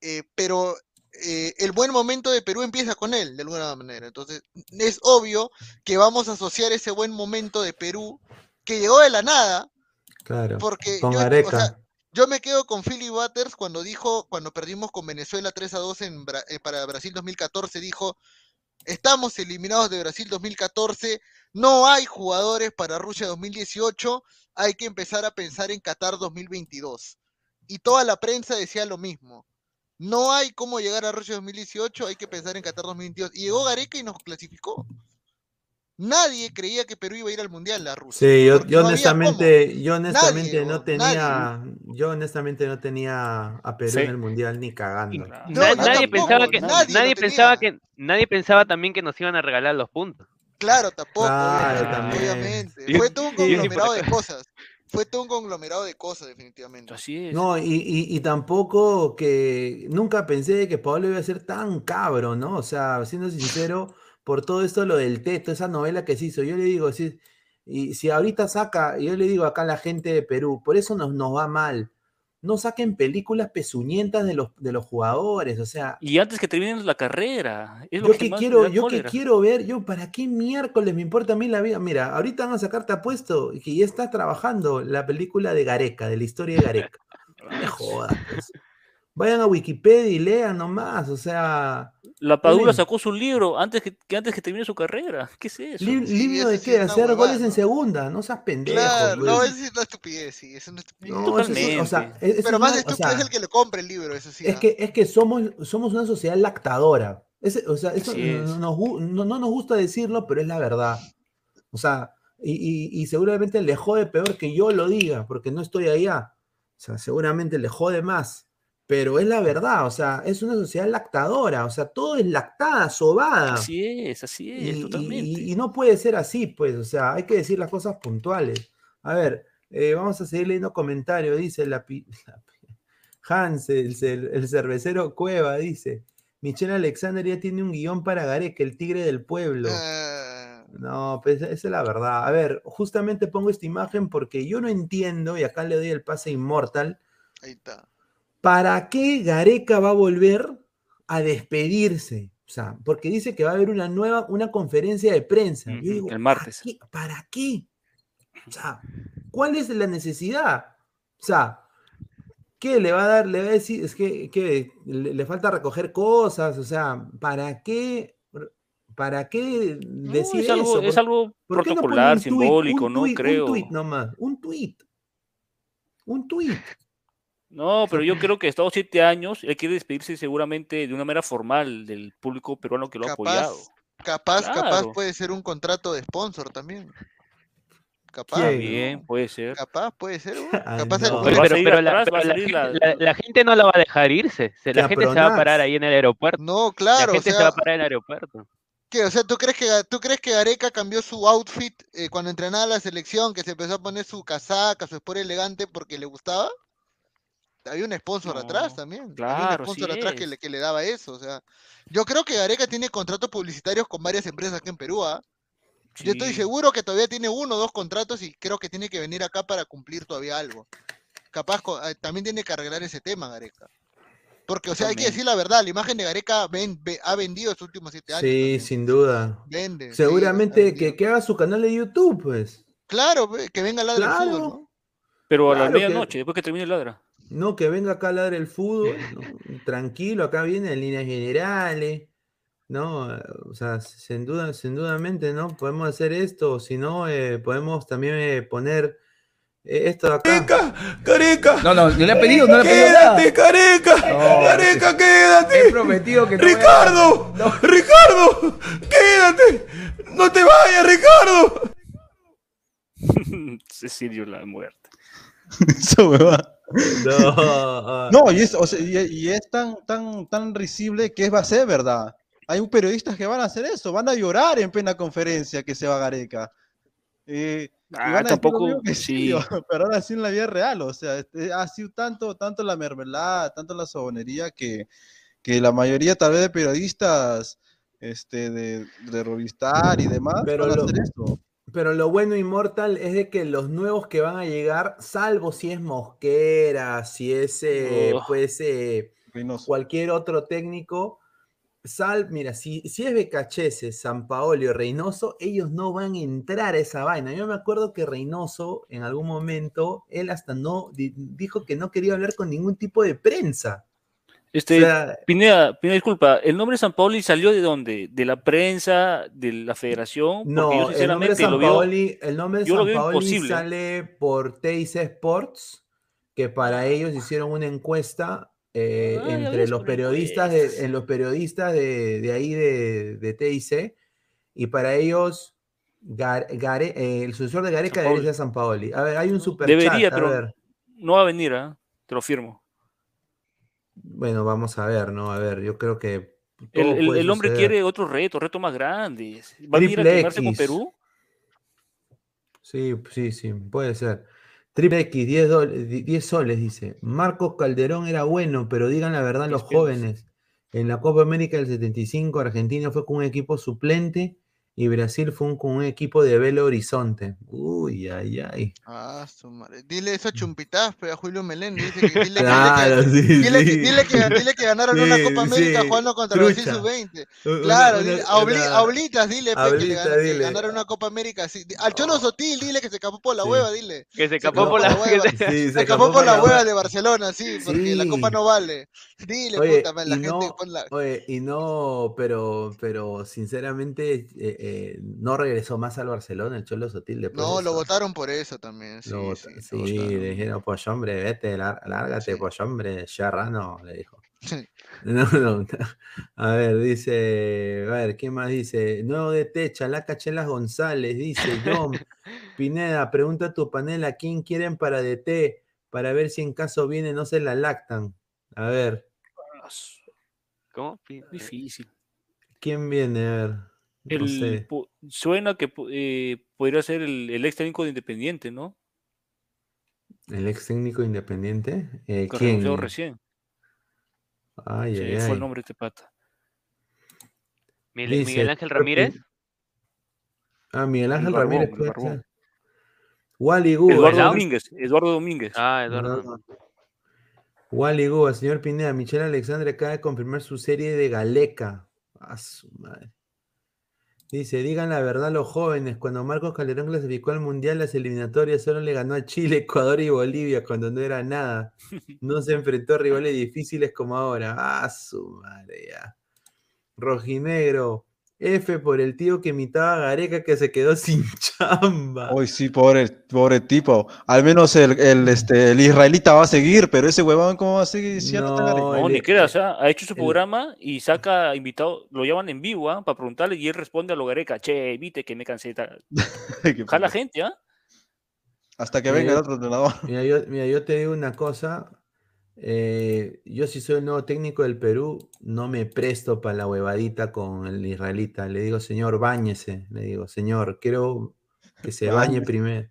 eh, pero eh, el buen momento de Perú empieza con él, de alguna manera. Entonces, es obvio que vamos a asociar ese buen momento de Perú, que llegó de la nada, Claro. porque Con yo, o sea, yo me quedo con Philly Butters cuando dijo, cuando perdimos con Venezuela 3 a 2 en Bra- eh, para Brasil 2014, dijo, estamos eliminados de Brasil 2014, no hay jugadores para Rusia 2018, hay que empezar a pensar en Qatar 2022. Y toda la prensa decía lo mismo. No hay cómo llegar a Rusia 2018, hay que pensar en Qatar 2022. Y llegó Gareca y nos clasificó. Nadie creía que Perú iba a ir al Mundial, la Rusia. Sí, yo, no honestamente, yo honestamente Nadie, no tenía, yo honestamente no tenía a Perú Sí. en el mundial ni cagando. nadie tampoco, pensaba que nadie pensaba tenía. que nadie pensaba también que nos iban a regalar los puntos. Claro, tampoco, Claro, obviamente, también. obviamente. Yo- Fue todo un conglomerado de cosas. Fue todo un conglomerado de cosas, definitivamente. Así es. No, y, y, y tampoco que nunca pensé que Pablo iba a ser tan cabro, ¿no? O sea, siendo sincero, por todo esto, lo del teto, esa novela que se hizo, yo le digo, si, y si ahorita saca, yo le digo acá a la gente de Perú, por eso nos, nos va mal. No saquen películas pezuñentas de los, de los jugadores, o sea, Y antes que terminen la carrera. Es lo yo que, quiero, yo que quiero ver, yo para qué miércoles me importa a mí la vida. Mira, ahorita van a sacarte apuesto y que ya está trabajando la película de Gareca, de la historia de Gareca. No me jodas, pues. Vayan a Wikipedia y lean nomás, o sea, La Padula sacó su libro antes que, que antes que termine su carrera. ¿Qué es eso? li- Sí, libro eso de qué, hacer goles en ¿no? segunda, no seas pendejo. Claro, no, pues. eso sí es una estupidez, sí, eso es una estupidez. No, o sea, Totalmente. es- eso Pero es más una- o estúpido es el que le compra el libro, eso sí. Es que, es que somos, somos una sociedad lactadora. Ese- o sea, eso no, es. no nos, gu- no- no nos gusta decirlo, pero es la verdad. O sea, y, y- y seguramente le jode peor que yo lo diga, porque no estoy allá. O sea, seguramente le jode más. Pero es la verdad, o sea, es una sociedad lactadora, o sea, todo es lactada, sobada. Así es, así es, Y, totalmente. y- y no puede ser así, pues, o sea, hay que decir las cosas puntuales. A ver, eh, vamos a seguir leyendo comentarios, dice la, la Hans, el, cer- el cervecero Cueva, dice, Michelle Alexander ya tiene un guion para Gareca, el tigre del pueblo. Ah, No, pues esa es la verdad. A ver, justamente pongo esta imagen porque yo no entiendo, y acá le doy el pase inmortal, ahí está. ¿Para qué Gareca va a volver a despedirse? O sea, porque dice que va a haber una nueva, una conferencia de prensa. Yo Ujú, digo, el martes. ¿para qué? ¿Para qué? O sea, ¿cuál es la necesidad? O sea, ¿qué le va a dar? Le va a decir, es que, que le, le falta recoger cosas, o sea, ¿para qué? ¿Para qué No, decir es algo, eso? es ¿Por- algo no protocolar, un tuit? simbólico, Un ¿no? Creo. Un tuit nomás, un tuit. Un tuit. No, pero yo creo que estado siete años, él quiere despedirse seguramente de una manera formal del público peruano que lo ha apoyado. Capaz, capaz, puede ser un contrato de sponsor también. Capaz. Bien, puede ser. capaz, puede ser. Capaz Pero la, la gente, la- la- la no lo va a dejar irse. Se- La Ya, gente se va a parar ahí en el aeropuerto. No, claro, la o gente se va a parar en el aeropuerto. ¿qué? O sea, ¿tú crees que tú crees que Gareca cambió su outfit eh, cuando entrenaba a la selección, que se empezó a poner su casaca, su sport elegante porque le gustaba? Había un sponsor atrás también. Había claro, un sponsor atrás que le, que le daba eso. O sea, yo creo que Gareca tiene contratos publicitarios con varias empresas aquí en Perú. ¿ah? Yo estoy seguro que todavía tiene uno o dos contratos y creo que tiene que venir acá para cumplir todavía algo. Capaz eh, también tiene que arreglar ese tema, Gareca. Porque, o sea, hay que decir la verdad, la imagen de Gareca ven- ve- ha vendido estos últimos siete años. Sí, también. sin duda. Vende. Seguramente que, que haga su canal de YouTube, pues. Claro, que venga la del fútbol, Claro. ¿no? Pero a la Claro que- medianoche, después que termine el ladra. No, que venga acá a ladrar el fútbol, ¿no? tranquilo, acá viene en líneas generales, ¿no? O sea, sin duda, sin dudamente, ¿no? Podemos hacer esto, si no, eh, podemos también eh, poner eh, esto de acá. Careca, No, no, no le he pedido, no le he pedido nada. quédate, Careca, No, Careca, He quédate. prometido que no voy a- Ricardo, No. Ricardo, quédate, no te vayas, Ricardo. Cecilio la muerte. Esa huevada. No, ah, No, y es, o sea, y, y es tan, tan, tan risible que es, va a ser verdad. Hay un periodistas que van a hacer eso, van a llorar en plena conferencia que se va Gareca. Eh, y Ah, van a tampoco, que sí. Pero ahora sí en la vida real. O sea, este, ha sido tanto, tanto la mermelada, tanto la sobonería que, que la mayoría tal vez de periodistas este, de, de Rovistar y demás, Pero van a lo- hacer esto. Pero lo bueno Immortal es de que los nuevos que van a llegar, salvo si es Mosquera, si es eh, Oh. pues eh, Reynoso. cualquier otro técnico, sal, mira, si, si es Becachese, San Paoli o Reynoso, ellos no van a entrar a esa vaina. Yo me acuerdo que Reynoso en algún momento, él hasta no di- dijo que no quería hablar con ningún tipo de prensa. Este, O sea, Pineda, Pineda, disculpa, ¿el nombre de San Paoli salió de dónde? ¿De la prensa? ¿De la federación? Porque No, yo el nombre de San. Paoli, el nombre de San Paoli sale por TIC Sports, que para ellos hicieron una encuesta eh, Ah, entre los periodistas de, en los periodistas de, de ahí de, de TIC, y para ellos Gar- Gare- eh, el sucesor de Gareca debería ser San Paoli. A ver, hay un super Debería, chat, a pero ver. no va a venir, ¿ah? Te lo firmo. Bueno, vamos a ver, ¿no? A ver, yo creo que El, hombre quiere otro reto, retos más grandes. ¿Va a venir a quemarse con. Perú? Sí, sí, sí, puede ser. Triple X, 10, dol- di- 10 soles, dice. Marcos Calderón era bueno, pero digan la verdad los jóvenes. En la Copa América del 75, Argentina fue con un equipo suplente y Brasil fue un- con un equipo de Belo Horizonte. Uy, ay, ay. Ah, su madre. Dile eso a Chumpitas, pe, a Julio Meléndez. Dice que, dile, que- Claro, dile, sí, que, dile, que, sí. dile, que, dile que ganaron una Copa América sí, jugando contra Brasil trucha. sub-20. Una- Claro, una- dile, a, Obli- una- a Oblitas, dile, pe, que, le Ablita, gan- que dile. ganaron una Copa América. así. Al Cholo Sotil, dile que se escapó por la Sí. hueva, dile. Que se escapó por la. que se- escapó por la hueva. hueva de Barcelona, sí, porque la Copa no vale. Dile, Oye, puta, man, la y gente no, pon la... oye, y no, pero, pero sinceramente eh, eh, no regresó más al Barcelona el Cholo Sotil después No, de lo votaron por eso también, sí, Lo bota- sí, sí, lo le dijeron, pues hombre, vete, lárgate, Sí. pues hombre, charrano, le dijo. Sí. No, no, A ver, dice, a ver, ¿qué más dice? Nuevo DT, Chalaca Chelas González, dice John Pineda, pregunta a tu panel a quién quieren para DT, para ver si en caso viene no se la lactan. A ver, ¿Cómo? Difícil. ¿quién viene? A ver, no El, sé. po- suena que eh, podría ser el, el ex técnico de Independiente, ¿no? ¿El ex técnico independiente? Eh, ¿Quién? recién. Ay, Se ay, fue el ay. nombre de este pata. Miguel, Dice, Miguel Ángel Ramírez. Ah, Miguel El Ángel Barbón, Ramírez el puede Barbón. ser. Wally Gu, Eduardo. Domínguez. Eduardo Domínguez. Ah, Eduardo. No. Wally Gu, señor Pineda, Michelle Alexandre acaba de confirmar su serie de Galeca. A su madre. Dice, digan la verdad los jóvenes, cuando Marcos Calderón clasificó al Mundial, las eliminatorias solo le ganó a Chile, Ecuador y Bolivia, cuando no era nada. No se enfrentó a rivales difíciles como ahora. Ah, su madre ya. Rojinegro. F por el tío que imitaba a Gareca que se quedó sin chamba. Uy, sí, pobre, pobre tipo. Al menos el, el, este, el israelita va a seguir, pero ese huevón, ¿cómo va a seguir? Si ya no No, ni creas, ¿ah? ha hecho su el- programa y saca invitado, lo llaman en vivo, ¿ah? Para preguntarle y él responde a lo Gareca, che, viste que me cansé. tal". Qué Jala gente, ¿ah? Hasta que Mira, venga el otro entrenador. Mira, yo, mira, yo te digo una cosa. Eh, yo si soy el nuevo técnico del Perú, no me presto para la huevadita con el israelita. Le digo, señor, báñese. Le digo, señor, quiero que se bañe primero.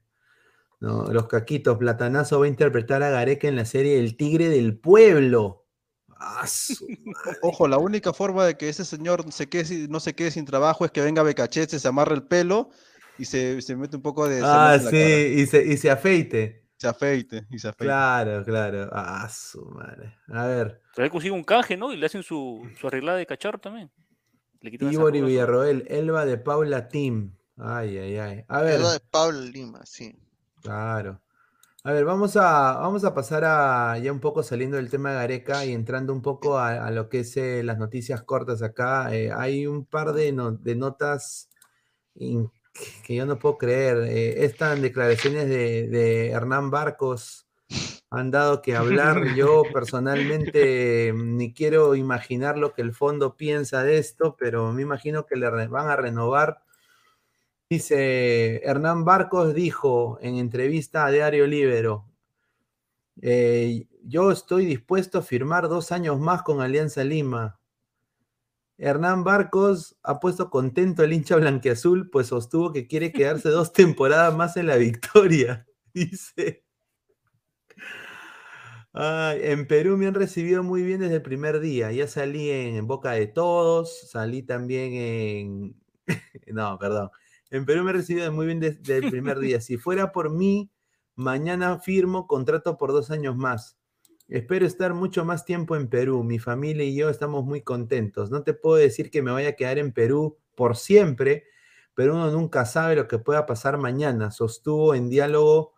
No, los caquitos, Platanazo va a interpretar a Gareca en la serie El Tigre del Pueblo. Ah. Ojo, la única forma de que ese señor se quede, sin- no se quede sin trabajo es que venga Becachete, se amarre el pelo y se, se mete un poco de Ah, sí, y se, y se afeite. Se afeite y se afeite. Claro, claro. Ah, su madre. A ver. Trae consigo un canje, ¿no? Y le hacen su, su arreglada de cacharro también. Le Ivor y Villarroel, Elba de Paula Team. Ay, ay, ay. A ver, Eduardo de Pablo Lima, sí. claro. A ver, vamos a, vamos a pasar a ya un poco saliendo del tema de Gareca y entrando un poco a, a lo que es eh, las noticias cortas acá. Eh, hay un par de, no- de notas in- que yo no puedo creer. Eh, estas declaraciones de, de Hernán Barcos han dado que hablar. Yo personalmente mm, ni quiero imaginar lo que el fondo piensa de esto, pero me imagino que le van a renovar. Dice, Hernán Barcos dijo en entrevista a Diario Libero, eh, yo estoy dispuesto a firmar dos años más con Alianza Lima. Hernán Barcos ha puesto contento al hincha blanqueazul, pues sostuvo que quiere quedarse dos temporadas más en la victoria. Dice. Ay, en Perú me han recibido muy bien desde el primer día. Ya salí en Boca de Todos, salí también en... No, perdón. En Perú me han recibido muy bien desde el primer día. Si fuera por mí, mañana firmo contrato por dos años más. Espero estar mucho más tiempo en Perú. Mi familia y yo estamos muy contentos. No te puedo decir que me vaya a quedar en Perú por siempre, pero uno nunca sabe lo que pueda pasar mañana. Sostuvo en diálogo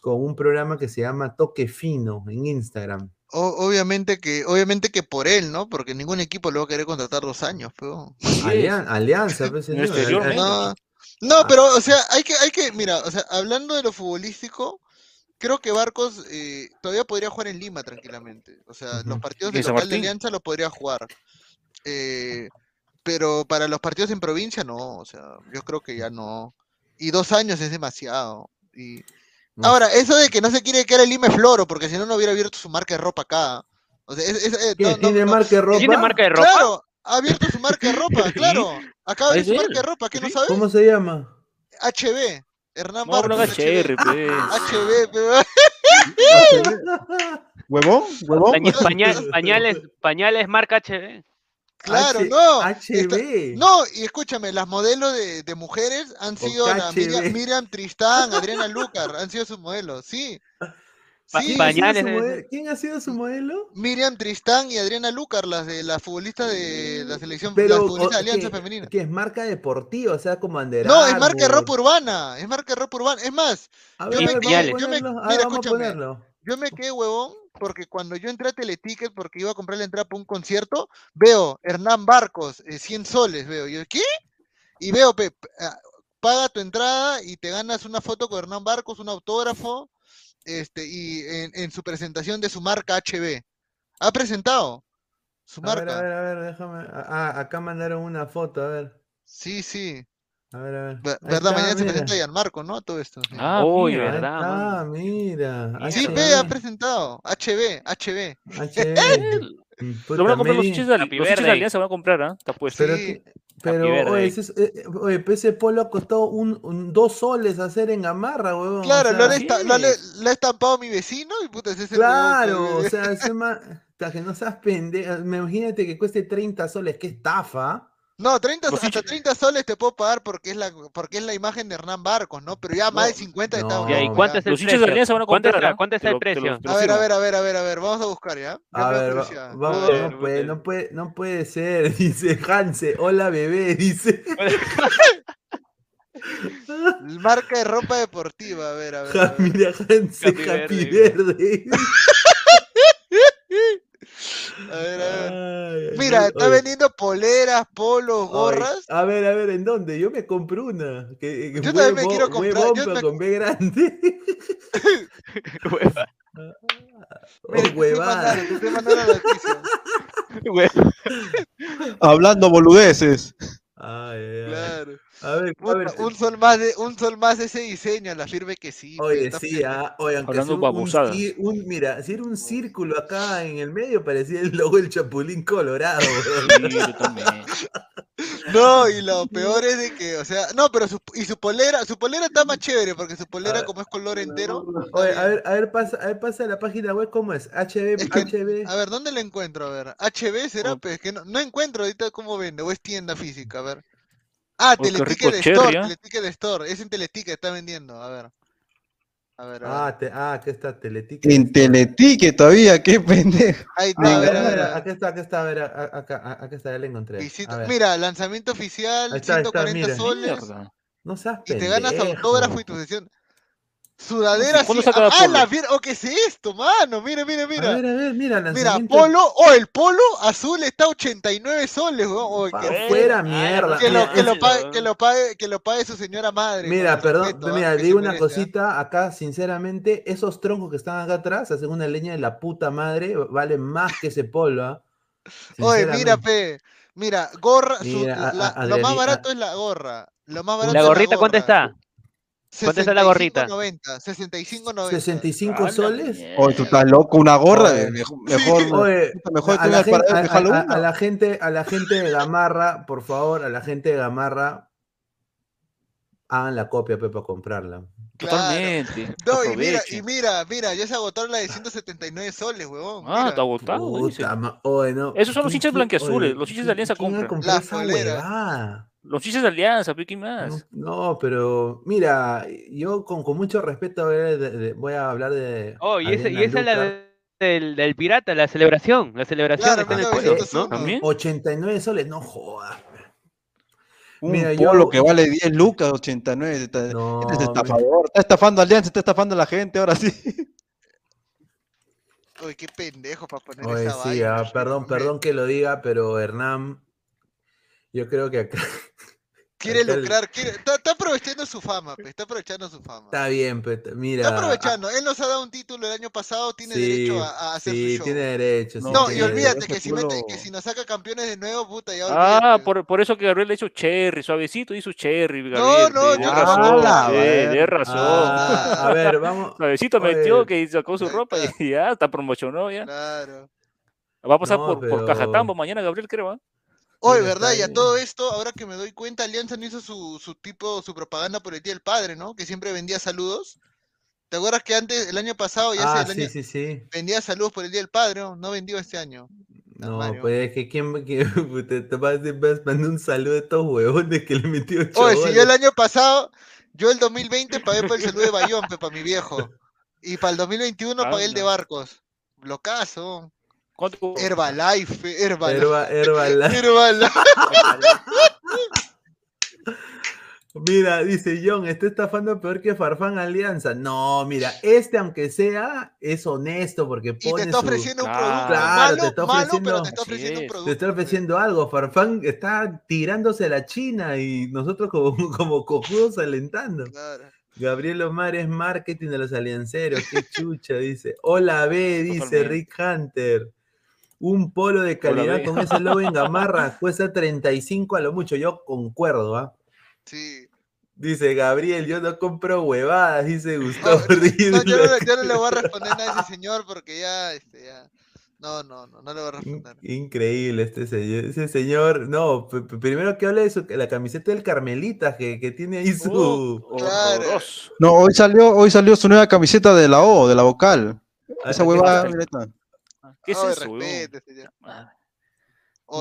con un programa que se llama Toque Fino en Instagram. O- obviamente que, obviamente que por él, ¿no? Porque ningún equipo lo va a querer contratar dos años, pero. Alian- Alianza, pues, No, no, pero, o sea, hay que, hay que, mira, o sea, hablando de lo futbolístico, creo que Barcos eh, todavía podría jugar en Lima tranquilamente. O sea, los partidos ¿Y en de local de? Alianza los podría jugar. Eh, pero para los partidos en provincia, no. O sea, yo creo que ya no. Y dos años es demasiado. Y no ahora, eso de que no se quiere quedar en Lima es floro, porque si no, no hubiera abierto su marca de ropa acá. O sea, es- es- eh, ¿Qué? no- no- ¿Tiene no- marca de ropa? ¿Tiene marca de ropa? Claro, ha abierto su marca de ropa, claro. Acaba de abrir ¿Es su él? marca de ropa, ¿qué no sabes? ¿Cómo se llama? HB, Hernán No, no Barcos. HR, pues. HB, pe- ¿Huevón? ¿Huevón? Paña- pañal- pañales, pañales marca HB. claro, H- no. HB. No, y escúchame, las modelos de, de mujeres han sido la Miriam. Miriam Tristán, Adriana Lucar, han sido sus modelos, sí. Pa- Sí, ¿Quién ha sido pañales modelo? ¿Quién ha sido su modelo? Miriam Tristán y Adriana Lucar, las de las futbolistas de la selección, Pero, las o- futbolistas de Alianza que- Femenina. Que es marca deportiva, o sea, como No, es marca de ropa urbana, es marca de ropa urbana. Es más, A yo ver, me quedé- yo me- mira, escúchame. yo me quedé huevón porque cuando yo entré a Teleticket porque iba a comprar la entrada para un concierto, veo Hernán Barcos, eh, 100 soles, veo. Yo, ¿qué? Y veo, pe- ah, paga tu entrada y te ganas una foto con Hernán Barcos, un autógrafo, este, y en, en su presentación de su marca HB. Ha presentado su A ver, marca. a ver, a ver, déjame. Ah, acá mandaron una foto, a ver. Sí, sí. A ver, a ver. Ver- Ahí ¿Verdad? está, Mañana se presenta Gianmarco, ¿no? Todo esto. sí. Ah, Uy, mira. Verdad, está, mano. mira. Sí, pe, ha presentado. HB, HB. HB. Lo van a comprar los hinchas de, birthday. Alianza, van a comprar, ¿ah? Está puesto. Pero, Sí. Pero oye, ese, es- eh, eh, oye, ese polo costó un, un- dos soles hacer en Gamarra, huevón. o Claro, sea, lo, han esta- lo han- es. lo ha estampado mi vecino y puta, ese es el Claro, o sea, ta, que no seas pendejo. Me imagínate que cueste 30 soles, qué estafa. No, 30, Los hasta hinchas- 30 soles te puedo pagar porque es la, porque es la imagen de Hernán Barcos, ¿no? Pero ya más de 50 no. estamos. ¿y cuánto es el Los hinchas de precio? Alianza van a ¿Cuánto está- ¿ah? cuánto está Te el precio? A ver, a ver, a ver, a ver, a ver, vamos a buscar, ¿ya? Ya A ver, va- curiosidad. va- Vamos no, puede, no, puede, no puede ser, dice Hanse. Hola, bebé, dice. Marca de ropa deportiva, a ver, a ver. a Ja, ver. Mira, Hanse, Happy Happy Verde. Verde. A ver, a ver. Ay, Mira, no, está oye, vendiendo poleras, polos, ay, gorras. A ver, a ver, ¿en dónde? Yo me compro una. Que, que Yo también me quiero comprar, yo me- con B grande. Hueva, Oh, Mira, te estoy huevada. mandando, te estoy mandando la noticia. hueva. Hablando boludeces. Ay, ay, ay. Claro. A ver, a Puta, ver. un sol más de, un sol más de ese diseño, la firme que sí. Oye, sí, ah, oye, aunque Hablando un-. Un, mira, si era un círculo acá en el medio, parecía el logo del Chapulín Colorado. Sí. No, y lo peor es de que, o sea, no, pero su, y su polera, su polera está más chévere, porque su polera ver. como es color entero. Oye, a ver, a ver, pasa, a ver, pasa la página web, ¿cómo es? HB, Es que- HB. A ver, ¿dónde la encuentro? A ver, HB será, Oh. pues, que no, no encuentro ahorita cómo vende, o es tienda física, a ver. Ah, Teleticket Store, cherry, ¿ah? Teleticket Store, es en Teleticket, está vendiendo, a ver. A ver, a ver. Ah, te, ah, aquí está Teletica. En Teletique todavía, qué pendejo. Ahí está, Ah, a a ver, ver, a ver. a ver. aquí está, aquí está, a ver, a- a- acá, a- acá está, ya la encontré. Ver. Mira, lanzamiento oficial, está, ahí está, 140 mira. soles, Mierda. No seas y te ganas pendejo. autógrafo y tu sesión. Sudadera, ¿Cuándo sí. saca Ah, Polo? la oh, ¿qué es esto, mano? Mira, mira, A mira. ver, a ver, mira, Mira, polo, oh, el polo azul está a 89 soles, weón. Oh, que, fuera Ah, mierda. que Mira, lo, que, es- lo es- pague, que, lo pague, que lo pague su señora madre. Mira, perdón, respeto, mira, ¿ah? digo una merece, ¿ah? cosita acá, sinceramente, esos troncos que están acá atrás hacen una leña de la puta madre, valen más que ese polo, ¿ah? Oye, mira, pe. Mira, gorra, su- a- la- a- lo más barato a- es la gorra. Lo más barato ¿La es gorrita cuánto gorra. está? ¿Cuánto está la gorrita? 65.90, 65.90. 65 A la soles. Oye, tú estás loco, una gorra. Oye. Mejor, mejor, Oye, mejor a la, gente, a- la gente, a la gente de Gamarra, por favor, a la gente de Gamarra, hagan la copia pe, para comprarla. Claro. Totalmente. No, y mira, y mira, mira, ya se agotaron la de 179 soles, huevón. Ah, mira. está agotado. dice. Puta ma- oye, no. Esos son los ¿Quién- hinchas oye, los hinchas ¿quién- de Alianza compran. La huevada? Los hinchas de Alianza, ¿quién más? No, no, pero mira, yo con, con mucho respeto voy a, de- de- voy a hablar de. Oh, y, ese, y Ariana esa es la del, del pirata, la celebración. La celebración Claro, está en el polo, 1901. ¿no? ¿También? 89 soles, no jodas. Un Mira, polo yo- que vale 10 lucas, 89. Está, No, este es estafador. Está estafando a Alianza, está estafando a la gente ahora sí. Oye, qué pendejo para poner Oye, esa sí, vaina. ah, perdón, perdón que lo diga, pero Hernán, yo creo que acá Quiere lucrar, quiere, está, está aprovechando su fama, pe, está aprovechando su fama. está bien, pero mira. Está aprovechando, él nos ha dado un título el año pasado, tiene derecho a, a hacer sí, su show. tiene derecho. sí, No, tiene y olvídate que si, mete- que si nos saca campeones de nuevo, puta, ya Ah, olvídate. por, por eso que Gabriel le hizo cherry, suavecito hizo cherry, No, Gabriel. no, de yo razón, no. Ah, bueno. razón. Ah, a ver, vamos. Suavecito oye, metió que sacó su ropa y ya, está promocionó ya. Claro. Va a pasar No, por, por pero- Cajatambo mañana, Gabriel, creo, ¿ah? Oye, Mira, ¿verdad? Y a todo esto, ahora que me doy cuenta, Alianza no hizo su, su tipo, su propaganda por el Día del Padre, ¿no? Que siempre vendía saludos. ¿Te acuerdas que antes, el año pasado, ya Ah, el sí, año, sí, sí. vendía saludos por el Día del Padre, ¿no? No vendió este año. Ah, No, Mario. pues es que quién que, te, te vas, te vas mandando un saludo a estos huevones que le metió Oye, si yo el año pasado, yo el 2020 pagué por el saludo de Bayón, para mi viejo. Y para el 2021 pagué el de. Barcos. Blocazo. ¿Cuánto? Herbalife, Herbalife. Herba- Herbalife. Herbalife. Mira, dice John, está estafando peor que Farfán Alianza. No, mira, este aunque sea, es honesto porque Y te pone está su- ofreciendo un producto Claro, malo, te está malo, pero ofreciendo- te está ofreciendo un producto. Te está ofreciendo algo. Farfán está tirándose a la China y nosotros como, como cojudos alentando. Claro. Gabriel Omar es marketing de los alianceros. Qué chucha, dice. Hola B, dice. Rick Hunter. Un polo de calidad con ese logo en gamarra cuesta 35 a lo mucho. Yo concuerdo, ¿ah? Sí. Dice Gabriel, yo no compro huevadas, dice Gustavo No, no, yo, no, le- yo no le voy a responder a ese señor porque ya, este, ya. No, no, no, no le voy a responder. Increíble este señor. Ese señor, no, primero que hable de su, la camiseta del Carmelita que, que tiene ahí su. Uh, Claro. No, hoy salió, hoy salió su nueva camiseta de la O, de la vocal. Ah, Esa ¿qué huevada, mira esta. ¿Qué es Oye, eso, respete, señor. Ah,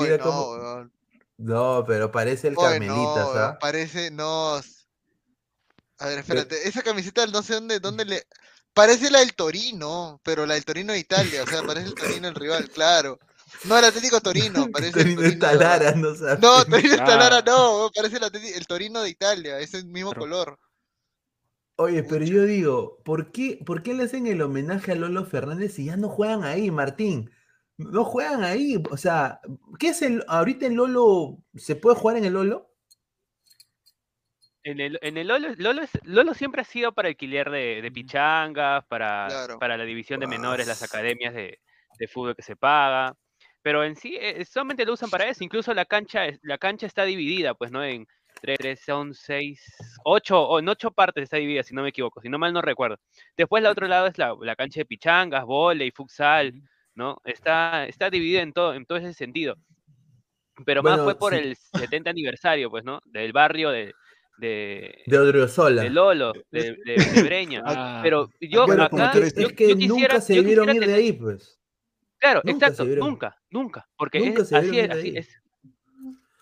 Mira no, cómo- weón. No, pero parece el Oye, Carmelita, no, ¿sabes? Parece, no. A ver, espérate, esa camiseta no sé dónde, dónde le. Parece la del Torino, pero la del Torino de Italia, o sea, parece el Torino el rival, claro. No, el Atlético Torino, parece el Torino de Torino. Talara, no sabes. No, Torino de Talara Ah. no, parece el, el Torino de Italia, es el mismo Pero- color. Oye, pero yo digo, ¿por qué, ¿por qué le hacen el homenaje a Lolo Fernández si ya no juegan ahí, Martín? No juegan ahí, o sea, ¿qué es el ahorita en Lolo? ¿Se puede jugar en el Lolo? En el, en el Lolo, Lolo, es- Lolo siempre ha sido para alquiler de, de pichangas, para, Claro. para la división de menores, las academias de, de fútbol que se paga. Pero en sí, eh, solamente lo usan para eso. Incluso la cancha, la cancha está dividida, pues, ¿no? En tres, tres, son seis, ocho, o en ocho partes está dividida, si no me equivoco, si no mal no recuerdo. Después, la otro lado es la, la cancha de pichangas, volei, futsal, ¿no? Está, está dividida en todo, en todo ese sentido. Pero más Bueno, fue por sí. el 70 aniversario, pues, ¿no? Del barrio de, de, De Odriozola. de Lolo, de, de- de Breña. Ah, Pero yo bueno, acá, yo, es que yo quisiera, nunca se yo debieron ir de ahí, pues. Claro, Nunca exacto, nunca, nunca, porque Nunca es, se así es, así de ahí. es,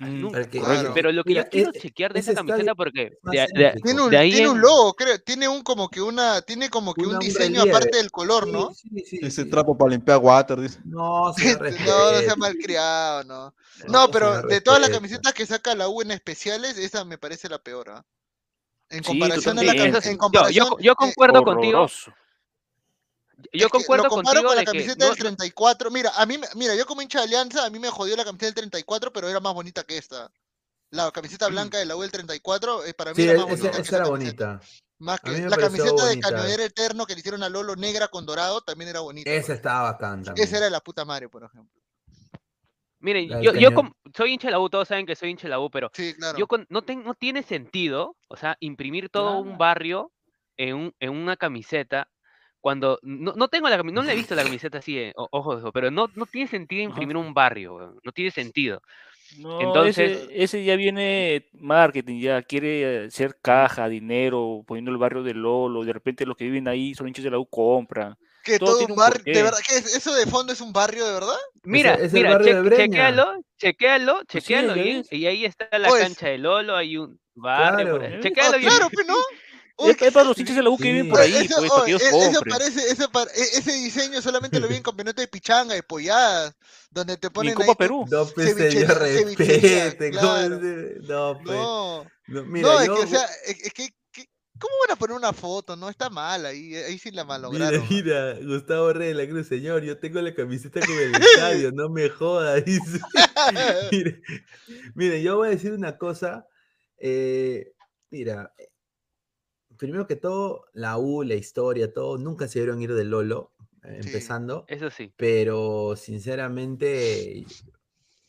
nunca. correcto. Claro. Pero lo que Mira, yo quiero e- chequear de esa camiseta estadio porque de, de-. Tiene un, de ahí tiene en- un logo, creo, tiene un como que una, tiene como que Una- un un diseño aparte del color, ¿no? Sí, sí, sí, Ese sí. trapo para limpiar water, dice. No, se no, no sea malcriado, no. No, No, pero de todas las camisetas que saca la U en especiales, esa me parece la peor, ¿ah? En Sí, comparación a la totalmente. cami- eso sí, en yo- comparación, yo, yo eh, concuerdo contigo, Horroroso. Yo es que concuerdo lo comparo contigo con la de que camiseta no- del 34. Mira, a mí, me- mira, yo como hincha de Alianza, a mí me jodió la camiseta del 34, pero era más bonita que esta. La camiseta blanca de la U del 34, eh, para mí Sí, era más esa, bonita que esa era bonita. Más que la camiseta de. Cañonero Eterno que le hicieron a Lolo negra con dorado también era bonita. Esa por estaba bacán también. Esa era de la puta madre, por ejemplo. miren, yo, yo soy hincha de la U, todos saben que soy hincha de la U, pero Sí, claro. yo con- no, ten- no tiene sentido, o sea, imprimir todo un barrio en, un- en una camiseta cuando no, no tengo la camiseta, no le he visto la camiseta así, eh, o- ojo, ojo, pero no, no tiene sentido imprimir un barrio, weón, no tiene sentido. No, Entonces- ese, ese ya viene marketing, ya quiere ser caja, dinero, poniendo el barrio de Lolo, de repente los que viven ahí son hinchas de la U, compran. Que todo todo un barrio, de verdad, ¿qué es? ¿Eso de fondo es un barrio de verdad? Mira, es el mira, barrio de che- Breña. chequéalo, chequéalo, Pues sí, ves. Y ahí está la Pues- cancha de Lolo, hay un barrio por Claro. ahí. ¿Eh? Chequéalo Ah, bien. claro, pues, ¿no? Uy, Es, es para los hinchas de la U que viven por ahí, Eso, pues, oye, ellos e- eso parece, eso par- e- ese diseño solamente lo vi en campeonato de pichanga, de polladas, donde te Y ponen Copa ahí Perú. No, pues señor, respete. ¿cómo claro. se- No, pues. No, no, mira, no, es que, o sea, es, que, que- ¿cómo van a poner una foto? No, está mal ahí, ahí sí la Mira, malograron. ¿no? mira, Gustavo Rey de la Cruz, señor, yo tengo la camiseta con el estadio, no me joda, dice. Mire, mire, yo voy a decir una cosa. eh, mira, eh, primero que todo, la U, la historia, todo, nunca se debieron ir de Lolo, eh, Sí. empezando, Eso sí. pero sinceramente,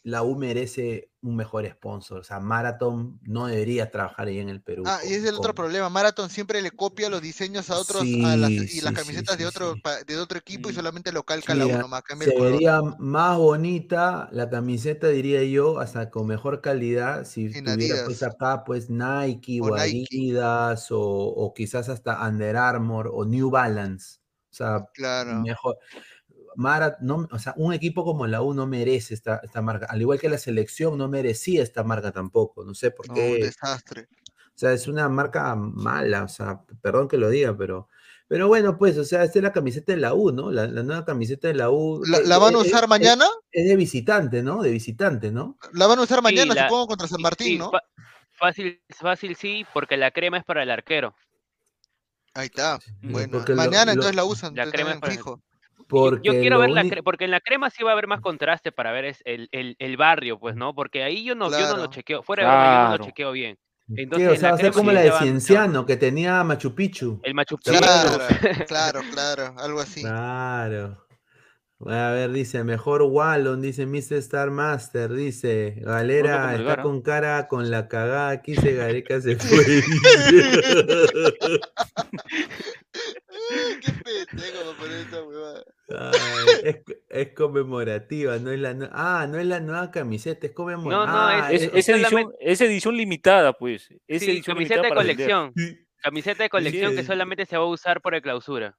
la U merece un mejor sponsor. O sea, Marathon no debería trabajar ahí en el Perú. Ah, y es el otro con- problema. Marathon siempre le copia los diseños a otros, a las, Sí, y sí, las sí, camisetas de sí, otro, sí. pa- de otro equipo y solamente lo calca la uno más, cambia el se vería más bonita la camiseta, diría yo, hasta con mejor calidad si En tuviera pues Adidas. acá pues Nike O o, Nike. Adidas o, o quizás hasta Under Armour o New Balance. O sea, Claro. mejor. Mara, no, o sea, un equipo como la U no merece esta, esta marca, al igual que la selección no merecía esta marca tampoco, no sé por No, un qué. desastre. O sea, es una marca mala, o sea, perdón que lo diga, pero, pero bueno, pues, o sea, esta es la camiseta de la U, ¿no? La, la nueva camiseta de la U. ¿La, eh, la van a eh, usar mañana? Es de visitante, ¿no? De visitante, ¿no? La van a usar Sí, mañana, la- supongo, contra San Martín, sí, ¿no? fácil, fácil sí, porque la crema es para el arquero. Ahí está. Bueno, porque mañana lo- entonces la usan. La crema es en para- fijo. Yo- Porque yo quiero ver la uni- cre- porque en la crema sí va a haber más contraste para ver es el, el, el barrio, pues, ¿no? Porque ahí yo no, yo no lo Claro. chequeo, fuera de broma, yo no Claro. lo chequeo bien. Entonces, O en sea, va a ser crema como sí la de Cienciano, que tenía Machu Picchu. El Machu Sí. Picchu. Claro, claro, claro, algo así. Claro. A ver, dice, mejor Wallon, dice Mr. Star Master, dice, Galera con está con cara con la cagada, aquí se Gareca se fue. Qué pendejo poner esa huevada. Ay, es, es conmemorativa, no es la ah, no es la nueva camiseta, es conmemorativa. No, no, Ah, es- Es, es- es edición, es edición limitada, pues. Es Sí, edición camiseta limitada de colección. sí. Camiseta de colección que solamente se va a usar por el clausura.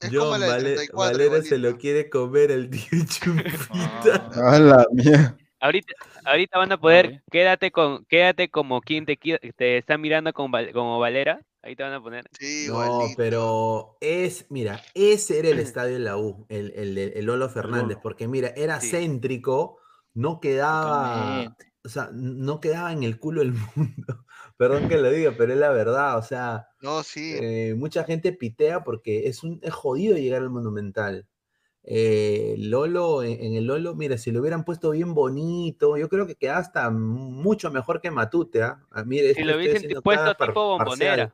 Es como John la del Vale- 34. Valera se lo quiere comer el tío Chupita. A la mierda. Ahorita, ahorita van a poder, quédate con, quédate como quien te, te está mirando con, como Valera. Ahí te van a poner. Sí, No, igualito. pero es, mira, ese era el estadio de la U, el, el, Lolo Fernández, porque mira, era Sí. céntrico, no quedaba, Totalmente. o sea, no quedaba en el culo del mundo. Perdón que lo diga, pero es la verdad, o sea, No, sí. eh, mucha gente pitea porque es un es jodido llegar al Monumental. Eh, Lolo, en, en el Lolo, mira, si lo hubieran puesto bien bonito, yo creo que queda hasta mucho mejor que Matute, ¿ah? Ah, mire, Si lo hubiesen puesto tipo parcial.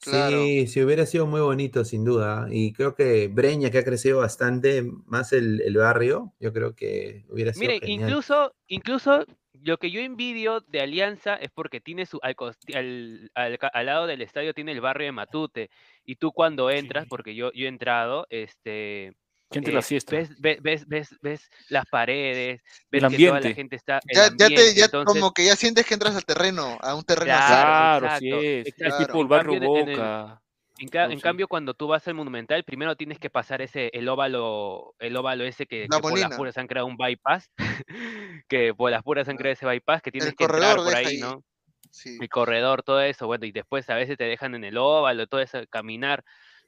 Claro. Sí, sí, hubiera sido muy bonito, sin duda. Y creo que Breña, que ha crecido bastante más el, el barrio, yo creo que hubiera sido Miren, genial. incluso, incluso lo que yo envidio de Alianza es porque tiene su al, costi- al, al ca- al lado del estadio tiene el barrio de Matute y tú cuando entras, Sí. porque yo, yo he entrado, este Gente eh, la fiesta. ves, ves, ves, ves, ves las paredes, ves El que toda la ambiente. gente está el Ya, ya te, ambiente, ya entonces- como que ya sientes que entras al terreno, a un terreno. Claro, Claro, sí es. Es exacto. tipo el En Boca. En, ca- No, en sí. cambio, cuando tú vas al Monumental, primero tienes que pasar ese, el óvalo, el óvalo ese que, La que por las puras han creado un bypass, que por las puras han creado ese bypass, que tienes El que entrar por ahí. ¿no? Sí. El corredor, todo eso, bueno, y después a veces te dejan en el óvalo, todo eso, caminar,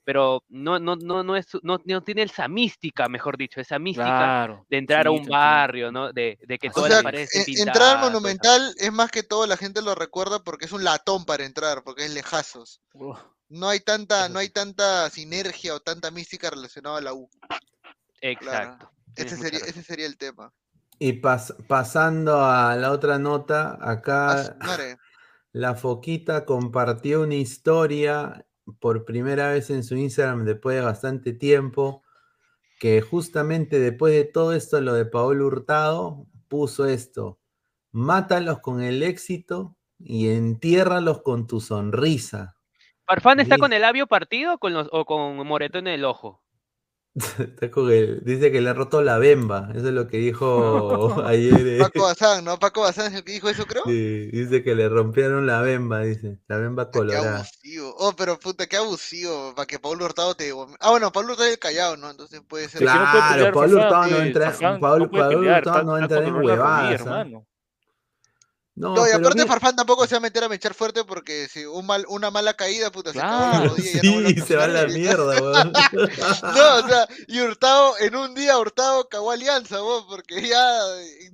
pero no, no, no, no es, no, no tiene esa mística, mejor dicho, esa mística Claro. de entrar a sí, un te entiendo. barrio, ¿no? De, de que todas las paredes pintadas. entrar al Monumental es más que todo la gente lo recuerda porque es un latón para entrar, porque es lejazos. Uf, No hay tanta, no hay sí. tanta sinergia o tanta mística relacionada a la U. Exacto. Ese tienes mucha sería, ese sería el tema. Y pas- pasando a la otra nota, acá madre. la Foquita compartió una historia por primera vez en su Instagram después de bastante tiempo, que justamente después de todo esto, lo de Paolo Hurtado, puso esto, mátalos con el éxito y entiérralos con tu sonrisa. ¿Farfán está con el labio partido o con, los, o con moretón en el ojo? Está con el- dice que le ha roto la bemba. Eso es lo que dijo ayer. eh. Paco Bazán, ¿no? Paco Bazán es el que dijo eso, creo. Sí, dice que le rompieron la bemba, dice. La bemba Qué colorada. abusivo. Oh, pero puta, qué abusivo. Para que Pablo Hurtado te. Ah, bueno, Pablo Hurtado es el callado, ¿no? Entonces puede ser. no Claro, pelear Pablo Hurtado no pues, entra, Pablo, no Pablo pelear, Hurtado está- no entra en huevadas. No, No, y aparte Farfán tampoco se va a meter a mechar fuerte porque si un mal, una mala caída, puta, se acabó la Claro, rodilla. y ya no Sí, se va a la mierda, weón. No, o sea, y Hurtado, en un día Hurtado cagó Alianza, vos, porque ya,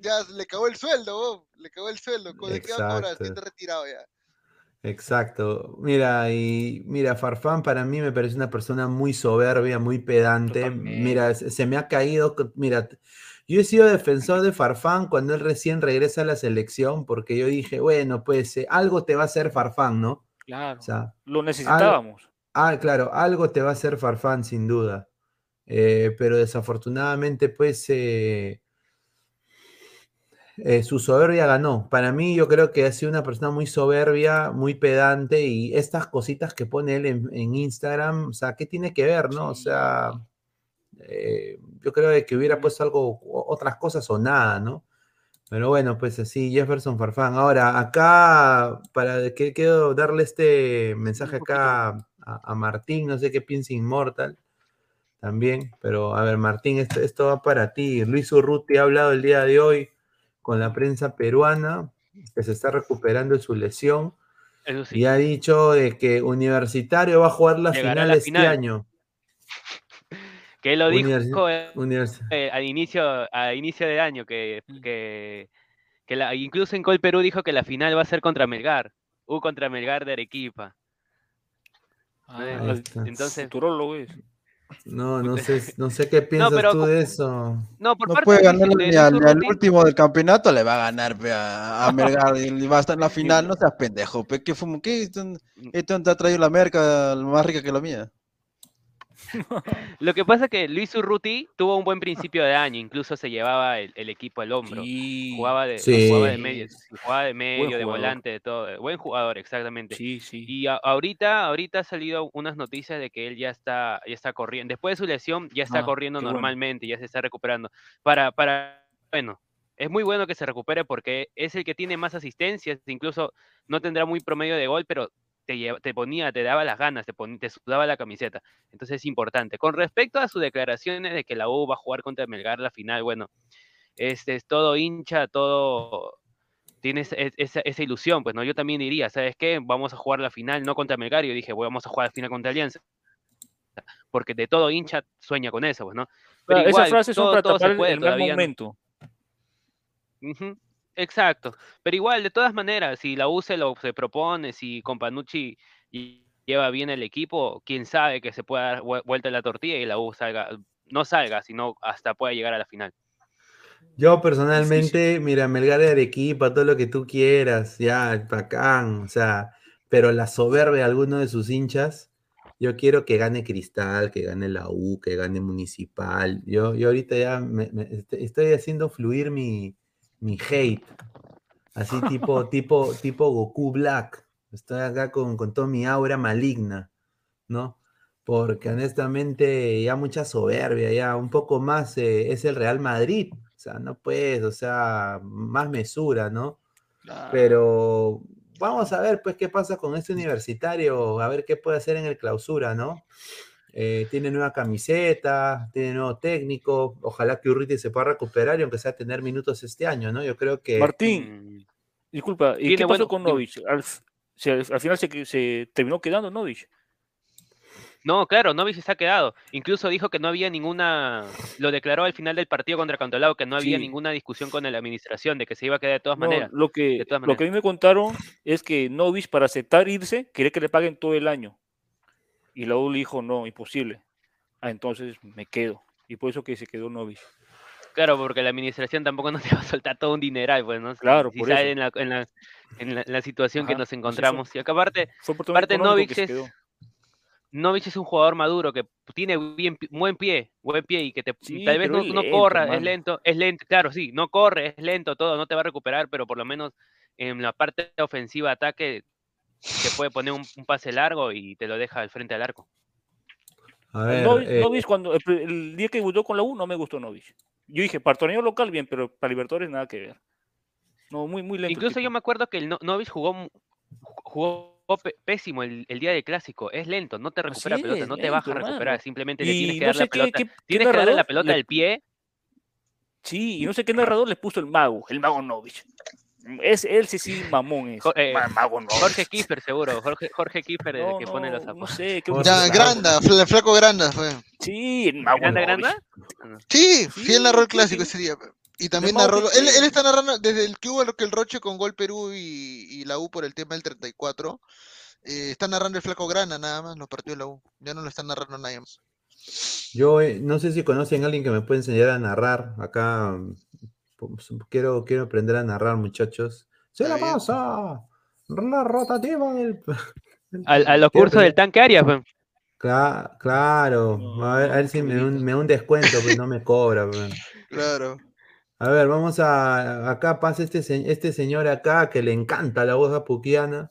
ya le cagó el sueldo, vos, le cagó el sueldo, ¿con de qué va a cobrar? Exacto. Siente retirado ya. Exacto. Mira, y mira, Farfán para mí me parece una persona muy soberbia, muy pedante. Mira, se, me ha caído. Mira, yo he sido defensor de Farfán cuando él recién regresa a la selección, porque yo dije, bueno, pues eh, algo te va a hacer Farfán, ¿no? Claro, O sea, lo necesitábamos. ah, claro, algo te va a hacer Farfán, sin duda. Eh, pero desafortunadamente, pues, eh, eh, su soberbia ganó. Para mí, yo creo que ha sido una persona muy soberbia, muy pedante y estas cositas que pone él en, en Instagram, o sea, ¿qué tiene que ver, no? O sea, eh, yo creo que hubiera puesto algo, otras cosas o nada, ¿no? Pero bueno, pues así, Jefferson Farfán. Ahora, acá, para que quiero darle este mensaje acá a, a Martín, no sé qué piensa Inmortal también, pero a ver, Martín, esto, esto va para ti. Luis Urruti ha hablado el día de hoy con la prensa peruana, que se está recuperando de su lesión, sí. y ha dicho de que Universitario va a jugar la final la este final. año. Que él lo dijo eh, Univers- eh, al inicio a inicio de año que, Mm. que, que la, incluso en Col Perú dijo que la final va a ser contra Melgar, U contra Melgar de Arequipa. Ah, Eh, el está. Entonces. No, no sé, no sé qué piensas pero tú de eso. no, por No parte puede ganar ni al, ni al Urruti, último del campeonato, le va a ganar pe, a, a Melgar y va a estar en la final. No seas pendejo, pe, ¿qué fumo? ¿Qué? Esto, esto te ha traído la merca más rica que la mía. Lo que pasa es que Luis Urruti tuvo un buen principio de año, incluso se llevaba el, el equipo al hombro. Sí, Jugaba de, Sí. jugaba de medio, jugaba de medio, de volante, de todo. eh, Buen jugador, exactamente. sí, sí. Y a- ahorita, ahorita ha salido unas noticias de que él ya está, ya está corriendo. Después de su lesión, ya está Ah, corriendo qué bueno. normalmente, ya se está recuperando. Para, para, bueno, es muy bueno que se recupere porque es el que tiene más asistencias. Incluso no tendrá muy promedio de gol, pero te, lleva- te ponía, te daba las ganas, te, pon- te sudaba la camiseta. Entonces es importante. Con respecto a sus declaraciones de que la U va a jugar contra Melgar la final, bueno, este es todo hincha, todo tienes e- esa, esa ilusión, pues no, yo también diría, ¿sabes qué? Vamos a jugar la final, no contra Melgar, yo dije, "Bueno, vamos a jugar la final contra Alianza. Porque de todo hincha sueña con eso, pues, ¿no? Pero Claro, igual, Esas frases son todo- para todo se tapar puede el Exacto. Pero igual, de todas maneras, si la U se lo se propone, si Companucci lleva bien el equipo, quién sabe que se pueda dar vue- vuelta la tortilla y la U salga, no salga, sino hasta pueda llegar a la final. Yo personalmente, mira, Melgar de Arequipa, todo lo que tú quieras, ya, bacán, o sea, pero la soberbia de alguno de sus hinchas, yo quiero que gane Cristal, que gane la U, que gane Municipal. Yo, yo ahorita ya me- me- est- estoy haciendo fluir mi, mi hate, así tipo, tipo, tipo Goku Black. Estoy acá con, con toda mi aura maligna, ¿no? Porque honestamente ya mucha soberbia, ya un poco más eh, es el Real Madrid. O sea, no puedes, o sea, más mesura, ¿no? Pero vamos a ver, pues, qué pasa con este universitario, a ver qué puede hacer en el clausura, ¿no? Eh, tiene nueva camiseta, tiene nuevo técnico, ojalá que Urruti se pueda recuperar y aunque sea tener minutos este año, ¿no? Yo creo que... Martín, Mm, disculpa, ¿y qué pasó bueno- con. Novich? Al, f- se- al final se, terminó quedando Novich. No, claro, Novich se ha quedado. Incluso dijo que no había ninguna, lo declaró al final del partido contra Cantolao, que no había Sí. ninguna discusión con la administración, de que se iba a quedar de todas No, maneras. lo que, de todas lo que a mí me contaron es que Novich para aceptar irse quería que le paguen todo el año. Y U le dijo, no, imposible. Ah, entonces me quedo. Y por eso que se quedó Novich. Claro, porque la administración tampoco no te va a soltar todo un dineral, pues, ¿no? Claro, si por eso. en la, en la, en la- la situación que Ajá, nos pues eso. encontramos. Y acá aparte, Aparte, Novich que es- quedó. Novich es un jugador maduro que tiene bien, buen pie, buen pie y que te, Sí, tal vez no, no lento, corra, es lento, es lento, claro, sí, no corre, es lento, todo, no te va a recuperar, pero por lo menos en la parte ofensiva, ataque, te puede poner un, un pase largo y te lo deja al frente al arco. A ver, Novich, eh, Novich cuando, el, día que debutó con la U no me gustó Novich. Yo dije, para torneo local bien, pero para Libertadores nada que ver. No, muy, muy lento. Incluso yo me acuerdo que el No- Novich jugó, pésimo el, el día del clásico. Es lento, no te recupera Así pelota, es, no te baja a recuperar, simplemente le tienes que no dar la qué, pelota. qué, qué Tienes que darle la pelota le- al pie. Sí, y no sé qué narrador le puso el mago, el mago Novich. Es, él sí, sí, mamón es. Eh, mago. Jorge Kiefer, seguro. Jorge, Jorge Kiefer, el No, que pone los zapatos. no sé. Ya. Granda, el flaco Granda fue. Sí, el mago ¿Granda, granda? Sí, sí, él narró el Sí, clásico sí. ese día. Y también narró. Él, está narrando desde el que hubo lo que el Roche con Gol Perú y, y la U por el tema del 34. eh, está narrando el flaco Grana nada más los partidos de la U. Ya no lo está narrando nadie más. Yo eh, no sé si conocen a alguien que me pueda enseñar a narrar. Acá quiero, quiero aprender a narrar, muchachos. Se la pasa. La rotativa del. A, a los cursos del tanque Arias, pues. Cla- claro. A ver, a ver si me, da un- me da un descuento, pues no me cobra. pues. Claro. A ver, vamos a. Acá pasa este, este señor acá que le encanta la voz apuquiana.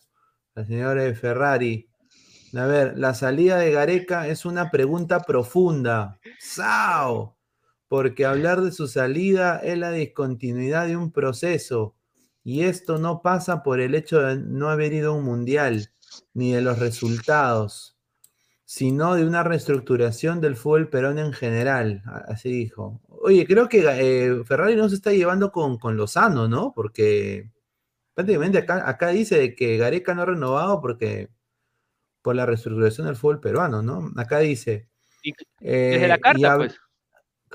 La señora de Ferrari. A ver, la salida de Gareca es una pregunta profunda. ¡Sao! Porque hablar de su salida es la discontinuidad de un proceso. Y esto no pasa por el hecho de no haber ido a un mundial, ni de los resultados, sino de una reestructuración del fútbol peruano en general. Así dijo. Oye, creo que eh, Ferrari no se está llevando con, con Lozano, ¿no? Porque prácticamente acá, acá dice que Gareca no ha renovado porque por la reestructuración del fútbol peruano, ¿no? Acá dice. Y- Desde la eh, carta, pues.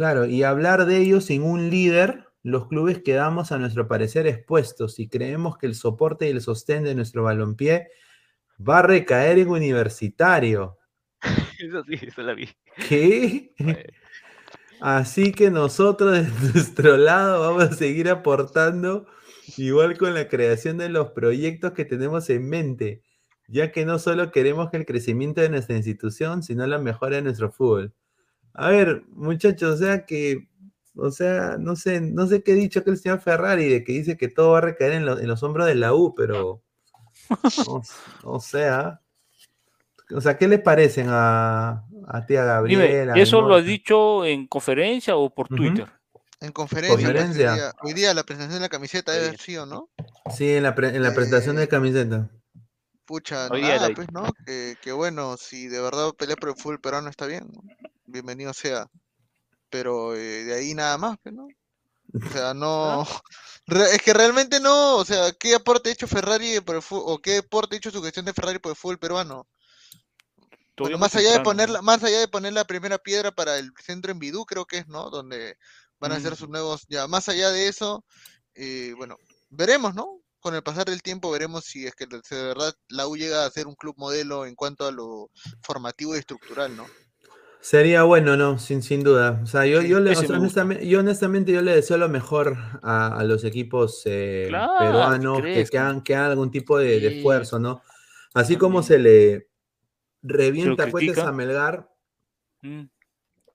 Claro, y hablar de ellos sin un líder, los clubes quedamos a nuestro parecer expuestos y creemos que el soporte y el sostén de nuestro balompié va a recaer en universitario. Eso sí, eso la vi. ¿Qué? Así que nosotros de nuestro lado vamos a seguir aportando igual con la creación de los proyectos que tenemos en mente, ya que no solo queremos que el crecimiento de nuestra institución, sino la mejora de nuestro fútbol. A ver, muchachos, o sea que, o sea, no sé, no sé qué ha dicho que el señor Ferrari, de que dice que todo va a recaer en, lo- en los hombros de la U, pero, o, o sea, o sea, ¿qué le parecen a, a tía Dime, Gabriela? a ¿eso lo has Inmortal? dicho en conferencia o por. Twitter? En conferencia. Conferencia. Hoy, día, hoy día la presentación de la camiseta debe haber sido, ¿no? Sí, en la, pre- en la presentación de Eh, camiseta. Pucha, Hoy nada, pues, ¿no? Que, que bueno, si de verdad pelea por el fútbol peruano está bien, ¿no? Bienvenido sea. Pero eh, de ahí nada más, pues, ¿no? O sea, no. Es que realmente no, o sea, ¿qué aporte ha hecho Ferrari por el fútbol, o qué aporte ha hecho su gestión de Ferrari por el fútbol peruano? Bueno, más allá de temprano, poner ¿no? la, más allá de poner la primera piedra para el centro en Bidú, creo que es, ¿no? Donde van a hacer Mm. sus nuevos, ya, más allá de eso, eh, bueno, veremos, ¿no? Con el pasar del tiempo veremos si es que de de verdad la U llega a ser un club modelo en cuanto a lo formativo y estructural, ¿no? Sería bueno, ¿no? Sin, sin duda. O sea, yo, yo, le- o sea, honestamente, yo honestamente yo le deseo lo mejor a, a los equipos eh, Claro, peruanos que que, hagan, que hagan algún tipo de, de esfuerzo, ¿no? Así como se le revienta critica. a Melgar, Mm.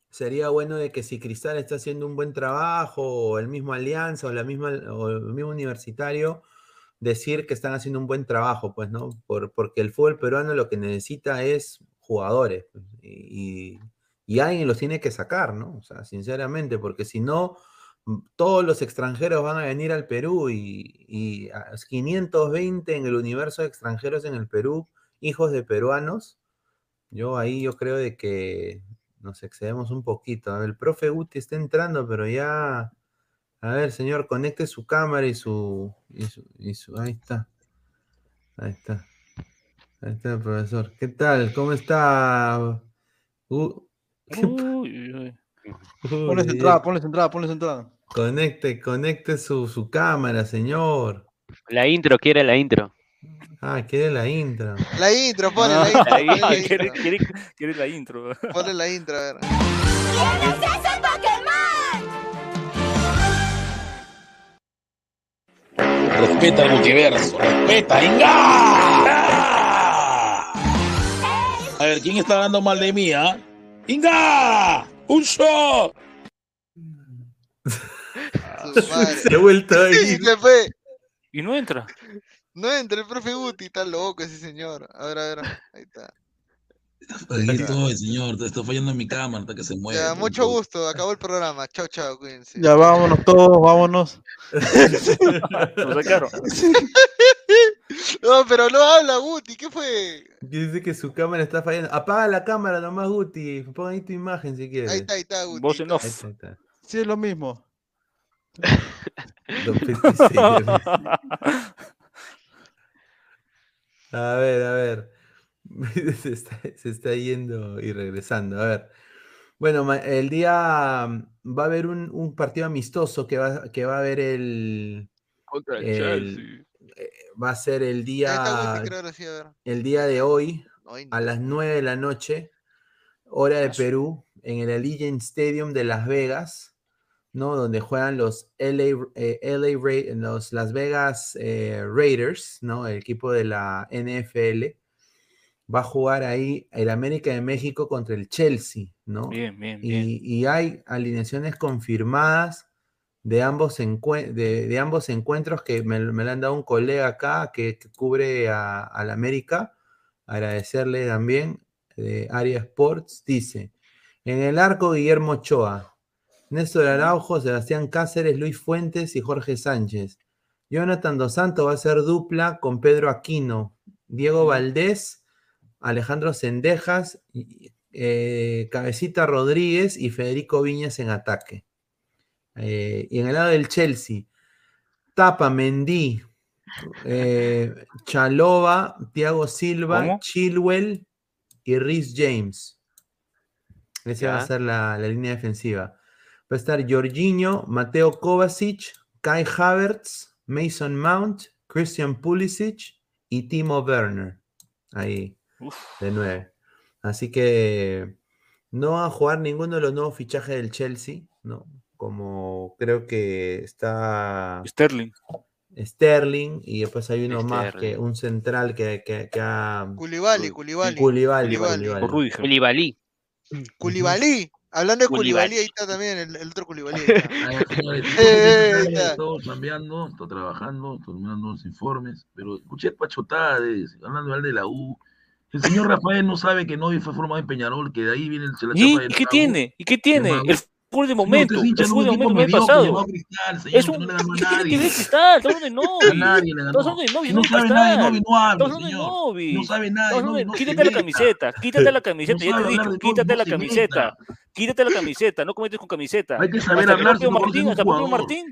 sería bueno de que si Cristal está haciendo un buen trabajo, o el mismo Alianza, o la misma, o el mismo Universitario, decir que están haciendo un buen trabajo, pues, ¿no? Por, porque el fútbol peruano lo que necesita es jugadores, pues, y, y alguien los tiene que sacar, ¿no? O sea, sinceramente, porque si no, todos los extranjeros van a venir al Perú y, y a- 520 en el universo de extranjeros en el Perú, hijos de peruanos, yo ahí yo creo de que nos excedemos un poquito. El profe Guti está entrando, pero ya. A ver, señor, conecte su cámara y su. Y su, y su- ahí está. Ahí está. Ahí está, profesor. ¿Qué tal? ¿Cómo está? Uh, Uy, uy. Ponles entrada, ponles entrada, ponles entrada. Conecte, conecte su, su cámara, señor. La intro, quiere la intro. Ah, quiere la intro. La intro, ponle Ah, la intro, ponle la quiere, intro, quiere- quiere la intro. ponle la intro, a ver. Respeta el multiverso, respeta, ¡Inga! A ver, ¿quién está hablando mal de mí, ah? ¡Inga! ¡Un shot! Se ha vuelto a Sí, ir. se fue. Y no entra. No entra el profe Guti, está loco ese señor. A ver, a ver, ahí está. Aquí estoy, señor. Te está fallando mi cámara hasta que se mueve. Ya, mucho gusto. Acabó el programa. Chao, chao. Cuídense. Ya vámonos todos, vámonos. Nos sacaron. No, pero no habla, Guti. ¿Qué fue? Dice que su cámara está fallando. Apaga la cámara nomás, Guti. Pon ahí tu imagen si quieres. Ahí está, ahí está, Guti. Voz en Ahí off. está, ahí está. Sí, es lo mismo. Don 26. A ver, a ver. Se está, se está yendo y regresando. A ver. Bueno, el día mm, va a haber un, un partido amistoso que va, que va a haber el. Contra el el- Chelsea. Eh, va a ser el día, el día de hoy a las 9 de la noche, hora de. Perú, en el Allegiant Stadium de Las Vegas, ¿no? Donde juegan los LA, eh, LA Ra- los Las Vegas eh, Raiders, ¿no? El equipo de la NFL. Va a jugar ahí el América de México contra el Chelsea, ¿no? Bien, bien, bien. Y, y hay alineaciones confirmadas de ambos, de, de ambos encuentros que me, me lo han dado un colega acá que, que cubre a, al América. Agradecerle también de Aria Sports. Dice: En el arco, Guillermo Ochoa, Néstor Araujo, Sebastián Cáceres, Luis Fuentes y Jorge Sánchez. Jonathan Dos Santos va a ser dupla con Pedro Aquino, Diego Valdés, Alejandro Sendejas, eh, Cabecita Rodríguez y Federico Viñas en ataque. Eh, y en el lado del Chelsea, Tapa, Mendy, eh, Chalova, Thiago Silva, ¿Cómo? Chilwell y Rhys James. Esa va a ser la, la línea defensiva. Va a estar Jorginho, Mateo Kovacic, Kai Havertz, Mason Mount, Christian Pulisic y Timo Werner. Ahí, Uf, de nueve. Así que no va a jugar ninguno de los nuevos fichajes del Chelsea, ¿no? Como creo que está Sterling. Sterling y después hay uno más que un central que, que, que ha... Culibali, Culibali. Rudiger. Koulibaly. Culibali. Hablando de. Culibali, ahí está también el, el otro Culibali. está. Ay, señores, Eh, estoy cambiando, estoy trabajando, estoy mandando los informes, pero escuché pachotada de, hablando mal de la U. El señor Rafael no sabe que Novi fue formado en Peñarol, que de ahí viene el, se la ¿Y? chapa del ¿Y qué tiene? ¿Y qué tiene? El de momento. usted es de un equipo momento del mes mediocre pasado. llamado Cristal, señor, Es que un. no le ganó a ¿Qué tiene que nadie. ver Cristal? Estamos hablando de A Novi. nadie le ganó. Estamos hablando de Novi, Si no no sabe nada de. Novi, no señor. No sabe nada de Novi, no Quítate la camiseta, quítate la camiseta, No ya te he dicho, quítate no la se camiseta. Quítate la camiseta, no cometes con camiseta. Hay que saber hablar no Martín, hasta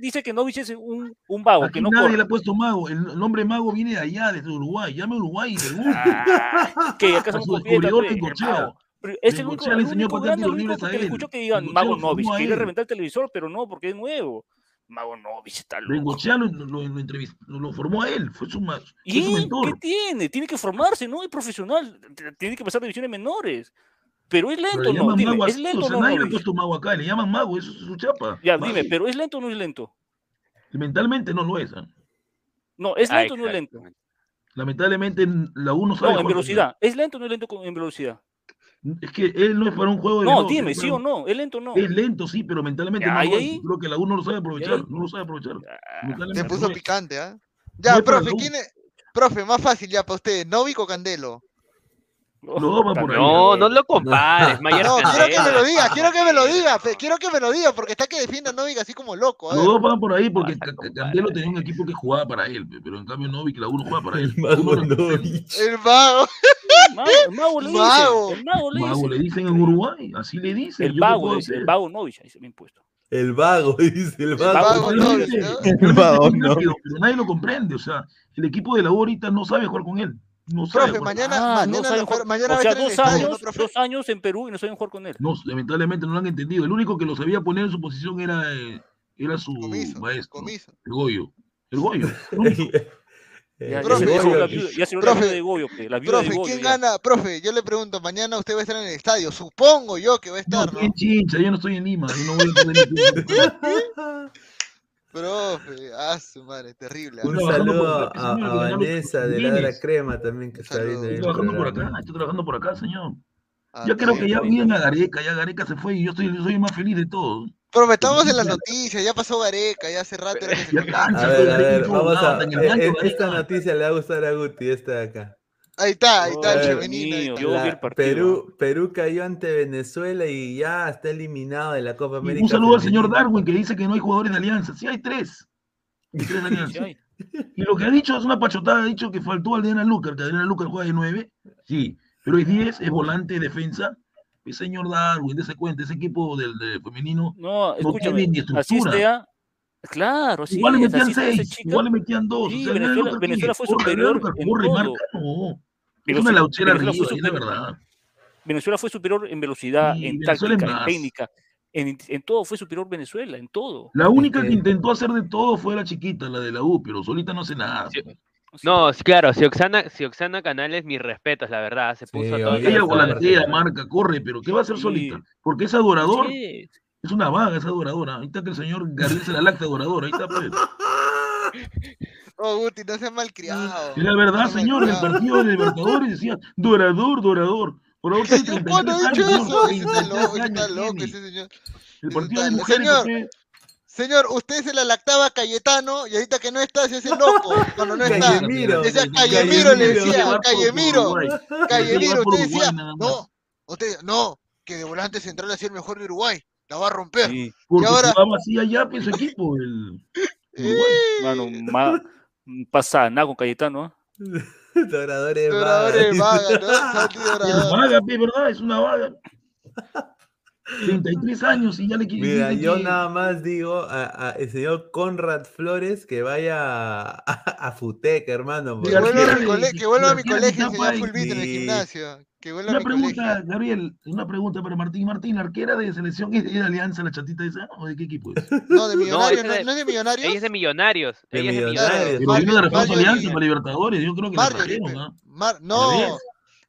dice que Novich es un, un vago, Aquí que no nadie corre. le ha puesto mago. El nombre mago viene de allá, desde Uruguay. Llame a Uruguay y pregunte. Ah, que acá somos su. Pero Es el único, el único grande, el único que le él. escuchó que digan Mago Novich. Quiere reventar el televisor, pero no, porque es nuevo. Mago Novich está loco. Bengochea lo, lo, lo entrevistó, lo, lo formó a él. Fue su, fue su ¿Y qué mentor. tiene? Tiene que formarse, ¿no? Es profesional. Tiene que pasar divisiones menores. Pero es Pero lento, le ¿no? Dime, ¿es lento O sea, no nadie le ha puesto mago acá. Le llaman mago. Eso es su chapa. Ya, Mago. dime, ¿pero es lento o no es lento? Mentalmente no lo es. ¿ah? No, ¿es lento o no es lento? Lamentablemente la uno sabe No, en velocidad. ¿Es lento o no es lento con- en velocidad? Es que él no es para un juego de No, dime, ¿sí o no? ¿Es lento o no? Es lento, sí, pero mentalmente Ya, no ¿y lo es. ahí? Creo que la uno no lo sabe aprovechar. No lo sabe aprovechar. Se puso picante, ¿ah? No Ya, profe, U. ¿quién es? Profe, más fácil ya para usted, ¿Novik o Candelo? Por ahí. No, no lo compares, Mayer No, quiero que me lo diga, quiero que me lo diga, quiero que me lo diga, porque está que defienda a Novik así como loco. A dos van por ahí porque. Candelo tenía un equipo que jugaba para él, pe, pero en cambio Novik la uno juega para él. El mago Novich. El mago. Mago, el mago le Mago. dicen. El mago le Mago dicen. en Uruguay, así le dicen. El ¿yo qué vago, dicen, el vago Novich, ahí se me ha impuesto. El vago, dice el vago. vago Novich, nadie- ¿no? El vago Novich. pero nadie lo comprende. O sea, el equipo de la U ahorita no sabe jugar con él. No sabe Profe, mañana, Ah, no mañana, la- jugar. mañana O va a sea, estar en el dos estadio, ¿no, años, dos años en Perú y no saben jugar con él. No, lamentablemente no lo han entendido. El único que lo sabía poner en su posición era, eh, era su Comiso, maestro, comiso. el Goyo. El Goyo. Ya, se la viuda, ya se Profe, de Goyo, la de. ¿quién ya. gana? Profe, yo le pregunto, mañana usted va a estar en el estadio, supongo yo que va a No, estar, ¿no? en Chincha, yo no estoy en Lima. Yo no voy a. Profe, ah, su madre, terrible. Un saludo a, a Vanessa de bienes. Ladra Crema también que está viendo Estoy trabajando por acá, estoy trabajando por acá, señor. Ah, Yo creo que ya miren a Gareca, ya Gareca se fue y yo estoy, yo soy el más feliz de todos. Profe, estamos en las noticias, ya pasó Gareca, ya hace rato era que se Ya conoce. cansa, A ver, a ver, vamos a. eh, eh. Esta noticia le va a gustar a Guti, esta de acá. Ahí está, ahí está el femenino. ahí está. el. Perú, Perú cayó ante Venezuela y ya está eliminado de la Copa Y América. un saludo al señor. Darwin que dice que no hay jugadores de alianza. Sí hay tres. Hay tres de Sí, alianza. hay. Y lo que ha dicho es una pachotada, ha dicho que faltó Aldeana Lucar, que Aldeana Lucar juega de nueve. Sí, pero es 10, es volante, defensa. El señor Darwin, dése cuenta, ese equipo del, del femenino No, no escúchame, tiene ni así estructura. sea. Claro, sí, igual le metían seis, chica. igual le metían dos. Sí, o sea, Aldeana Venezuela- fue superior Lucar, en corre, todo. marca, no. Es Venezuela- una lauchera Venezuela arriba, fue es la superior. verdad. Venezuela fue superior en velocidad, Sí, en Venezuela táctica, en técnica, en, en todo fue superior Venezuela, en todo. La única que- que intentó hacer de todo fue la chiquita, la de la U, pero solita no hace nada. Sí. No, claro, si Oxana, si Oxana Canales, mis respetos, la verdad. Se puso a todo Ella volantea, marca, corre, pero ¿qué va a hacer Sí. solita? Porque es adorador. Sí, Es una vaga, es adoradora. Ahí está que el señor Gabriel se la lacta adorador. Ahí está, pues. Oh, Guti, no seas malcriado. Es la verdad, No señor. En el partido de Libertadores decía, dorador, dorador. Dorador tiene ¿Qué pone 33 dicho años, eso? señor, Ese está 33 loco, ese está loco tiene. ese señor. El partido de mujeres Señor, usted se la lactaba a Cayetano y ahorita que no está se hace loco cuando no está. Callemiro. Decía Callemiro, Callemiro, le decía, por Callemiro. Callemiro, por usted decía, no, usted, no, que de volante central ha sido el mejor de Uruguay, la va a romper. sí, Porque ahora- jugaba así allá, pues, su equipo. El... Ma, pasa nada con Cayetano. ¿ah? Doradores vaga, ¿verdad? Es una vaga. 33 años y ya le quiere Mira, yo que- nada más digo a, a el señor Conrad Flores que vaya a, a, Futec, hermano. Porque- vuelva a mi, Arquera cole- de- que vuelva a mi colegio, y- fulbito en el gimnasio. Que vuelva a Una mi pregunta, colegio. Gabriel, una pregunta para Martín. Martín, ¿la arquera de selección es de Alianza, la chatita esa? ¿O de qué equipo es? No, de millonarios, ¿no, de- ¿no es de millonarios? Ella es de Millonarios. De ella es de Millonarios. Pero Mario- de Alianza para Libertadores, yo creo que la trajeron, Al no, revés.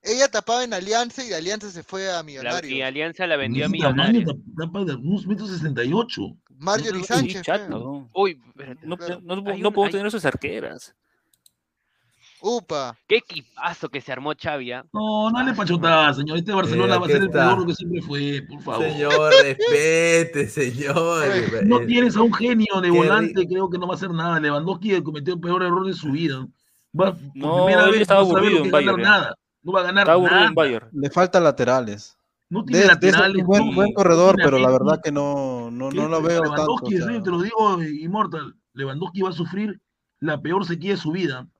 Ella tapaba en Alianza y de Alianza se fue a La- Millonarios. y Alianza la vendió a Millonarios. tap- tapa de unos metros 68. Marjorie Sí, Sánchez. ¿no? Uy, No, Claro. no, no, no un- puedo hay- tener esas arqueras. Upa. qué equipazo que se armó Xavi. ¿ah? No, no le pachotada, señor. Este Barcelona Mira, va a ser el peor que siempre fue, por favor. Señor, respete, señor. No Eh, tienes a un genio de Qué volante, creo que no va a hacer nada. Lewandowski cometió el peor error de su vida. Va, No, primera vez estaba no aburrido en Bayern, ya. nada. No va a ganar nada. en Bayern. Le faltan laterales. No tiene De, laterales. un buen, corredor, pero la verdad que no, no, no lo veo tanto. Lewandowski, o en sea. serio, te lo digo, Immortal. Lewandowski va a sufrir la peor sequía de su vida.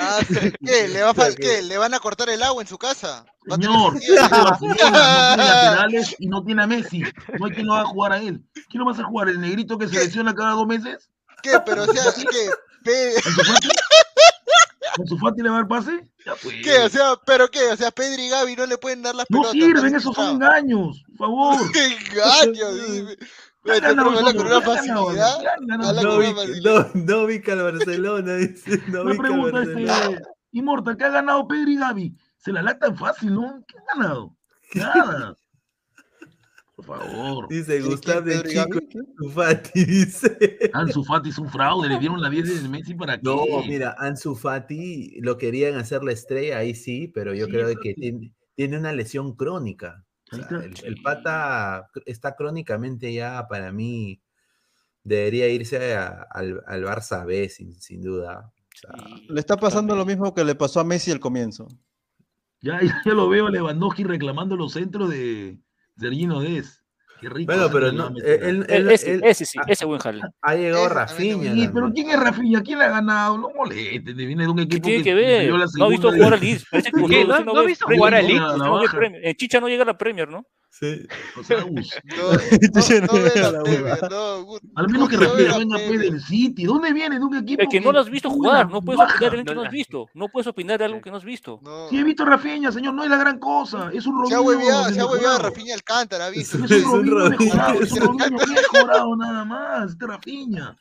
Ah, ¿Qué? ¿Le, va a ¿Qué? ¿Le van a cortar el agua en su casa? Señor, no tiene laterales y no tiene a Messi. No hay quien lo va a jugar a él. ¿Quién lo va a hacer jugar? ¿El negrito que se lesiona cada dos meses? ¿Qué? Pero, o sea, ¿qué? Pe- ¿Ansu Fati? ¿Ansu Fati le va a dar pase? Ya pues. ¿Qué? O sea, ¿pero qué? O sea, Pedri y Gaby no le pueden dar las No pelotas. sirven, están esos son engaños. Por favor. ¡Qué engaño! dime. Ya ganamos hombre habla con una nosotros, ya ganamos, facilidad. ya ganamos. habla No con vi, no, no que al Barcelona, dice. No vi que al Barcelona. este, Immortal, ¿qué ha ganado Pedri y Gaby? Se la lactan fácil, ¿no? ¿Qué ha ganado? Nada. Por favor. Dice ¿Quién- Gustavo de Chico Ansu Fati, dice. Ansu Fati es un fraude, le dieron la 10 de Messi para qué. No, mira, Ansu Fati lo querían hacer la estrella, ahí sí, pero yo Sí, creo que sí. tiene, tiene una lesión crónica. O sea, el, el pata está crónicamente ya para mí, debería irse a- al, al Barça B, sin, sin duda. O sea, Le está pasando lo mismo que le pasó a Messi al comienzo. Ya, ya lo veo a Lewandowski reclamando los centros de Sergino Des. Qué rico. Bueno, pero no, él, él- ese, él- ese sí, ese buen jale. ha llegado me Sí, pero. ¿quién es Rafinha? ¿Quién le ha ganado? No moleste, viene de un ¿Qué equipo tiene que que ver? la No ha visto jugar al Leeds. ¿No- ha visto jugar al ¿no? Leeds? La Chicha no llega a la Premier, ¿no? Sí. O sea, No, no, no la no. Al menos que la venga pues, del City. ¿Dónde viene? De un equipo Es que no lo has visto jugar. No puedes opinar de algo que No has la- visto. No puedes opinar de algo que no has visto. Sí, he visto a Rafinha, señor, no es la gran cosa. Es un Se ha Robinho hueveado, se ha hueveado Rafinha Alcántara, ¿ha visto? Es Es un Robinho Robinho, mejorado, es es un Robinho mejorado nada más. Rafinha. Más.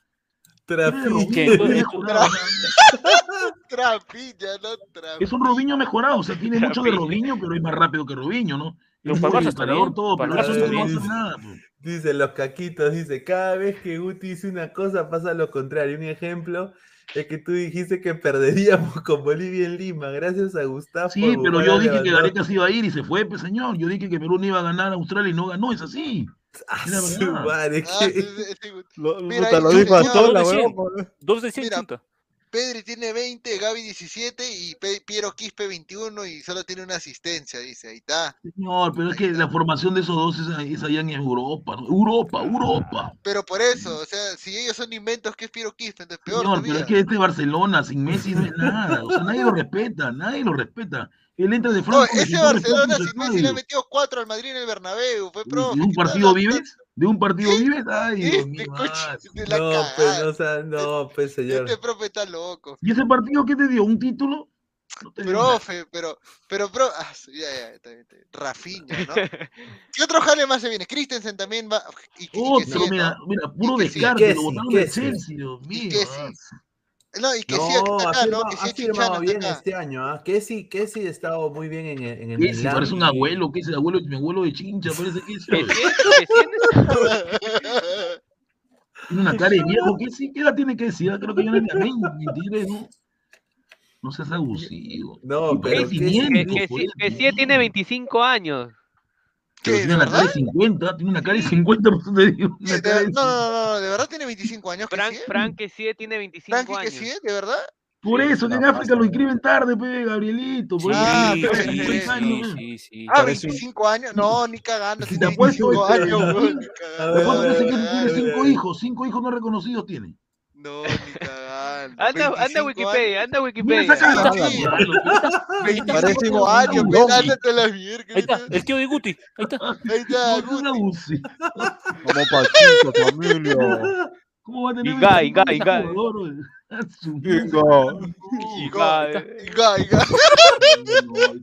Trapiña, no Trapiña. Es un Robinho mejorado, o sea, tiene mucho de Rafinha. Robinho, pero es más rápido que Robinho, ¿no? Disparador bien, todo, no va a bien. hacer nada. pues. Dice los caquitos, dice, cada vez que Guti dice una cosa pasa lo contrario. Un ejemplo es que tú dijiste que perderíamos con Bolivia en Lima, gracias a Gustavo. Sí, pero yo dije que. Gareca se iba a ir y se fue, pues señor. Yo dije que Perú no iba a ganar a Australia y no ganó, es así. Ah, su madre, Ah, que- sí, sí, sí, Gut- Lo, Mira, dijo a sola, Dos de huevón. Dos de 100 Mira, chunta. Pedri tiene 20, Gaby 17 y Pe- Piero Quispe 21 y solo tiene una asistencia, dice. Ahí está. Señor, pero es que la formación de esos dos es, es allá en Europa, ¿no? Europa, Europa. Pero por eso, o sea, si ellos son inventos, ¿qué es Piero Quispe? Entonces peor Señor, pero es que este Barcelona sin Messi no es nada. O sea, nadie lo respeta, nadie lo respeta. Él entra de No, Franco. ese Barcelona sin Messi le ha metido 4 al Madrid en el Bernabéu, fue pro. ¿De un partido vives? ¿De un partido vives? Ay, Dios Este mío. ah. de No, pues, no, o sea, no, pues, señor. Este profe está loco. ¿Y ese partido qué te dio? ¿Un título? No. Profe, pero, pero, pro, ah, ya, ya, está bien, está bien. Rafinha, ¿no? ¿Qué otro jale más se viene? Christensen también va. Y, y Oh, que pero sí, mira, ¿no? mira, puro que descarte, Que lo botaron que sí. Chelsea, Dios Y mío. Que sí. No, y que sí No, está ha acá, ¿no? firmado, Que ha sí es firmado bien acá. este año, ¿ah? Que sí, que sí ha estado muy bien en el, en el ¿Qué? Si Milán parece un abuelo, ¿qué es el abuelo? Mi abuelo de chincha, parece que es. Que sí, que sí, Tiene una cara de viejo, ¿qué sí? ¿Qué edad tiene que decir? Creo que yo no tenía 20, 23, ¿no? No seas abusivo. No, Y pero que que, que sí, eso, que sí niño. tiene 25 años. Pero ¿Qué, tiene de una cara de verdad? 50, tiene una cara de 50, por eso te digo. ¿Qué, Una cara de No, no, no, no, de verdad tiene 25 años. que Frank, sí? Frank que sí tiene 25 Frankie que años. sí, de verdad. Por eso que en África lo inscriben tarde, pe, Gabrielito. Por eso Ah, de sí, 50 años, sí, sí, sí. Ah, Parece un- 25 años. No, ni cagando, Si tiene te apuesto 25 este, años, ¿no? weón, ni A cagando. ver, ¿Cuánto a ver, dice que tiene ver, cinco a ver. hijos? Cinco hijos no reconocidos tiene. No, ni cagando. Anda, anda 25 Wikipedia, anda Wikipedia. cara. Sí. mano, pe. 25 un años, ándate la mierda. Ahí está, el tío de Guti. Ahí está. Ahí está, abusivo. Como Pachito, familia. ¿Cómo va a tener Inga, 25 Inga, Inga. Inga. madre. Iga, Iga, Iga, Iga. No, yo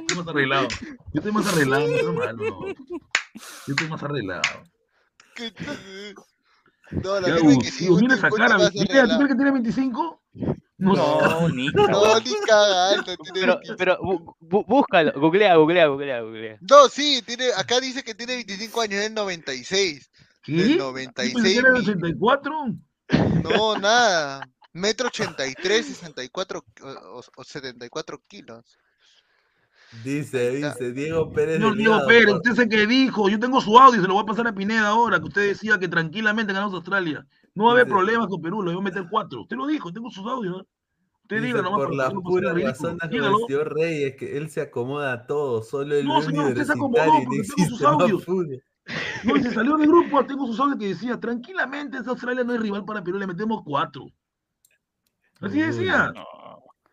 estoy más arreglado. Yo estoy más arreglado, no malo. Yo estoy más arreglado. ¿Qué tal? No, la Qué verdad es que sí. Mira esa cara. Mira, ¿tú crees que tiene 25? No, No, ni No, ni cagando, tiene Pero, 25. pero bu- búscalo, googlea, googlea, googlea, googlea. No, sí, tiene, acá dice que tiene 25 años, es del 96. ¿Qué? Del Yo pensé 96. que era del mi- 84. No, nada. Metro 83, 64 o, o- o 74 kilos. Dice, dice Diego Pérez. Señor Diego Pérez, usted sé que dijo, yo tengo su audio, se lo voy a pasar a Pineda ahora, que usted decía que tranquilamente ganamos Australia. No va a haber Dice- problemas con Perú, le voy a meter cuatro. Usted lo dijo, tengo sus audios. ¿no? Usted dice, diga nomás por para la que pura ridículo. razón el señor Reyes, que él se acomoda a todo, solo el No, señor, usted se acomodó porque tengo sus audios. No, y se salió del grupo, tengo sus audios que decía, tranquilamente esta Australia no es rival para Perú, le metemos cuatro. Así decía.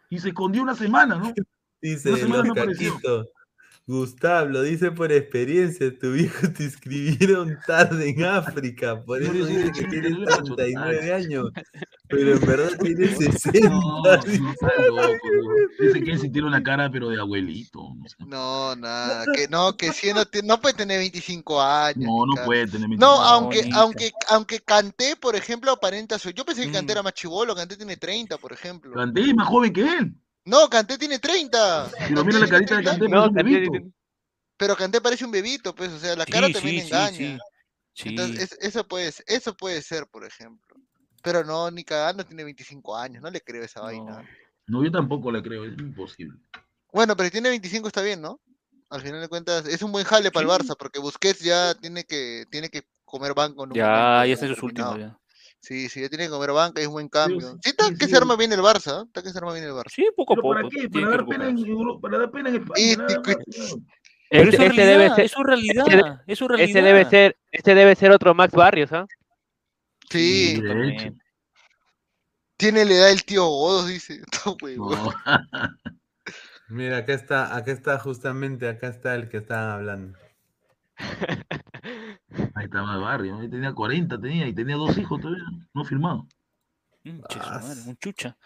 Y se escondió una semana, ¿no? Dice los no caquitos. Gustavo, lo dice por experiencia, tu viejo te inscribieron tarde en África, por No, eso dice que Chile, tiene yo le macho 39 tarde. años, pero en verdad tiene 60. No, no está loco. ¿no? Dice que él sí tiene una cara, pero de abuelito. No, sé. No, nada. Que no, que sí, no, no puede tener 25 años. no, no puede tener No, 25. aunque, Bonita. aunque, aunque Canté, por ejemplo, aparenta su. Yo pensé que Canté Mm. era más chivolo, Canté tiene 30, por ejemplo. Canté es más joven que él. No, Canté tiene 30. Pero mira la carita de 30, Canté, No, parece un Canté Pero Canté parece un bebito, pues, o sea, la cara Sí, también sí, sí, engaña. sí. Sí. Entonces, es- eso, puede, eso puede ser, por ejemplo. Pero no, ni cagando tiene 25 años, no le creo esa vaina. No, yo tampoco le creo, es imposible. Bueno, pero si tiene 25 está bien, ¿no? Al final de cuentas, es un buen jale para el Barça, porque Busquets ya tiene que, tiene que comer banco en un Ya, momento ya está en sus determinado. últimos. Ya. Sí, sí, ya tiene que comer banca y es un buen cambio. sí, Sí, está sí, que sí. se arma bien el Barça, ¿eh? está que se arma bien el Barça. Sí, poco a ¿Pero poco. para qué? Para dar pena en. Europa, para dar pena en España, Este, eso es este debe realidad, ser, es realidad, eso es realidad. ese debe ser, este debe ser otro Max Barrios, ¿ah? Sí, tiene la edad del tío Godos, dice. No, huevón. No. Mira, acá está, acá está justamente, acá está el que estaban hablando. Ahí estaba el barrio, ahí tenía 40, tenía, y tenía dos hijos todavía, no firmado. Mm, Ah, madre, un chucha.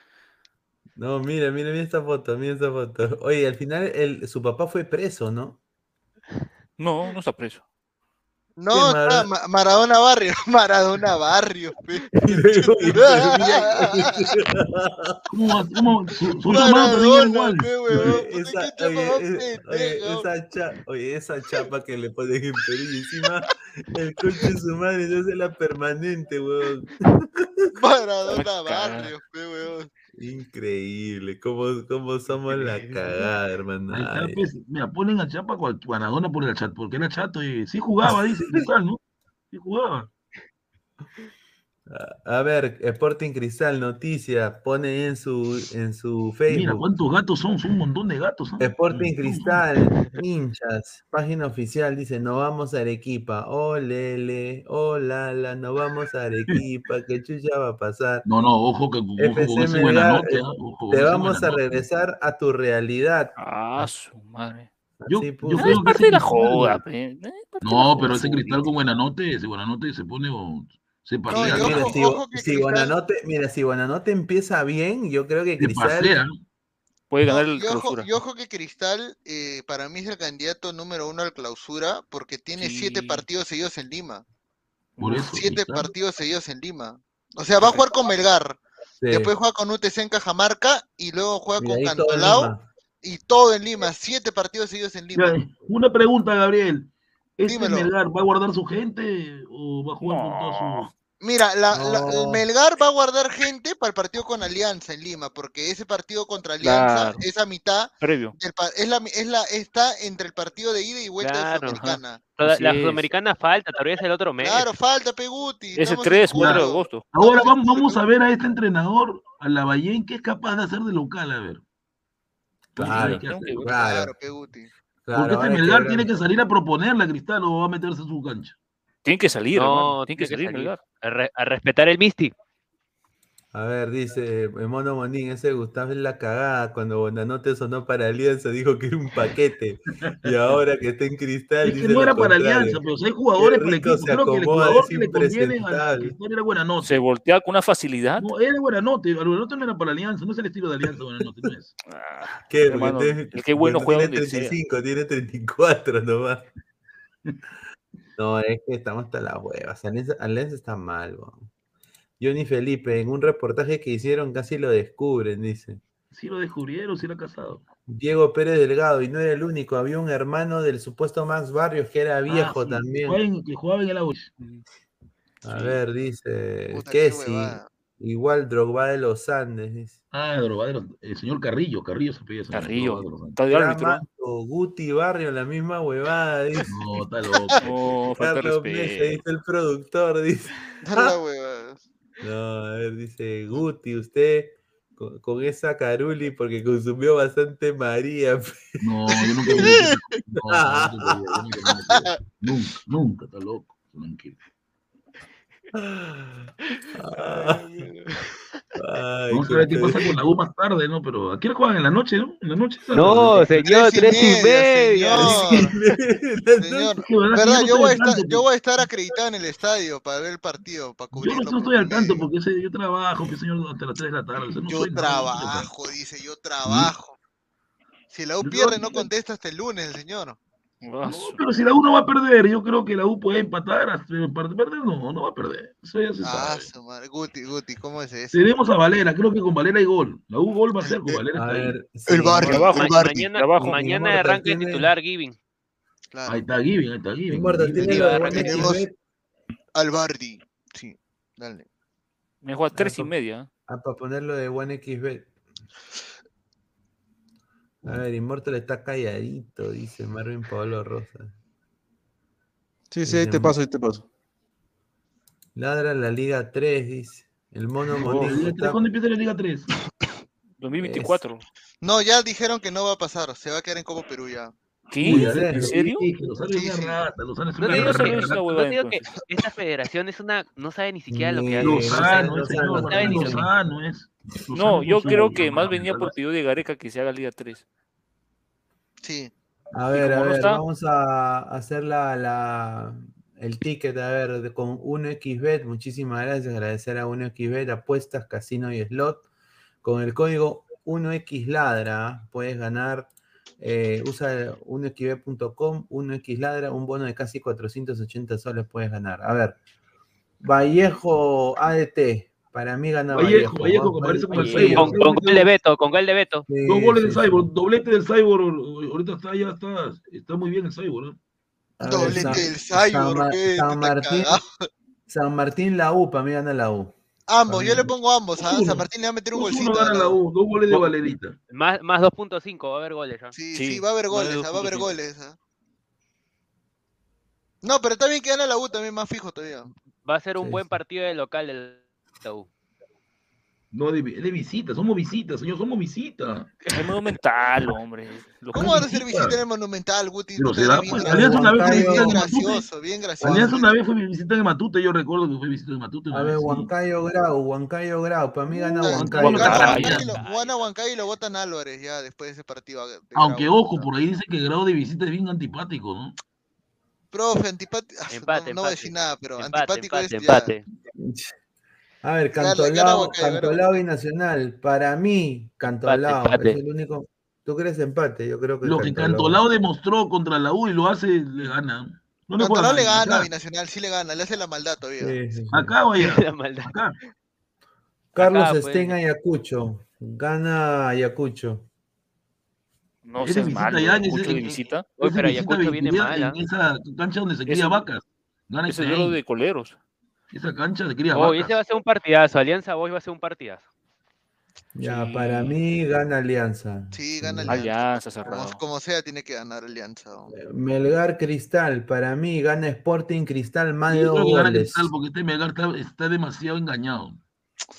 No, mira, mira, mira esta foto, mira esta foto. Oye, al final el, su papá fue preso, ¿no? No, no está preso. No, ¿Qué, está Mara- Ma- Maradona Barrio, Maradona Barrio. pe. Y luego- y luego, mira, ¿Cómo, va- cómo, su, su hermano también era Maradona, igual. pe, huevón. Oye, esa, chapa más oye, es- oye, pendejo. esa cha- oye, esa chapa que le ponen en Perú y encima el coche de su madre no es la permanente, weón. Maradona. Barrio, pe. Increíble, cómo, cómo somos la cagada, hermano. Está, pues, mira, ponen a Chapa Maradona por el chat, porque era chato y sí jugaba, dice, ¿no? Sí jugaba. A ver, Sporting Cristal, noticia, pone en su, en su Mira, Facebook. ¿cuántos gatos son? Son un montón de gatos. ¿no? Sporting Cristal, hinchas, página oficial, dice, no vamos a Arequipa, oh lele, oh lala, no vamos a Arequipa, que chucha va a pasar. No, no, ojo que ojo con FC ese buena nota, eh, con te vamos buena a nota. regresar a tu realidad. Ah, su madre. Yo, Así yo creo es parte de la joda. Eh, la No, pero ese cristal con Buenanote, ese Buenanote se pone, se pasea. y ¿no? ojo, Mira, si, ojo que si Cristal- Buenanote, mira, si Buenanote empieza bien, yo creo que Se Cristal pasea. Puede ganar el y, ojo, clausura. y ojo que Cristal eh, para mí es el candidato número uno al clausura porque tiene siete partidos seguidos en Lima. Por eso. Siete Cristal. partidos seguidos en Lima. O sea, va a jugar con Melgar, sí, después juega con UTC en Cajamarca y luego juega con todo Cantolao y todo en Lima. Siete partidos seguidos en Lima. Una pregunta, Gabriel. ¿Este Dímelo. Melgar va a guardar su gente o va a jugar con toda su. Mira, la, la- el No. Melgar va a guardar gente para el partido con Alianza en Lima, porque ese partido contra Alianza Claro. es a mitad, Previo. del es la, es la, está entre el partido de ida y vuelta de Claro. Sudamericana. Toda- la sudamericana falta, todavía es el otro mes. Claro, falta Peguti. Ese estamos en 3, 4 de agosto. Ahora vamos, vamos a ver a este entrenador, a Lavallén, qué es capaz de hacer de local, a ver. Claro, que- claro, Claro, Peguti. Claro, Porque este Melgar tiene que salir a proponerle a Cristal o va a meterse en su cancha. Tiene que salir, No, hermano. Tiene que salir, salir. Melgar. A, re- a respetar el Misty. A ver, dice el Mono Monín, ese Gustavo es la cagada. Cuando Bonanote sonó para Alianza, dijo que era un paquete. Y ahora que está en cristal, Es que dice no era para contrario. Alianza, pero si hay jugadores Qué rico equipo. se Creo que el jugador es que le conviene a. Cristal era Buenanote. Se voltea con una facilidad. No, era Buenanote. El Buenanote no era para Alianza, no es el estilo de Alianza Buenanote, no es. Ah, ¿Qué? hermano, el que bueno juega tiene donde sea. 35, tiene 34 nomás. No, es que estamos hasta las huevas. Alianza, Alianza está mal, weón. Johnny Felipe, en un reportaje que hicieron casi lo descubren, dice. Si lo descubrieron, si era casado. Diego Pérez Delgado, y no era el único, había un hermano del supuesto Max Barrios que era viejo Ah, sí, también. que jugaba en el Ausch. A Sí. ver, dice, que qué sí, igual Drogba de los Andes, dice. Ah, Drobadero, el señor Carrillo, Carrillo se nombre, Carrillo. Está de árbitro. Guti Barrio, la misma huevada, dice. No, está loco. De Carlos respeto. dice el productor, dice. Dale la huevada. No, a ver, dice Guti, usted con, con esa caruli porque consumió bastante María. No, yo nunca Nunca, nunca, está loco. Tranquilo. Ay, Vamos a ver qué pasa con la U más tarde, ¿no? Pero aquí juegan en la noche, ¿no? En la noche. No, señor, Tres y media. Señor, yo estoy voy, a estar, yo voy a estar acreditado en el estadio para ver el partido, para Yo cubrirlo. no, estoy al tanto porque ese, yo trabajo, que señor, hasta las 3 de la tarde. o sea, no Yo nada, trabajo, dice, yo trabajo. Si la U pierde, no contesta hasta el lunes, el señor. Ah, No, pero si la U no va a perder, yo creo que la U puede empatar. hasta- Para perder, no, no va a perder. Eso ya se Ah, sabe. su madre. Guti, Guti, ¿cómo es eso? Tenemos a Valera, creo que con Valera hay gol. La U gol va a ser con Valera. A ver, El sí, barrio, el Ma- Bardi. mañana Trabajo. mañana arranque tiene- titular Giving. Claro. Ahí está Giving, ahí está Giving. A arrancar. XB. Al Bardi. Sí, dale. Me juega tres y Eso. media. Ah, para ponerlo de buen XB. A ver, Immortal está calladito, dice Marvin Pablo Rosa. Sí, sí, ahí te paso, ahí te paso. Ladra la Liga 3, dice. El mono tres, ¿Cuándo empieza la Liga 3? 2024. No, ya dijeron que no va a pasar, se va a quedar en Copa Perú ya. ¿Qué? ¿En serio? Sí, que los árabes Sí, es sí. una rata, los árabes son No te digo, huevada, te digo que entonces. esta federación es una, no sabe ni siquiera lo que hace. Lozano, no sabe, no ni Lozano es. Yo creo que más venía por pedido de Gareca que se haga Liga 3. Sí. A ver, a ver, vamos a hacer la, la- el ticket, a ver, de- con 1xbet. Muchísimas gracias, agradecer a 1xbet, apuestas, casino y slot. Con el código 1xladra puedes ganar, eh, usa 1xbet.com, 1xladra, un bono de casi 480 soles puedes ganar. A ver, Vallejo ADT, para mí gana Vallejo, Vallejo. Que parece como el Vallejo. Cyborg. Con, con gol de Beto, con gol de Beto. Sí, Dos goles del sí, Cyborg, doblete del Cyborg. Ahorita está, ya está, está muy bien el Cyborg. ver, Doblete San- del Cyborg. San Martín. San Martín la U, para mí gana la U. Ambos, yo le pongo ambos. A Uno. San Martín le va a meter un 2-1 golcito. a la U. Dos goles de Valerita. Más, más 2.5, va a haber goles. ¿ah? Sí, Sí, sí, va a haber de goles, ah, va a haber 2.5. goles. ah. No, pero está bien que gana la U también más fijo todavía. Va a ser un Sí, buen partido de local del la U. No, de, de visita, somos visita, señor, somos visita. Es monumental, hombre. Lo ¿Cómo van a hacer visita en el Monumental, Guti? Pero se da, bien pues, Alianza una vez fue visita en gracioso, bien gracioso. Alianza una vez fue visita en Matute, yo recuerdo que fue visita en Matute. A ver. Huancayo Grau, Huancayo Grau. Para mí gana Huancayo. Huancayo. Huancayo, y lo votan Álvarez ya después de ese partido. de Aunque Grau. ojo, por ahí dice que grado de visita es bien antipático, ¿no? Profe, antipático. Empate, no, no voy a decir nada, pero Empate, antipático empate, es ya. A ver, Cantolao, Cantolao y Nacional. Para mí, Cantolao empate. es el único. ¿Tú crees empate? Yo creo que Lo que Cantolao demostró contra la U y lo hace, le gana. No le Cantolao le mal, gana a acá. Binacional, sí le gana, le hace la maldad todavía. Sí, sí, sí. Acá vaya, La maldad. acá. Carlos Acá, pues. Sten Ayacucho. Gana Ayacucho. No malo, ya, Ayacucho es- de visita. Oye, pero Ayacucho viene mal, ¿ah? En esa cancha donde se cría vacas. Gana Ese duelo de coleros. Esa cancha se cría Hoy vacas. ese va a ser un partidazo. Alianza Boys va a ser un partidazo. Ya, Sí. para mí gana Alianza. Sí, gana Sí. Alianza. Alianza Como, cerrado. como sea, tiene que ganar Alianza. ¿no? Melgar Cristal, para mí gana Sporting Cristal más de dos goles. Cristal porque este Melgar está, está demasiado engañado.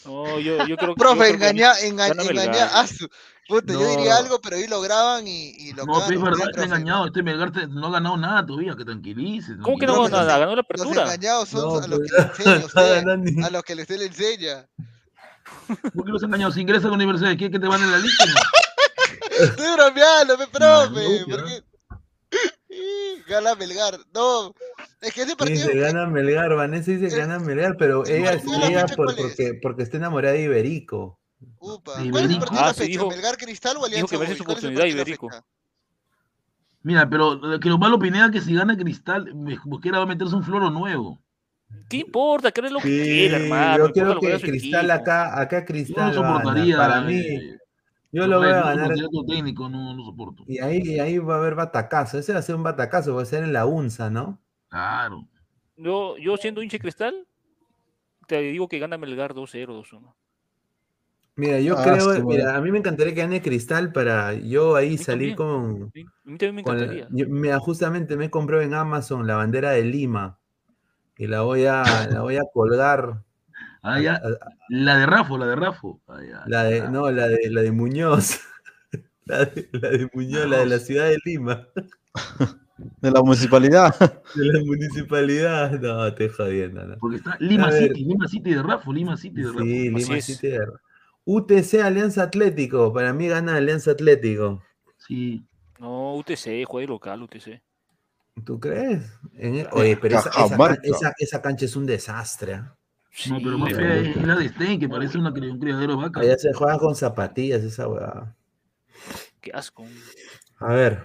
No, yo, yo creo que. Profe, yo creo que engaña, enga- gana engaña Melgar. a su. Puta, yo diría algo, pero ahí lo graban y, y lo No, es verdad, está engañado. Este Melgar te- no ha ganado nada todavía, que tranquilice. ¿Cómo que no ganó los nada? Ganó la Los apertura. engañados son No, a los que pues, le enseña A los que usted le enseña. ¿Por qué los engañados? Si ingresas a la universidad, ¿qué que te van en la lista? Estoy bromeando, profe. ¿por qué? Gana Melgar. No, es que ese partido. Dice, gana Melgar, Vanessa dice que gana Melgar, pero el ella, de ella por- ¿cuál es? porque, porque está enamorada de Iberico. Upa. ¿Cuál es el partido de Ah, la fecha? dijo- ¿Melgar Cristal o dijo Alianza que merece oportunidad, de Iberico. Mira, pero lo que lo malo Pineda que si gana Cristal, Mosquera va a meterse un floro nuevo. ¿Qué importa? ¿Qué es lo que Sí, quiere, hermano? yo creo que Cristal equipo. acá, acá no Cristal ganar. soportaría. Para mí, eh, yo lo voy a ganar. soportaría otro técnico, no, no soporto. Y ahí, y ahí va a haber batacazo. Ese va a ser un batacazo, va a ser en la UNSA, ¿no? Claro. Yo, yo siendo hincha de cristal, te digo que gana Melgar 2-0, 2-1. Mira, yo Ah, creo, sí, mira, a mí me encantaría que gane Cristal para yo ahí salir también. con, Sí, A mí también me con encantaría. yo- mira, justamente me compré en Amazon la bandera de Lima y la voy a, la voy a colgar. Ah, a- ya. a- La de Rafo, la de Rafo. Ah, ya. la de, no, la de, la de Muñoz. La de, la de Muñoz, la de la ciudad de Lima, De la municipalidad. de la municipalidad. No, te jodiendo, ¿no? Porque está Lima A ver. City, Lima City de Rafo, Lima City de Rafo. Sí, Lima es. City de- UTC Alianza Atlético, para mí gana Alianza Atlético. Sí. No, UTC, juega local, UTC. ¿Tú crees? En el- Oye, pero esa, esa- esa cancha es un desastre. ¿Ah? No, pero más Sí, fea es, la de Stein, que parece una, un criadero de vacas. Allá se juega con zapatillas esa weá. Qué asco. A ver,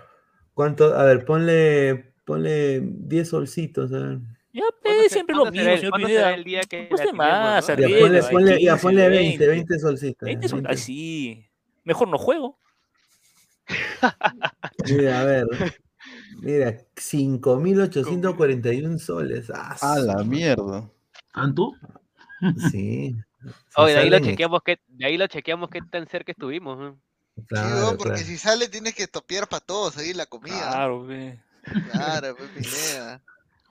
¿cuánto? A ver, ponle, ponle 10 solcitos. a ver. Ya, ¿Cuándo pues, se- siempre lo mismo, el- señor Pineda. el día que la tiremos, más, no? Ponle, ponle- ya, 15, ponle 20, 20. 20 solcitos. 20 son 20. así. Mejor no juego. Mira, a ver. Mira, 5.841 soles. Ah, A la mierda. ¿Tanto? Sí. Oye, de ahí lo chequeamos que, de ahí lo chequeamos qué tan cerca estuvimos. Claro, porque claro. si sale tienes que topear para todos ahí la comida. Claro, ve. Claro, pues Pineda.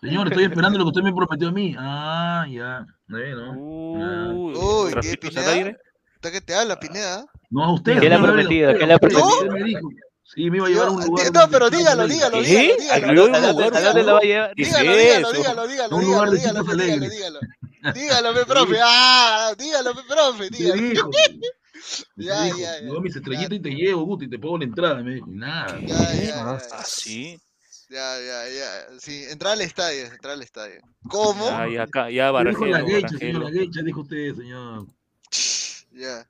Señor, estoy esperando lo que usted me prometió a mí. Ah, ya. Eh, ¿no? Uy, Uy, ¿qué, Pineda? aire. Está que te habla, Pineda. No, a usted. ¿Qué le ha prometido? usted, ¿Qué le ha a usted, prometido? Sí, me iba a llevar a un Yo- lugar. No, pero dígalo, dígalo, ¿Qué? dígalo, ¿A dígalo. qué dígalo, dígalo, Dígalo, dígalo, dígalo, dígalo, Un dígalo, pe, profe. Ah, dígalo, pe, profe, dígalo. Ya, dijo, ya, ya. "Lleva mis estrellitas y te llevo, Guti, te pago la entrada. Me dijo, nada. Ya, ya, ya, Ah, sí. ya, ya, ya. Sí, entrar al estadio, entrar al estadio. ¿Cómo? Ya, acá, ya Me dijo la señor, la dijo usted, señor. Ya.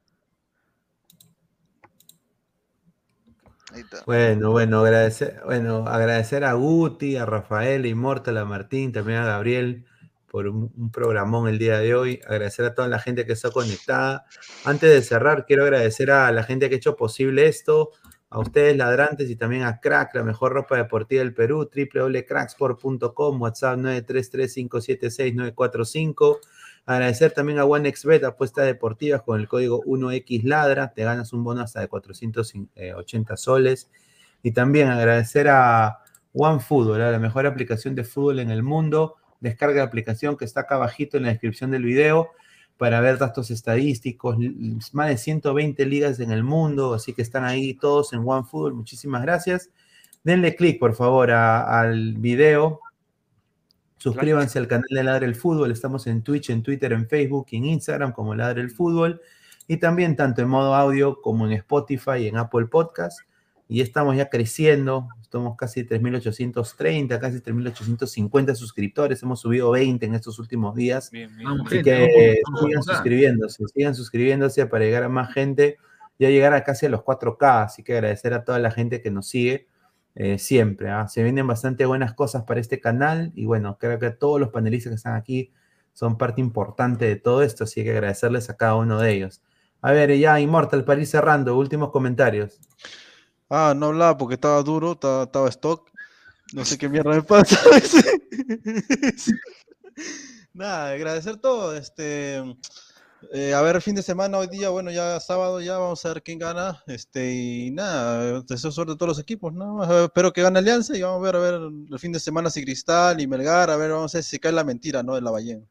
Bueno, bueno, agradecer, bueno, agradecer a Guti, a Rafael, a Immortal, a Martín, también a Gabriel por un, un programón el día de hoy. Agradecer a toda la gente que está conectada. Antes de cerrar, quiero agradecer a la gente que ha hecho posible esto, a ustedes ladrantes y también a Crack, la mejor ropa deportiva del Perú, www.cracksport.com, WhatsApp 933576945. Agradecer también a OneXBet, apuestas deportivas con el código 1XLadra, te ganas un bono hasta de 480 soles. Y también agradecer a OneFootball, la mejor aplicación de fútbol en el mundo. descarga la aplicación que está acá abajito en la descripción del video para ver datos estadísticos, más de 120 ligas en el mundo, así que están ahí todos en OneFootball. Muchísimas gracias. Denle click, por favor, al video. Suscríbanse al canal de Ladre el Fútbol. Estamos en Twitch, en Twitter, en Facebook y en Instagram como Ladre el Fútbol. Y también tanto en modo audio como en Spotify y en Apple Podcast. Y estamos ya creciendo. Estamos casi 3.830, casi 3.850 suscriptores. Hemos subido 20 en estos últimos días. Bien, bien. Vamos, Así que sigan suscribiéndose, sigan suscribiéndose para llegar a más gente, ya llegar a casi a los 4K, así que agradecer a toda la gente que nos sigue eh, siempre. ¿ah? Se vienen bastante buenas cosas para este canal y bueno, creo que todos los panelistas que están aquí son parte importante de todo esto, así que agradecerles a cada uno de ellos. A ver, ya Immortal, para ir cerrando, últimos comentarios. Ah, no hablaba porque estaba duro, estaba, estaba stock. No sé qué mierda me pasa. Nada, agradecer todo. Este, eh, a ver, fin de semana hoy día, bueno, ya sábado, ya vamos a ver quién gana. Este, y nada, deseo suerte a todos los equipos, ¿no? Ver, espero que gane Alianza y vamos a ver, a ver, el fin de semana si Cristal y Melgar, a ver, vamos a ver si cae la mentira, ¿no? De la Ballén.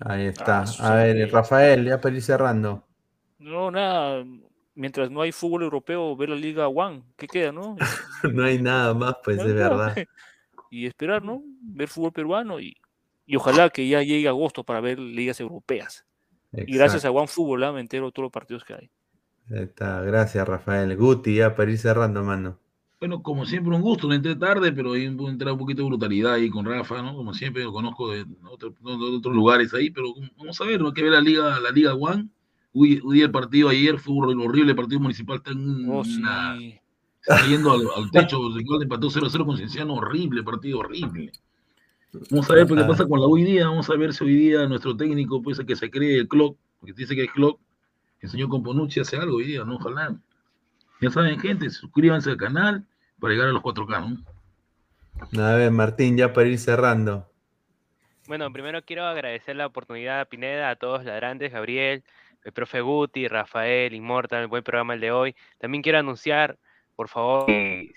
Ahí está. Ah, sí. A ver, Rafael, ya para ir cerrando. No, nada. Mientras no hay fútbol europeo, ver la Liga One. ¿Qué queda, no? No hay nada más, pues, de verdad. Y esperar, ¿no? Ver fútbol peruano y, y ojalá que ya llegue agosto para ver ligas europeas. Y gracias a OneFootball ¿ah? me entero de todos los partidos que hay. Está, gracias Rafael. Guti, ya para ir cerrando, mano. Bueno, como siempre, un gusto. No entré tarde, pero ahí pude entrar un poquito de brutalidad ahí con Rafa, ¿no? Como siempre, lo conozco de, otro- de otros lugares ahí, pero vamos a ver, hay que ver la Liga, la Liga One. Hoy, hoy el partido ayer fue un horrible, el partido municipal está en Oh, sí. una- yendo al, al techo, igual empató 0-0 con Cienciano, horrible, partido horrible. Vamos a ver pues, qué pasa con la hoy día, vamos a ver si hoy día nuestro técnico, pues el que se cree el clock, porque dice que es clock, el señor Componucci hace algo hoy día, ¿no? Ojalá. Ya saben, gente, suscríbanse al canal para llegar a los 4K, ¿no? A ver, Martín, ya para ir cerrando. Bueno, primero quiero agradecer la oportunidad a Pineda, a todos ladrantes, Gabriel, el profe Guti, Rafael, Immortal, buen programa el de hoy. También quiero anunciar, por favor, si,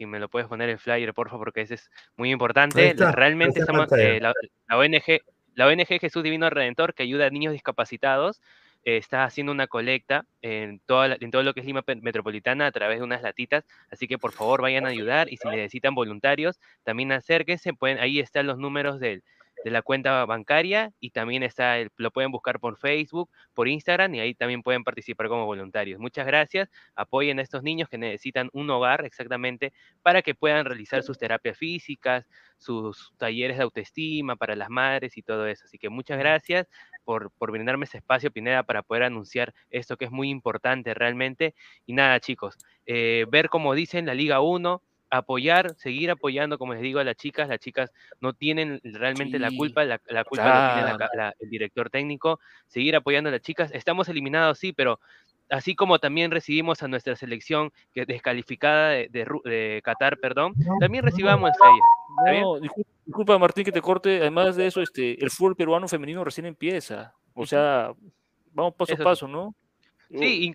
si me lo puedes poner el flyer, por favor, porque ese es muy importante. está, Realmente estamos, eh, la, la ONG, la ONG Jesús Divino Redentor, que ayuda a niños discapacitados, eh, está haciendo una colecta en, toda la- en todo lo que es Lima Metropolitana a través de unas latitas, así que por favor vayan a ayudar y si necesitan voluntarios, también acérquense, pueden, ahí están los números del, de la cuenta bancaria y también está el- lo pueden buscar por Facebook, por Instagram y ahí también pueden participar como voluntarios. Muchas gracias, apoyen a estos niños que necesitan un hogar exactamente para que puedan realizar sus terapias físicas, sus talleres de autoestima para las madres y todo eso. Así que muchas gracias por, por brindarme ese espacio, Pineda, para poder anunciar esto que es muy importante realmente. Y nada, chicos, eh, ver como dicen la Liga 1, apoyar, seguir apoyando, como les digo a las chicas, las chicas no tienen realmente la culpa, la, la culpa tiene la claro. la- el director técnico, seguir apoyando a las chicas. Estamos eliminados, sí, pero así como también recibimos a nuestra selección que descalificada de, de Ru- de Qatar, perdón, también recibamos a ella. No, discul- disculpa, Martín que te corte. Además de eso, este, el fútbol peruano femenino recién empieza. O sea, vamos paso Eso a paso, ¿no? Sí,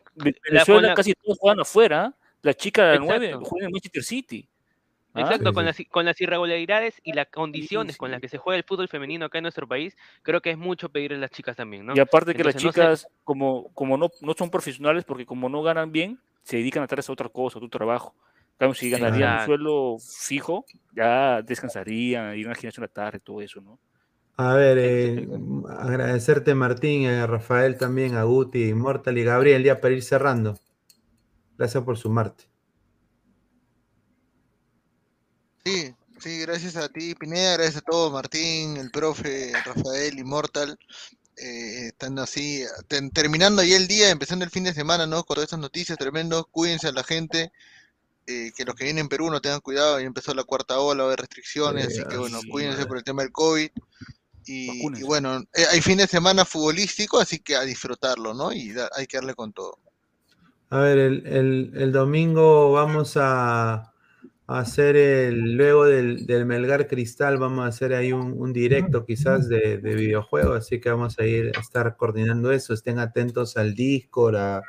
Venezuela casi todos juegan afuera. La chica de la 9 Exacto. juega en Manchester City. ¿ah? Exacto, Sí, con, sí. Las, con las irregularidades y las condiciones con sí. las que se juega el fútbol femenino acá en nuestro país, creo que es mucho pedirle a las chicas también, ¿no? Y aparte que las Entonces, no sé- chicas, como, como no, no son profesionales, porque como no ganan bien, se dedican a hacer otra cosa, a tu trabajo. Cambio, si ganarían un sueldo fijo, ya descansarían, irían al gimnasio en la tarde, todo eso, ¿no? A ver, eh, Exacto. agradecerte Martín, a Rafael también, a Guti, Immortal y Gabriel, ya para ir cerrando. Gracias por sumarte. Sí, sí, gracias a ti, Pineda, gracias a todos, Martín, el profe, Rafael, Immortal, eh, estando así, ten- terminando ahí el día, empezando el fin de semana, ¿no? Con todas estas noticias tremendas, cuídense a la gente, eh, que los que vienen en Perú no tengan cuidado, ya empezó la cuarta ola, haber restricciones, Sí, así que bueno, sí, cuídense madre. por el tema del COVID. Y, bueno, eh, hay fin de semana futbolístico, así que a disfrutarlo, ¿no? Y da- hay que darle con todo. A ver, el, el- domingo vamos a, hacer el, luego del, del Melgar Cristal, vamos a hacer ahí un, directo quizás de, de videojuegos, así que vamos a ir a estar coordinando eso. Estén atentos al Discord, a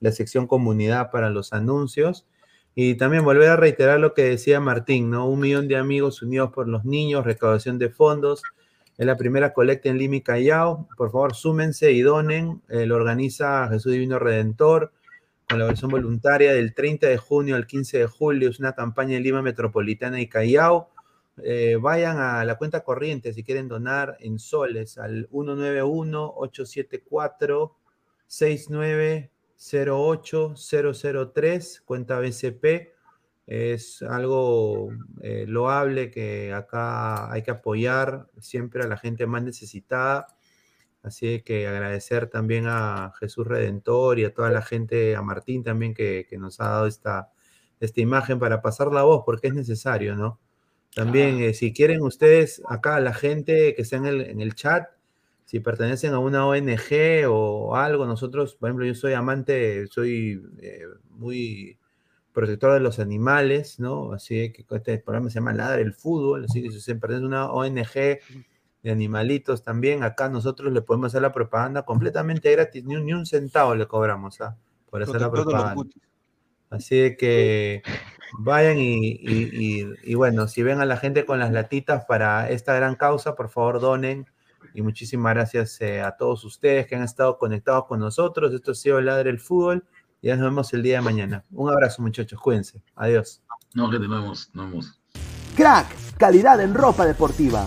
la sección comunidad para los anuncios. Y también volver a reiterar lo que decía Martín, ¿no? Un millón de amigos unidos por los niños, recaudación de fondos. Es la primera colecta en Lima y Callao. Por favor, súmense y donen. Eh, lo organiza Jesús Divino Redentor con la versión voluntaria del 30 de junio al 15 de julio. Es una campaña en Lima Metropolitana y Callao. Eh, vayan a la cuenta corriente si quieren donar en soles al 191-874-6908-003, cuenta BCP. Es algo eh, loable que acá hay que apoyar siempre a la gente más necesitada. Así que agradecer también a Jesús Redentor y a toda la gente, a Martín también que, que nos ha dado esta, esta imagen para pasar la voz, porque es necesario, ¿no? También, eh, si quieren ustedes, acá la gente que está en el, en el chat, si pertenecen a una ONG o algo, nosotros, por ejemplo, yo soy amante, soy eh, muy protector de los animales, ¿no? Así que este programa se llama Ladra el Fútbol, así que si se pertenece a una ONG de animalitos también, acá nosotros le podemos hacer la propaganda completamente gratis, ni un, ni un centavo le cobramos, ¿ah? Por hacer la Protector propaganda. Así que vayan y, y- y- y bueno, si ven a la gente con las latitas para esta gran causa, por favor donen. Y muchísimas gracias eh, a todos ustedes que han estado conectados con nosotros. Esto ha sido Ladre el Fútbol. Y ya nos vemos el día de mañana. Un abrazo, muchachos. Cuídense. Adiós. No, gente, nos vemos, nos vemos. Crack, calidad en ropa deportiva.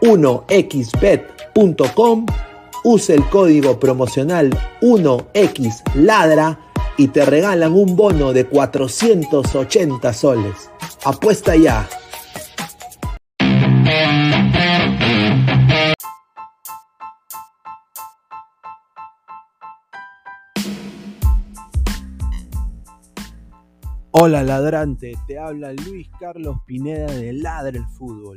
1xbet.com, use el código promocional 1xladra y te regalan un bono de 480 soles. Apuesta ya. Hola ladrante, te habla Luis Carlos Pineda de Ladre el Fútbol.